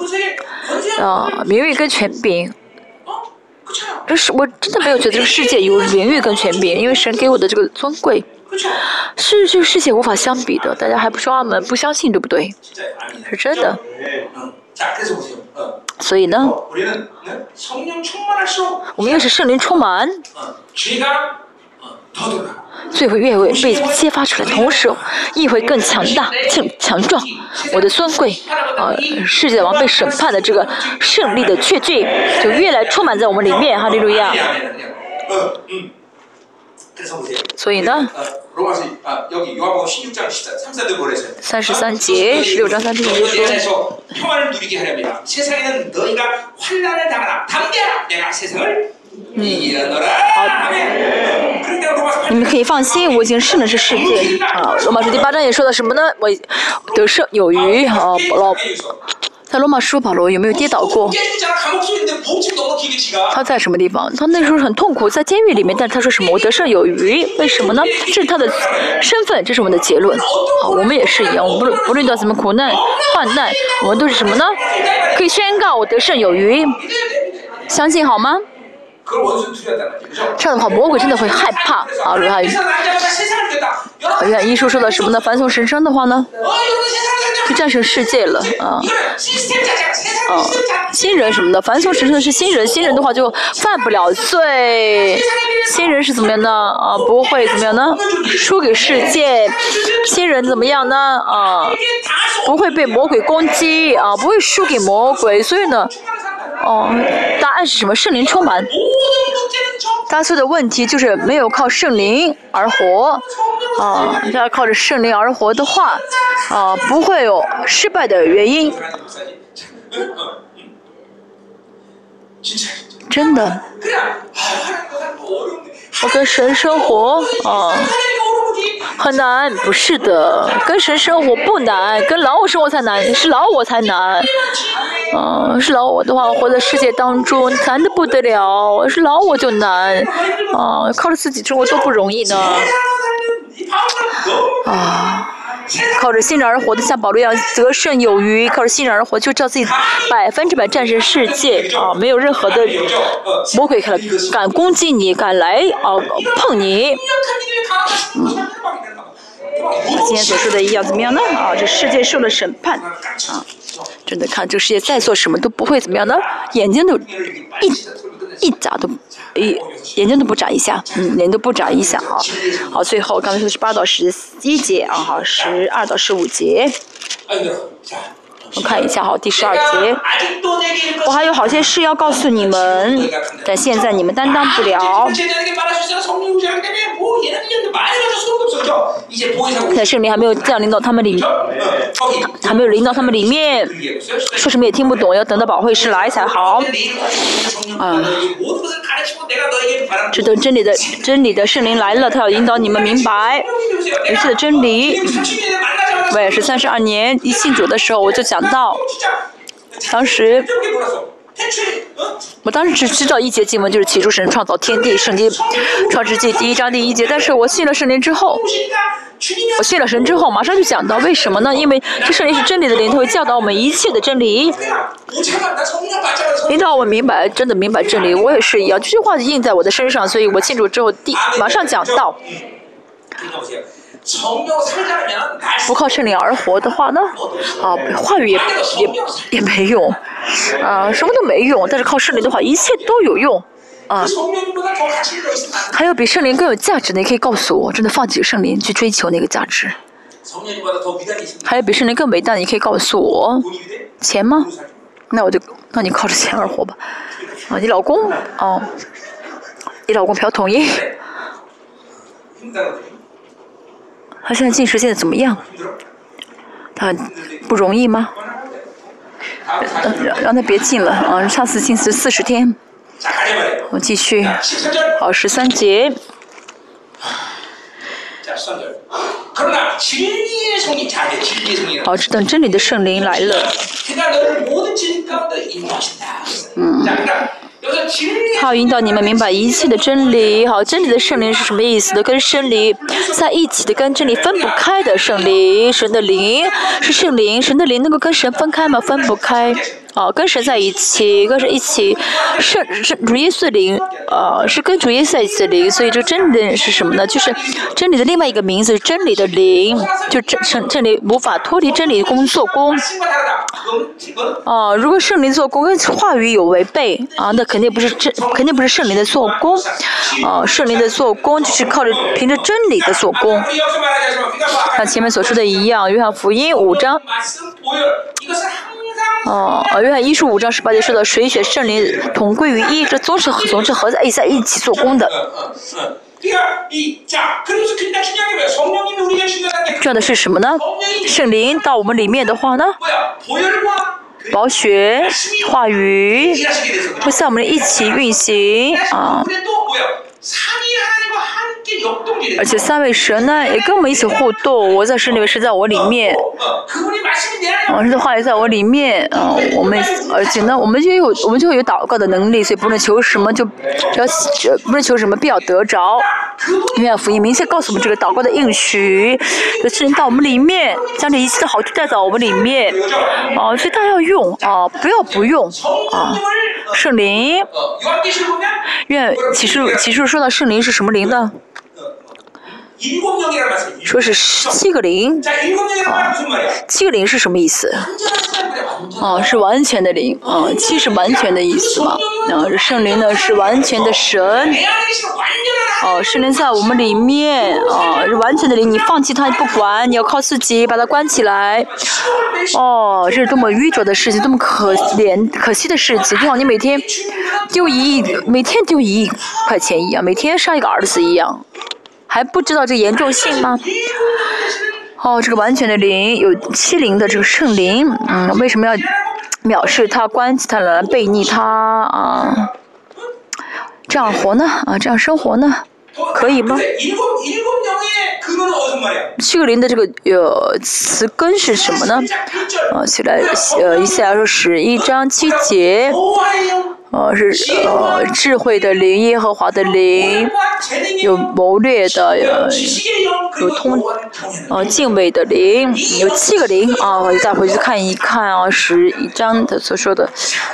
啊名誉跟权柄。就是我真的没有觉得这个世界有名誉跟权柄因为神给我的这个尊贵是这个世界无法相比的，大家还不说阿门，不相信对不对？是真的。所以呢，我们要是圣灵充满，罪会越会被揭发出来，同时亦会更强大、更强壮。我的尊贵，呃，世界王被审判的这个胜利的确据，就越来充满在我们里面。哈利路亚。啊所以呢？三十三节十六章三十一节你们可以放心我已经胜的是世界啊罗马书第八章也说了什么呢我得胜有余啊老在罗马书，保罗有没有跌倒过？他在什么地方？他那时候很痛苦，在监狱里面，但他说什么？我得胜有余，为什么呢？这是他的身份，这是我们的结论。好，我们也是一样，我们不论不论遇到什么苦难、患难，我们都是什么呢？可以宣告我得胜有余，相信好吗？这样的话，魔鬼真的会害怕啊。刘海宇，你看一说说的什么呢？凡俗神生的话呢，就战胜世界了啊。新人什么的，凡俗神生的是新人，新人的话就犯不了罪。新人是怎么样呢？啊，不会怎么样呢，输给世界。新人怎么样呢？啊，不会被魔鬼攻击啊，不会输给魔鬼。所以呢。哦答案是什么？圣灵充满。他说的问题就是没有靠圣灵而活。啊要靠着圣灵而活的话啊不会有失败的原因。真的。我跟神生活啊很难不是的。跟神生活不难跟老我生活才难是老我才难。啊是老我的话我活在世界当中难的不得了是老我就难。啊靠着自己生活多不容易呢。啊。靠着信任而活的，像保罗一样得胜有余；靠着信任而活，就知道自己百分之百战胜世界啊，没有任何的魔鬼敢敢攻击你，敢来啊碰你。嗯，今天所说的一样怎么样呢？啊，这世界受了审判啊，真的看这个世界再做什么都不会怎么样呢，眼睛都一一眨都。一眼睛都不眨一下，嗯，脸都不眨一下啊。好，最后刚才说的是八到十一节啊，好，十二到十五节。我看一下哈，第十二节，我还有好些事要告诉你们，但现在你们担当不了。现在圣灵还没有降临到他们里，还没有临到他们里面，说什么也听不懂，要等到保惠师来才好。啊、这，等真理的真理的圣灵来了，他要引导你们明白一切的真理。我也是三十二年一信主的时候，我就想。讲到，当时我当时只知道一节经文，就是起初神创造天地，圣经创世纪第一章第一节。但是我信了圣灵之后，我信了神之后，马上就讲到为什么呢？因为这圣灵是真理的灵，它会教导我们一切的真理，引导我明白，真的明白真理。我也是一样，这句话印在我的身上，所以我信主之后，第马上讲到。不靠圣灵而活的话呢，啊，话语也也也没用，啊，什么都没用。但是靠圣灵的话，一切都有用，啊。还有比圣灵更有价值的，你可以告诉我，真的放弃圣灵去追求那个价值。还有比圣灵更伟大的，你可以告诉我，钱吗？那我就，那你靠着钱而活吧。啊，你老公，哦，你老公朴同意。他现在进食现在怎么样？他不容易吗？让让他别进了啊！上次进食四十天。我继续，好，十三节。好，等真理的圣灵来了。嗯。好，引导你们明白一切的真理。好，真理的圣灵是什么意思的？跟圣灵在一起的，跟真理分不开的圣灵。神的灵是圣灵，神的灵能够跟神分开吗？分不开。哦，跟神在一起，跟神一起。圣圣主耶稣灵，呃，是跟主耶稣在一起的灵。所以这真理是什么呢？就是真理的另外一个名字，真理的灵，就真圣真理无法脱离真理工作工。哦，如果圣灵做工跟话语有违背啊，那肯定不是真，肯定不是圣灵的做工。哦，圣灵的做工就是靠着凭着真理的做工。像前面所说的一样，约翰福音五章。哦，约翰一书五章十八节说到水血圣灵同归于一，这总是总是合在一在一起做工的。重要的是什么呢？圣灵到我们里面的话呢？宝血、话语会在我们一起运行啊。而且三位神呢，也跟我们一起互动。我在神里面，是在我里面。老师的话也在我里面啊。我们而且呢，我们就有，我们就有祷告的能力。所以不论求什么，就只要，不论求什么，必要得着。愿福音明确告诉我们这个祷告的应许。那圣灵到我们里面，将这一切的好处带到我们里面。哦，所以大家要用啊，不要不用啊。圣灵愿启示，启示说到圣灵是什么灵呢？说是七个零，啊，七个零是什么意思？啊，是完全的零，啊，七是完全的意思嘛？啊，圣灵呢是完全的神，啊，圣灵在我们里面，啊，是完全的灵，你放弃他不管，你要靠自己把它关起来，哦，这是多么愚拙的事情，多么可怜可惜的事情，就像你每天丢一亿，每天丢一亿块钱一样，每天像一个儿子一样。还不知道这严重性吗？哦，这个完全的灵有欺凌的这个圣灵，嗯，为什么要藐视他、关起他来背逆他啊？这样活呢？啊，这样生活呢？可以吗？虚灵的这个呃词根是什么呢？啊，起来呃，一下说十一章七节。呃，是呃智慧的灵，耶和华的灵，有谋略的，有通，呃，敬畏的灵，有七个灵，啊，我再回去看一看啊，十一章的所说的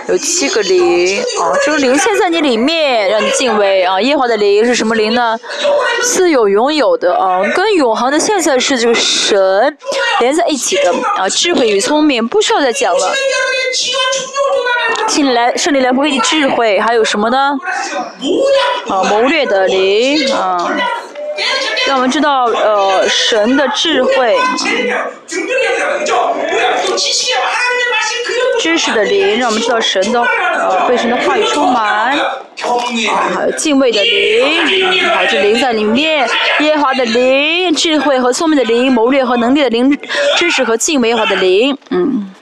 有七个灵，啊，这个灵现在你里面让你敬畏，啊，耶和华的灵是什么灵呢？似有拥有的啊，跟永恒的现在是这个神连在一起的，啊，智慧与聪明不需要再讲了。进来，顺利来，回一。智慧，还有什么呢？啊，谋略的灵啊，让我们知道呃神的智慧、知识的灵，让我们知道神的呃被神的话语充满，还有敬畏的灵，好，这灵在里面，耶和华的灵，智慧和聪明的灵，谋略和能力的灵，知识和敬畏耶和华的灵，嗯，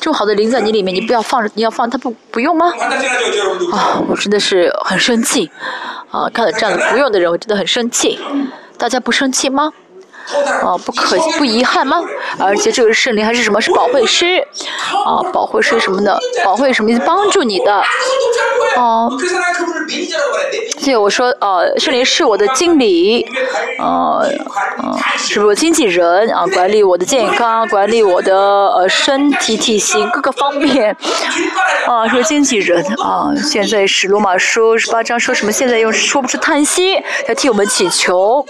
这么好的灵在你里面，你不要放着，你要放它不不用吗？啊，我真的是很生气，啊，看到这样的不用的人，我真的很生气。大家不生气吗？啊，不可不遗憾吗？而且这个圣灵还是什么？是保惠师，啊，保惠师什么的？保惠什么意思？帮助你的。哦所以我说，呃，圣灵是我的经理，呃，呃，是我经纪人啊，管理我的健康，管理我的呃身体体型各个方面，啊，是经纪人啊。现在是罗马书十八章说什么？现在又说不出叹息，要替我们祈求。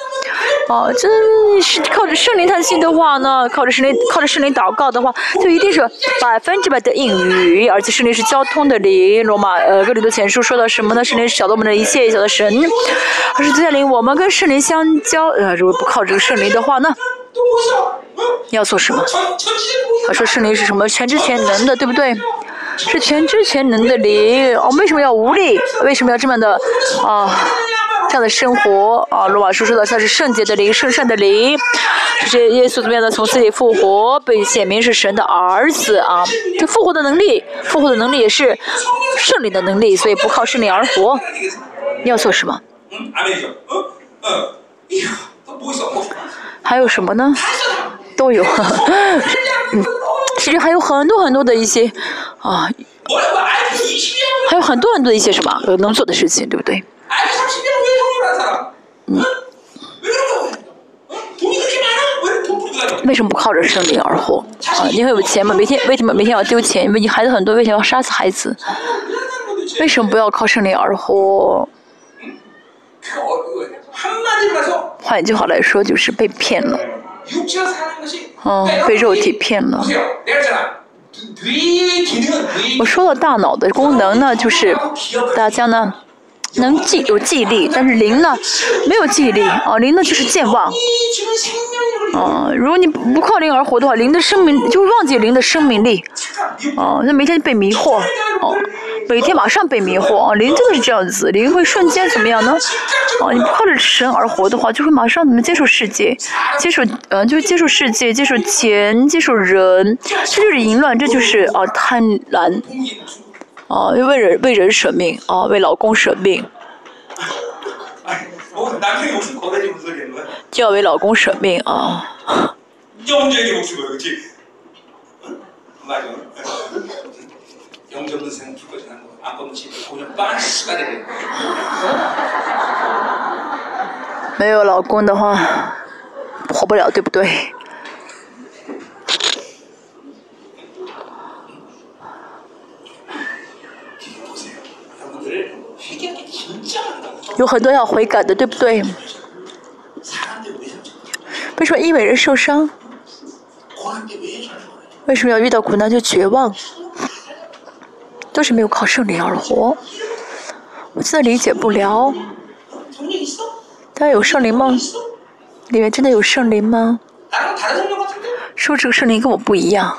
啊，真是靠着圣灵叹息的话呢，靠着圣灵靠着圣灵祷告的话，就一定是百分之百的应允，而且圣灵是交通的灵。罗马呃哥林多前书说到什么呢？圣灵是晓得我们的一切，也晓得神，而是带领我们跟圣灵相交。呃，如果不靠这个圣灵的话呢，要做什么？他说圣灵是什么？全知全能的，对不对？是全知全能的灵。哦，为什么要无力？为什么要这么的啊？这样的生活啊，罗马书说的他是圣洁的灵，圣善的灵，就是耶稣怎么样的从死里复活，被显明是神的儿子啊。这复活的能力，复活的能力也是圣灵的能力，所以不靠圣灵而活。你要做什么？还有什么呢？都有。嗯，其实还有很多很多的一些啊，还有很多很多的一些什么能做的事情，对不对？嗯。为什么不靠着圣灵而活？啊，你会有钱吗？每天为什么每天要丢钱？因为你孩子很多，为什么要杀死孩子？为什么不要靠圣灵而活？换一句话来说，就是被骗了。哦，被肉体骗了。我说了，大脑的功能呢，就是大家呢能记有记忆力，但是灵呢没有记忆力啊，灵呢就是健忘。啊，如果你不靠灵而活的话，灵的生命就会忘记灵的生命力。哦，那每天被迷惑，哦，每天马上被迷惑啊，灵真的是这样子，灵会瞬间怎么样呢？哦，你不靠着神而活的话，就会马上怎么接受世界，接受呃，就接受世界，接受钱，接受人，这就是淫乱，这就是啊贪婪，哦，为人为人舍命哦，为 老公舍命。就要为老公舍命啊。没有老公的话，活不了，对不对？有很多要悔改的，对不对？为什么伊美人受伤？为什么要遇到苦难就绝望？都是没有靠圣灵而活。我真的理解不了，大家有圣灵吗？里面真的有圣灵吗？说这个圣灵跟我不一样。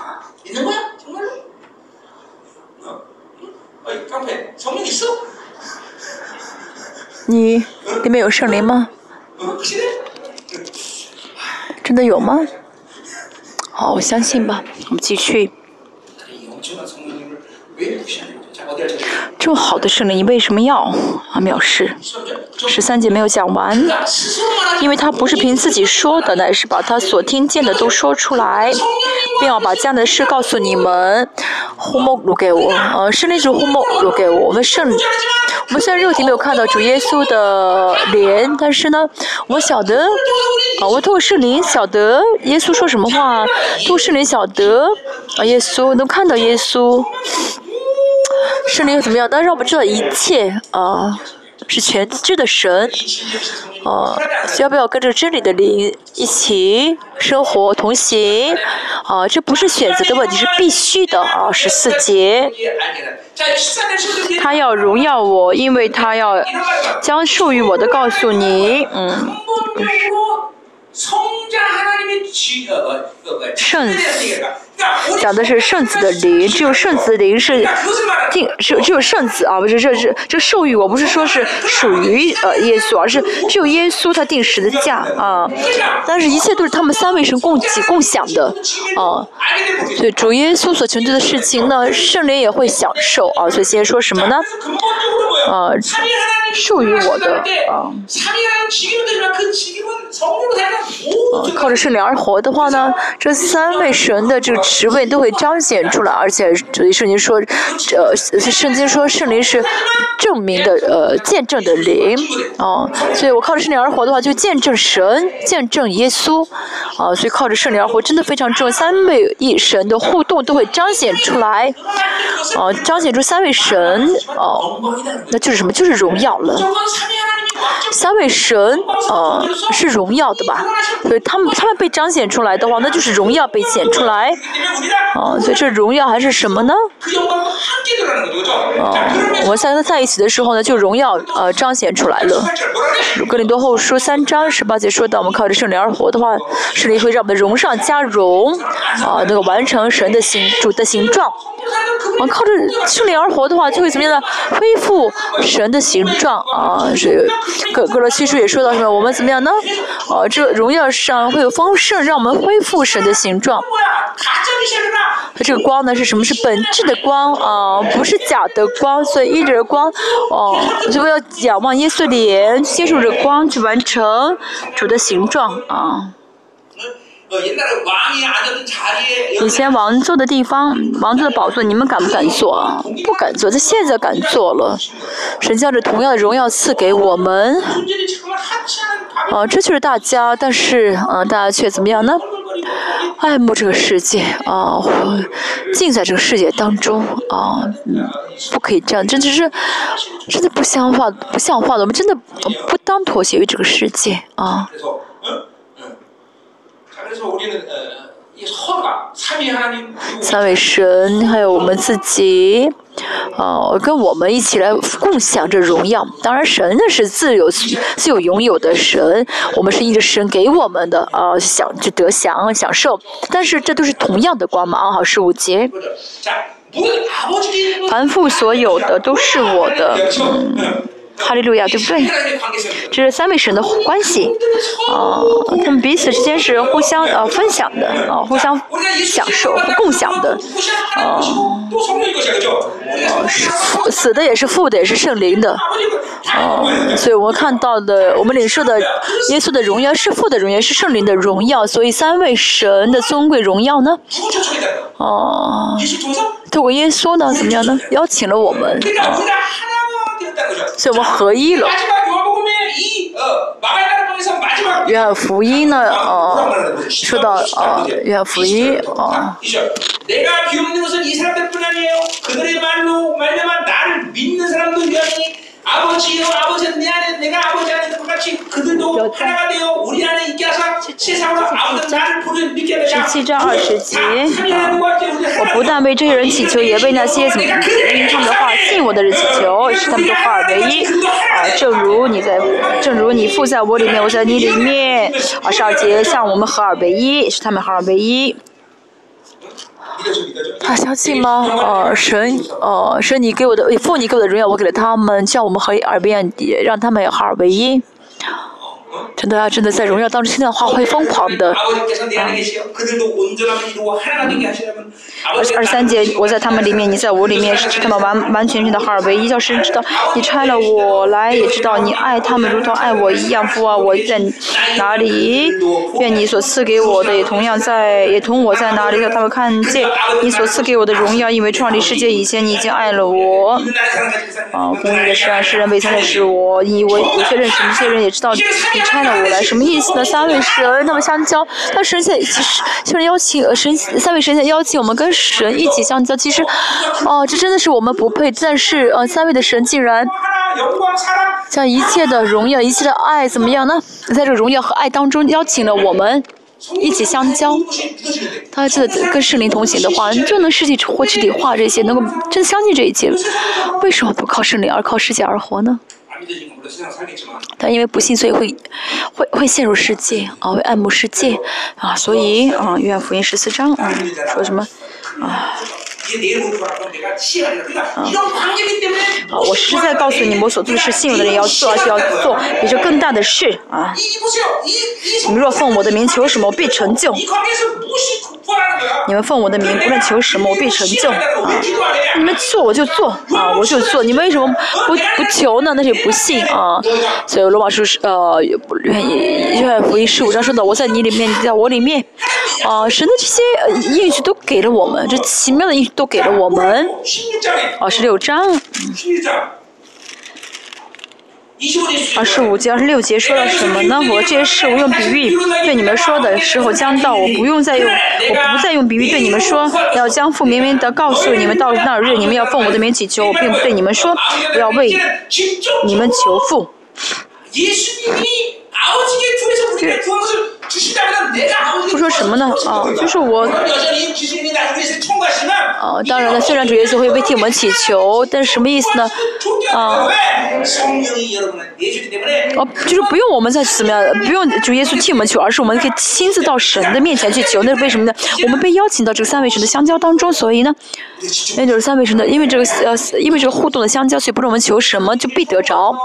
你那边有圣灵吗？真的有吗？好我相信吧我们继续。这么好的圣灵，你为什么要啊藐视？十三节没有讲完，因为他不是凭自己说的，乃是把他所听见的都说出来，并要把这样的事告诉你们。呼莫鲁给我，呃，圣灵主呼莫鲁给我。我们圣，我们虽然肉体没有看到主耶稣的脸，但是呢，我晓得，啊，我透过圣灵晓得耶稣说什么话，透过圣灵晓得啊，耶稣能看到耶稣。圣灵又怎么样？但是我们知道一切啊，是全知的神啊，要不要跟着真理的灵一起生活同行？啊，这不是选择的问题，是必须的啊。十四节，他要荣耀我，因为他要将属于我的告诉你。嗯，圣。讲的是圣子的灵，只有圣子的灵是定，只只有圣子啊，不是这是这授予我，不是说是属于呃耶稣，而是只有耶稣他定时的价啊。但是，一切都是他们三位神共给共享的啊。所以，主耶稣所成就的事情呢，圣灵也会享受啊。所以，先说什么呢？啊，授予我的啊。靠着圣灵而活的话呢这三位神的这个职位都会彰显出来而且这里圣经说这圣经说圣灵是证明的呃见证的灵。哦所以我靠着圣灵而活的话就见证神见证耶稣。啊所以靠着圣灵而活真的非常重要三位一神的互动都会彰显出来。哦彰显出三位神。哦那就是什么？就是荣耀了。三位神哦是荣荣耀对吧？所以他们他们被彰显出来的话，那就是荣耀被显出来。啊，所以这荣耀还是什么呢？啊，我们三个在一起的时候呢，就荣耀呃彰显出来了。格林多后书三章十八节说到，我们靠着圣灵而活的话，圣灵会让我们的荣上加荣。啊，那个完成神的形主的形状，我们靠着圣灵而活的话，就会怎么样呢？恢复神的形状。啊，是葛格罗西书也说到，什么我们怎么样呢？哦，这荣耀上会有丰盛，让我们恢复神的形状。它这个光呢，是什么？是本质的光啊，不是假的光。所以，一直光，哦，就是要仰望耶稣的脸，接受着光，去完成主的形状啊。以前王座的地方王座的宝座你们敢不敢坐？不敢坐这现在敢坐了。神将这同样的荣耀赐给我们啊这就是大家但是啊大家却怎么样呢？爱慕这个世界啊或尽在这个世界当中啊嗯不可以这样这就是真的不像话不像话了我们真的不当妥协于这个世界啊三位神还有我们自己。哦跟我们一起来共享这荣耀。当然神呢是自有自有拥有的神我们是一着神给我们的呃享就得享享受。但是这都是同样的光芒啊好十五节。凡负所有的都是我的。哈利路亚，对不对？这是三位神的关系。啊，他们彼此之间是互相呃分享的，啊，互相享受，共享的。啊，死的也是负的，也是圣灵的。啊，所以我们看到的，我们领受的耶稣的荣耀，是负的荣耀，是圣灵的荣耀。所以三位神的尊贵荣耀呢？啊，透过耶稣呢，怎么样呢？邀请了我们。所以我们合一了。要福音呢？哦，说到哦，要翰福音哦。이죠. 내가 비웃는 것은 이 사람들뿐 아니에요. 그들의 말로 말려만 나를 믿는 사람도 위하니 아버지요 아버지는 내 안에 내가 아버지 안에 있는 것 같이 그들도 하나가 되어 우리 안에 있게 하사 세상으로 아버지 나를 보는 믿게 하자. 17章20节 아, 我不但为这些人祈求，也为那些怎么因他们的话信我的人祈求，使他们都化而为一。啊，正如你在，正如你父在我里面，我在你里面。啊，十二节像我们合而为一，使他们合而为一。 他相信吗？哦神哦神你给我的父你给我的荣耀我给了他们叫我们合一耳边让他们合二为一真的啊，真的在荣耀当中，现在的话会疯狂的。二二三节，我在他们里面，你在我里面，是他们完完全全的哈尔滨。一教师知道，你拆了我来，也知道你爱他们，如同爱我一样。不啊，我在哪里？愿你所赐给我的也同样在，也同我在哪里，他们看见你所赐给我的荣耀。因为创立世界以前，你已经爱了我。啊，公义的是啊，世人未曾认识我，你我我确认识，一切人也知道。你穿了我来，什么意思呢？三位神那么相交，那神仙其实就是邀请神三位神仙邀请我们跟神一起相交。其实，哦、这真的是我们不配，但是呃，三位的神竟然将一切的荣耀、一切的爱怎么样呢？在这荣耀和爱当中邀请了我们。一起相交，他这跟圣灵同行的话，就能实体或实体化这些，能够真相信这一切。为什么不靠圣灵而靠世界而活呢？他因为不信，所以会会会陷入世界啊，会爱慕世界啊，所以啊，约翰福音十四章啊，说什么啊？ 어, 我实在告诉你，我所做的是信的人要做，就要做比这更大的事啊！你们若奉我的名求什么，我必成就。你们奉我的名，不论求什么，我必成就啊！你们做我就做啊，我就做。你们为什么不不求呢？那是不信啊！所以罗马书是呃愿意，愿福音十五章说的：“我在你里面，你在我里面。”啊，神的这些应许都给了我们，这奇妙的应许。都给了我们，二十六章。二十五节、二十六节说了什么呢？我这些事，我用比喻对你们说的时候将到，我不用再用，我不再用比喻对你们说，要将父明明的告诉你们到那日，你们要奉我的名祈求，我并不对你们说，我要为你们求父。不说什么呢？啊，就是我。啊，当然了，虽然主耶稣会为我们祈求，但是什么意思呢？啊，哦，就是不用我们再怎么样，不用主耶稣替我们求，而是我们可以亲自到神的面前去求。那是为什么呢？我们被邀请到这个三位神的相交当中，所以呢，那就是三位神的，因为这个呃，因为这个互动的相交，所以不是我们求什么就必得着。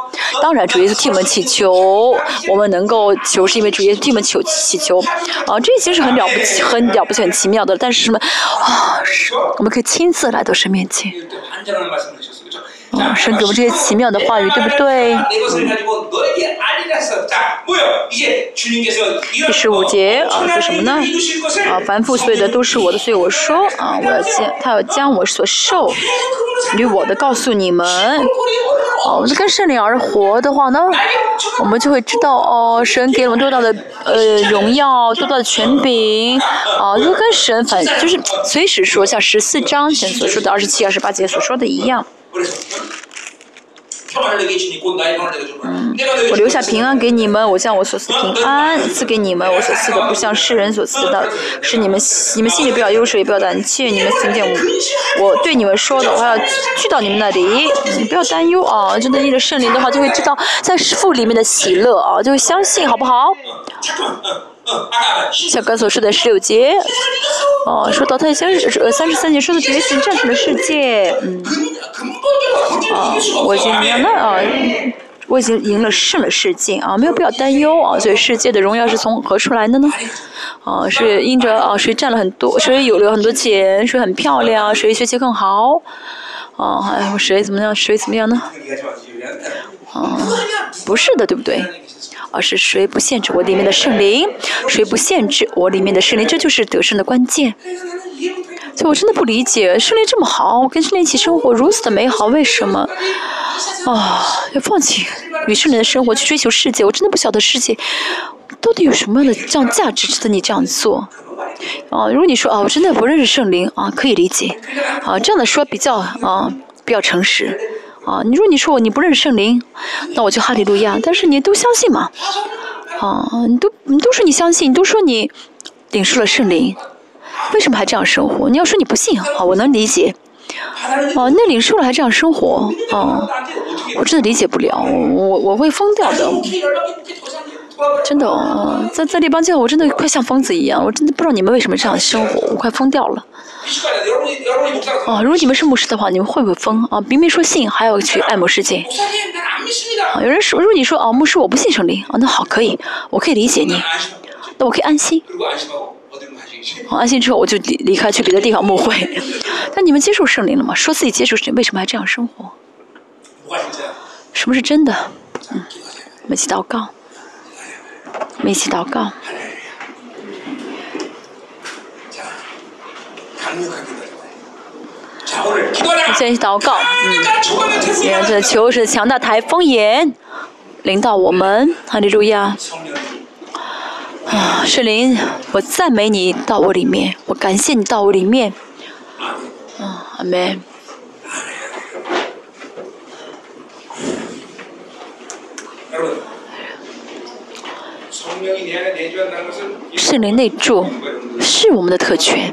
当然，主耶稣替我们祈求，我们能够求，是因为主耶稣替我们求。祈求。啊，这已经是很了不起、很了不起、很奇妙的。但是什么啊？是我们可以亲自来到神面前。神给我们这些奇妙的话语，对不对？第十五节啊，说什么呢？啊，凡夫所有的都是我的，所以我说啊，我要将他要将我所受与我的告诉你们。啊，我们跟圣灵而活的话呢，我们就会知道哦，神给我们多大的呃荣耀，多大的权柄。啊，就跟神反，就是随时说，像十四章前所说的二十七、二十八节所说的一样。그래서 평안을 내게 주니 곧 나의 평안을 내게 주라. 내가 我 너에게 留下平安给你们，我将我所赐的平安赐给你们，我所赐的不像世人所赐的，是你们你们心里不要忧愁，也不要胆怯，你们听见我我对你们说的，我还要去到你们那里，你不要担忧啊！真的依着圣灵的话，就会知道在父里面的喜乐啊，就会相信，好不好？ 像刚所说的十六节，哦，说到他三十呃三十三节说的觉醒战胜了世界，嗯，啊，我已经赢了啊，我已经赢了胜了世界啊，没有必要担忧啊，所以世界的荣耀是从何处来的呢？啊，是因着啊谁占了很多，谁有了很多钱，谁很漂亮，谁学习更好，啊，还、哎、有谁怎么样，谁怎么样呢？啊，不是的，对不对？而是谁不限制我里面的圣灵，谁不限制我里面的圣灵，这就是得胜的关键。所以我真的不理解，圣灵这么好，跟圣灵一起生活如此的美好，为什么啊要放弃与圣灵的生活去追求世界？我真的不晓得世界到底有什么样的这样价值值得你这样做。啊，如果你说啊，我真的不认识圣灵啊，可以理解。啊，这样的说比较啊比较诚实。啊，你说你说我你不认识圣灵，那我去哈利路亚。但是你都相信嘛？啊，你都你都说你相信，你都说你领受了圣灵，为什么还这样生活？你要说你不信啊，我能理解。哦，那领受了还这样生活，哦，我真的理解不了，我我会疯掉的。真的，哦，在在列邦教，我真的快像疯子一样，我真的不知道你们为什么这样生活，我快疯掉了。啊，如果你们是牧师的话，你们会不会疯啊？明明说信，还要去爱慕世界。啊，有人说，如果你说啊，牧师我不信圣灵，啊，那好，可以，我可以理解你，那我可以安心。好，安心之后我就离离开去别的地方牧会。但你们接受圣灵了吗？说自己接受圣灵，为什么还这样生活？什么是真的？嗯，我们一起祷告，我们一起祷告。先一起祷告，嗯，让这求是强大台风眼领导我们，哈利路亚。啊，圣灵，我赞美你到我里面，我感谢你到我里面。啊，阿门。圣灵内住是我们的特权，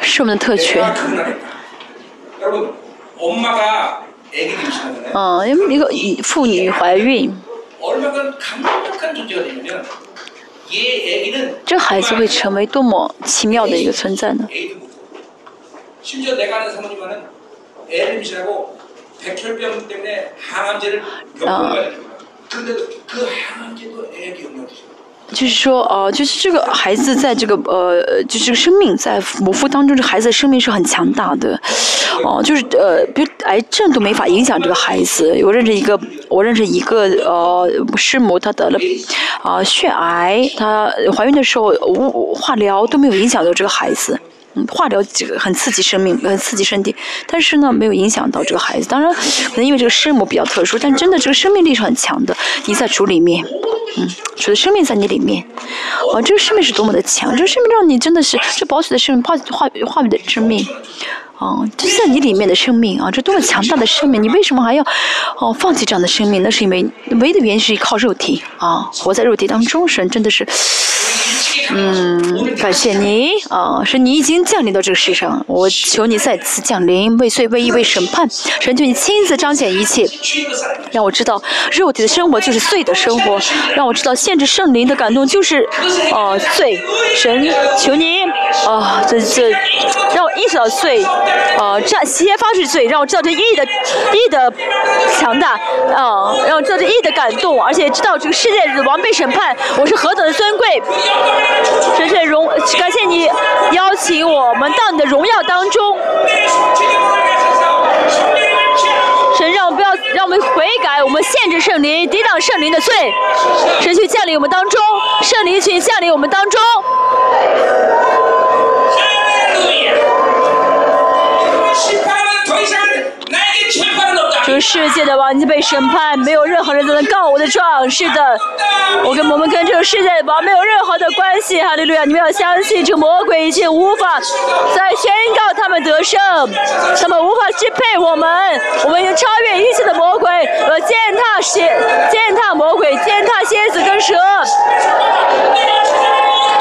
是我们的特权。嗯，因为一个妇女怀孕。这孩子会成为多么奇妙的一个存在呢？啊。就是说，呃，就是这个孩子在这个呃，就是生命在母腹当中，这孩子的生命是很强大的，哦，就是呃，比如癌症都没法影响这个孩子。我认识一个，我认识一个呃师母，她得了啊血癌，她怀孕的时候无化疗都没有影响到这个孩子。嗯，化疗这个很刺激生命，很刺激身体，但是呢，没有影响到这个孩子。当然，可能因为这个师母比较特殊，但真的这个生命力是很强的。你在主里面，嗯，主的生命在你里面，啊，这个生命是多么的强，这个生命让你真的是这宝血的生命，化化化的生命，啊，就在你里面的生命啊，这多么强大的生命，你为什么还要哦放弃这样的生命？那是因为唯一的原因是靠肉体啊，活在肉体当中，神真的是。嗯，感谢你啊！是你已经降临到这个世上，我求你再次降临，为罪、为义、为审判，神求你亲自彰显一切，让我知道肉体的生活就是罪的生活，让我知道限制圣灵的感动就是啊罪。神求你啊，这这让我意识到罪啊，这先发是罪，让我知道这义的义的强大啊，让我知道这义的感动，而且知道这个世界的王被审判，我是何等的尊贵。神谢荣，感谢你邀请我们到你的荣耀当中。神让我们不要让我们悔改，我们限制圣灵，抵挡圣灵的罪。神去降临我们当中，圣灵去降临我们当中。这个世界的王已经被审判，没有任何人能告我的状。是的，我跟我们跟这个世界的王没有任何的关系。哈利路亚！你们要相信，这个魔鬼已经无法再宣告他们得胜，他们无法支配我们。我们已经超越一切的魔鬼，要，践踏蝎，践踏魔鬼，践踏蝎子跟蛇。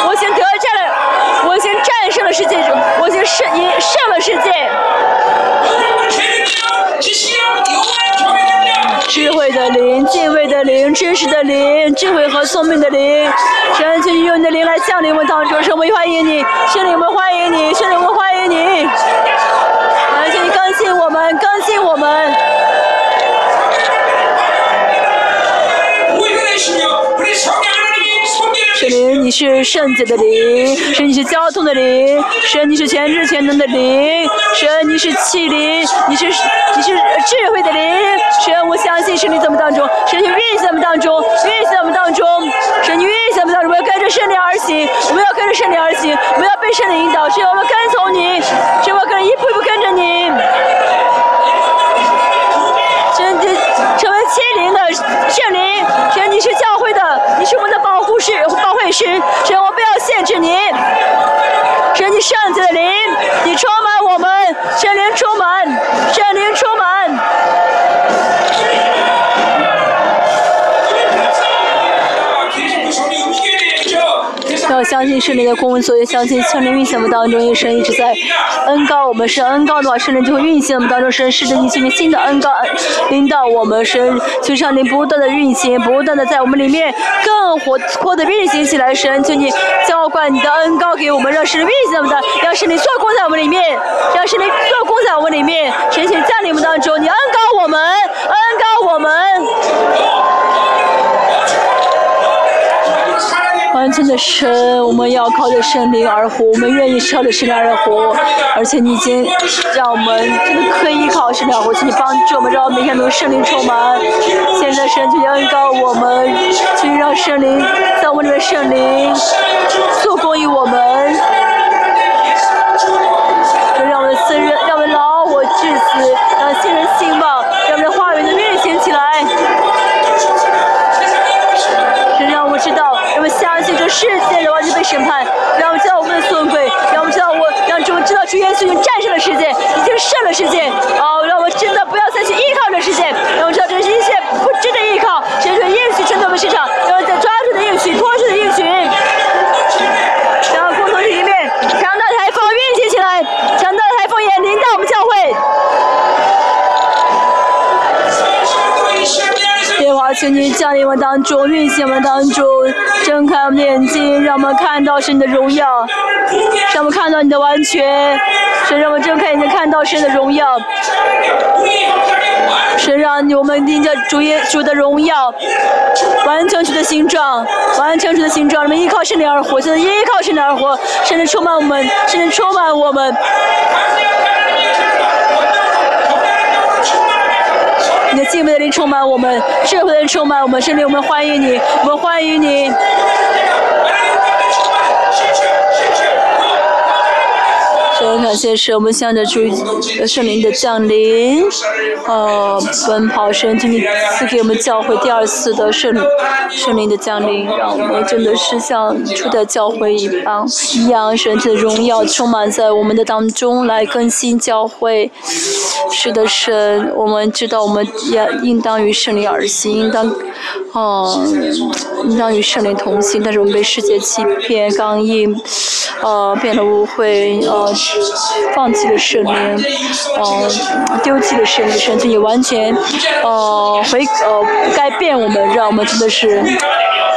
我先得战了，我先战胜了世界，我先胜赢胜了世界。智慧的灵，敬畏的灵，真实的灵，智慧和聪明的灵，神，请你用你的灵来降临我们当中，神，我们欢迎你，圣灵，我们欢迎你，圣灵，我们欢迎你，感谢你更新我们，更新我们。神，你是圣洁的灵，神你是交通的灵，神你是全知全能的灵，神你是气灵，你是你是智慧的灵，神我相信神你在我们当中，神你运行在我们当中，运行在我们当中，神你运行在我们当中，我要跟着圣灵而行，我要跟着圣灵而行，我要被圣灵引导，神我要跟从你，神我跟一步一步跟着你。位神，神我不要限制你，神你圣洁灵，你充满我们，圣灵充满，圣灵。充满相信圣灵的工作，也相信圣灵运行我们当中，因为神一直在恩高我们，是恩高的话，圣灵就会运行我们当中，神是的你这个新的恩高领导我们，神求圣灵不断的运行，不断的在我们里面更活活的运行起来，神就你浇灌你的恩高给我们，让神运行我们的，让神灵做工在我们里面，让神灵做工在我们里面，神请降临我们当中，你恩高我们，恩高我们。完全的神，我们要靠着圣灵而活，我们愿意靠着圣灵而活，而且你已经让我们真的可以依靠圣灵而活，请你帮助我们，让我们每天都圣灵充满。现在神就恩告我们，去让圣灵在我们里面圣灵做供于我们，让我们私人，让我们老我至死，让新人兴旺，让我们的话语能运行起来。神让我们知道，让我们相信这世界的完全被审判，让我们知道我们的尊贵，让我们知道我，让主知道主耶稣已经战胜了世界，已经胜了世界。哦，让我们真的不要再去依靠着世界，让我们知道这是一切不值得依靠，神说应许存在我们身上，让我们在抓住的应许，拖住的应许，然后共同体里面强大的台风运行起来，强大的台风也临到我们教会。耶和华，请你降临我们当中，运行我们当中，睁开我们的眼睛，让我们看到神的荣耀，让我们看到你的完全，神让我们睁开眼睛看到神的荣耀，神让我们领着主耶主的荣耀，完全主的形状，完全主的形状，我们依靠圣灵而活，现在依靠圣灵而活，圣灵充满我们，圣灵充满我们。你的敬畏的灵充满我们，智慧的灵充满我们，圣灵，我们欢迎你，我们欢迎你。神感谢神，我们向着主圣灵的降临，呃，奔跑神，请你赐给我们教会第二次的圣圣灵的降临，让我们真的是像初代教会一般一样，神的荣耀充满在我们的当中，来更新教会。是的，神，我们知道我们也应当与圣灵而行，应当，哦、应当与圣灵同行，但是我们被世界欺骗、刚硬，呃，变得污秽，呃，放弃了圣灵，呃，丢弃了圣灵，神就也完全，呃，回呃改变我们，让我们真的是。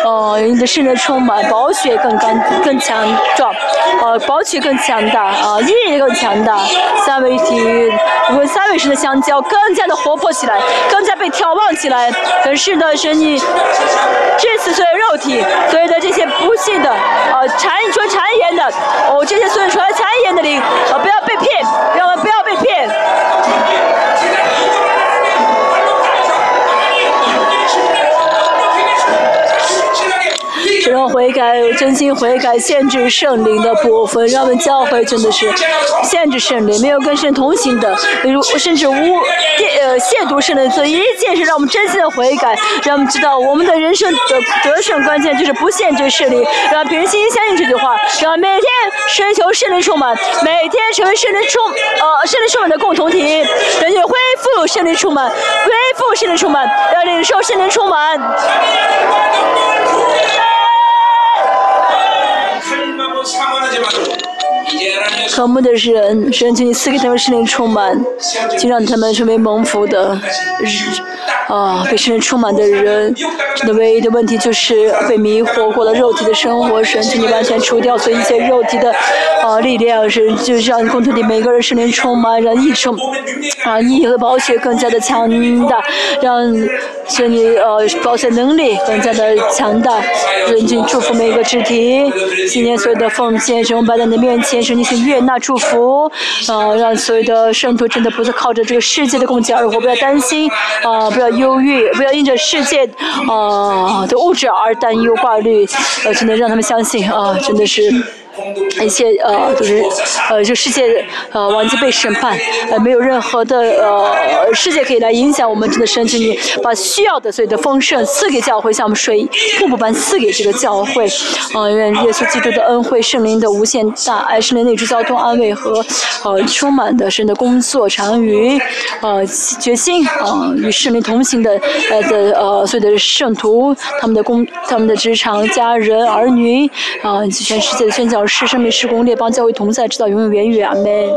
呃，你的圣灵充满，宝血更干更强壮，呃，宝血更强大，啊、呃，意义更强大，三位一体与三位神的相交更加的活泼起来，更加被眺望起来。可是的，神你致死所有肉体，所有的这些不幸的，呃，谗说谗言的，哦，这些所有传谗言的灵，呃，不要被骗，让我们不要被骗。只能悔改，真心悔改，限制圣灵的部分，让我们教会真的是限制圣灵，没有跟圣同行的，比如甚至污呃亵渎圣灵，所以一件事让我们真心的悔改，让我们知道我们的人生的得胜关键就是不限制圣灵，让别人心心相信这句话，让每天寻求圣灵充满，每天成为圣灵充呃圣灵充满的共同体，人就恢复圣灵充满，恢复圣灵充满，要领受圣灵充满。别着急，现在。渴慕的人，神请你赐给他们圣灵充满，请让他们成为蒙福的，啊，被圣灵充满的人。真的唯一的问题就是被迷惑过了肉体的生活，神请你完全除掉所有一切肉体的啊力量，神就是让共同体每个人圣灵充满，让义充啊义和宝血更加的强大，让神你呃保险能力更加的强大，人请祝福每一个肢体，今年所有的奉献，神我摆在你面前，神你请愿那祝福，啊，让所有的圣徒真的不是靠着这个世界的供给而活，不要担心，啊，不要忧郁，不要因着世界啊的物质而担忧挂虑，呃，真的让他们相信啊，真的是。一切呃，就是呃，就世界呃，完全被审判，呃，没有任何的呃世界可以来影响我们真的神，你把需要的所有的丰盛赐给教会，像我们水瀑布般赐给这个教会，啊，愿耶稣基督的恩惠、圣灵的无限大爱、圣灵内住交通安慰和呃充满的神的工作常与呃决心啊与圣灵同行的呃的呃所有的圣徒，他们的工、他们的职场、家人、儿女啊，全世界的宣教是生命是工业帮教会同在直到永永远远呗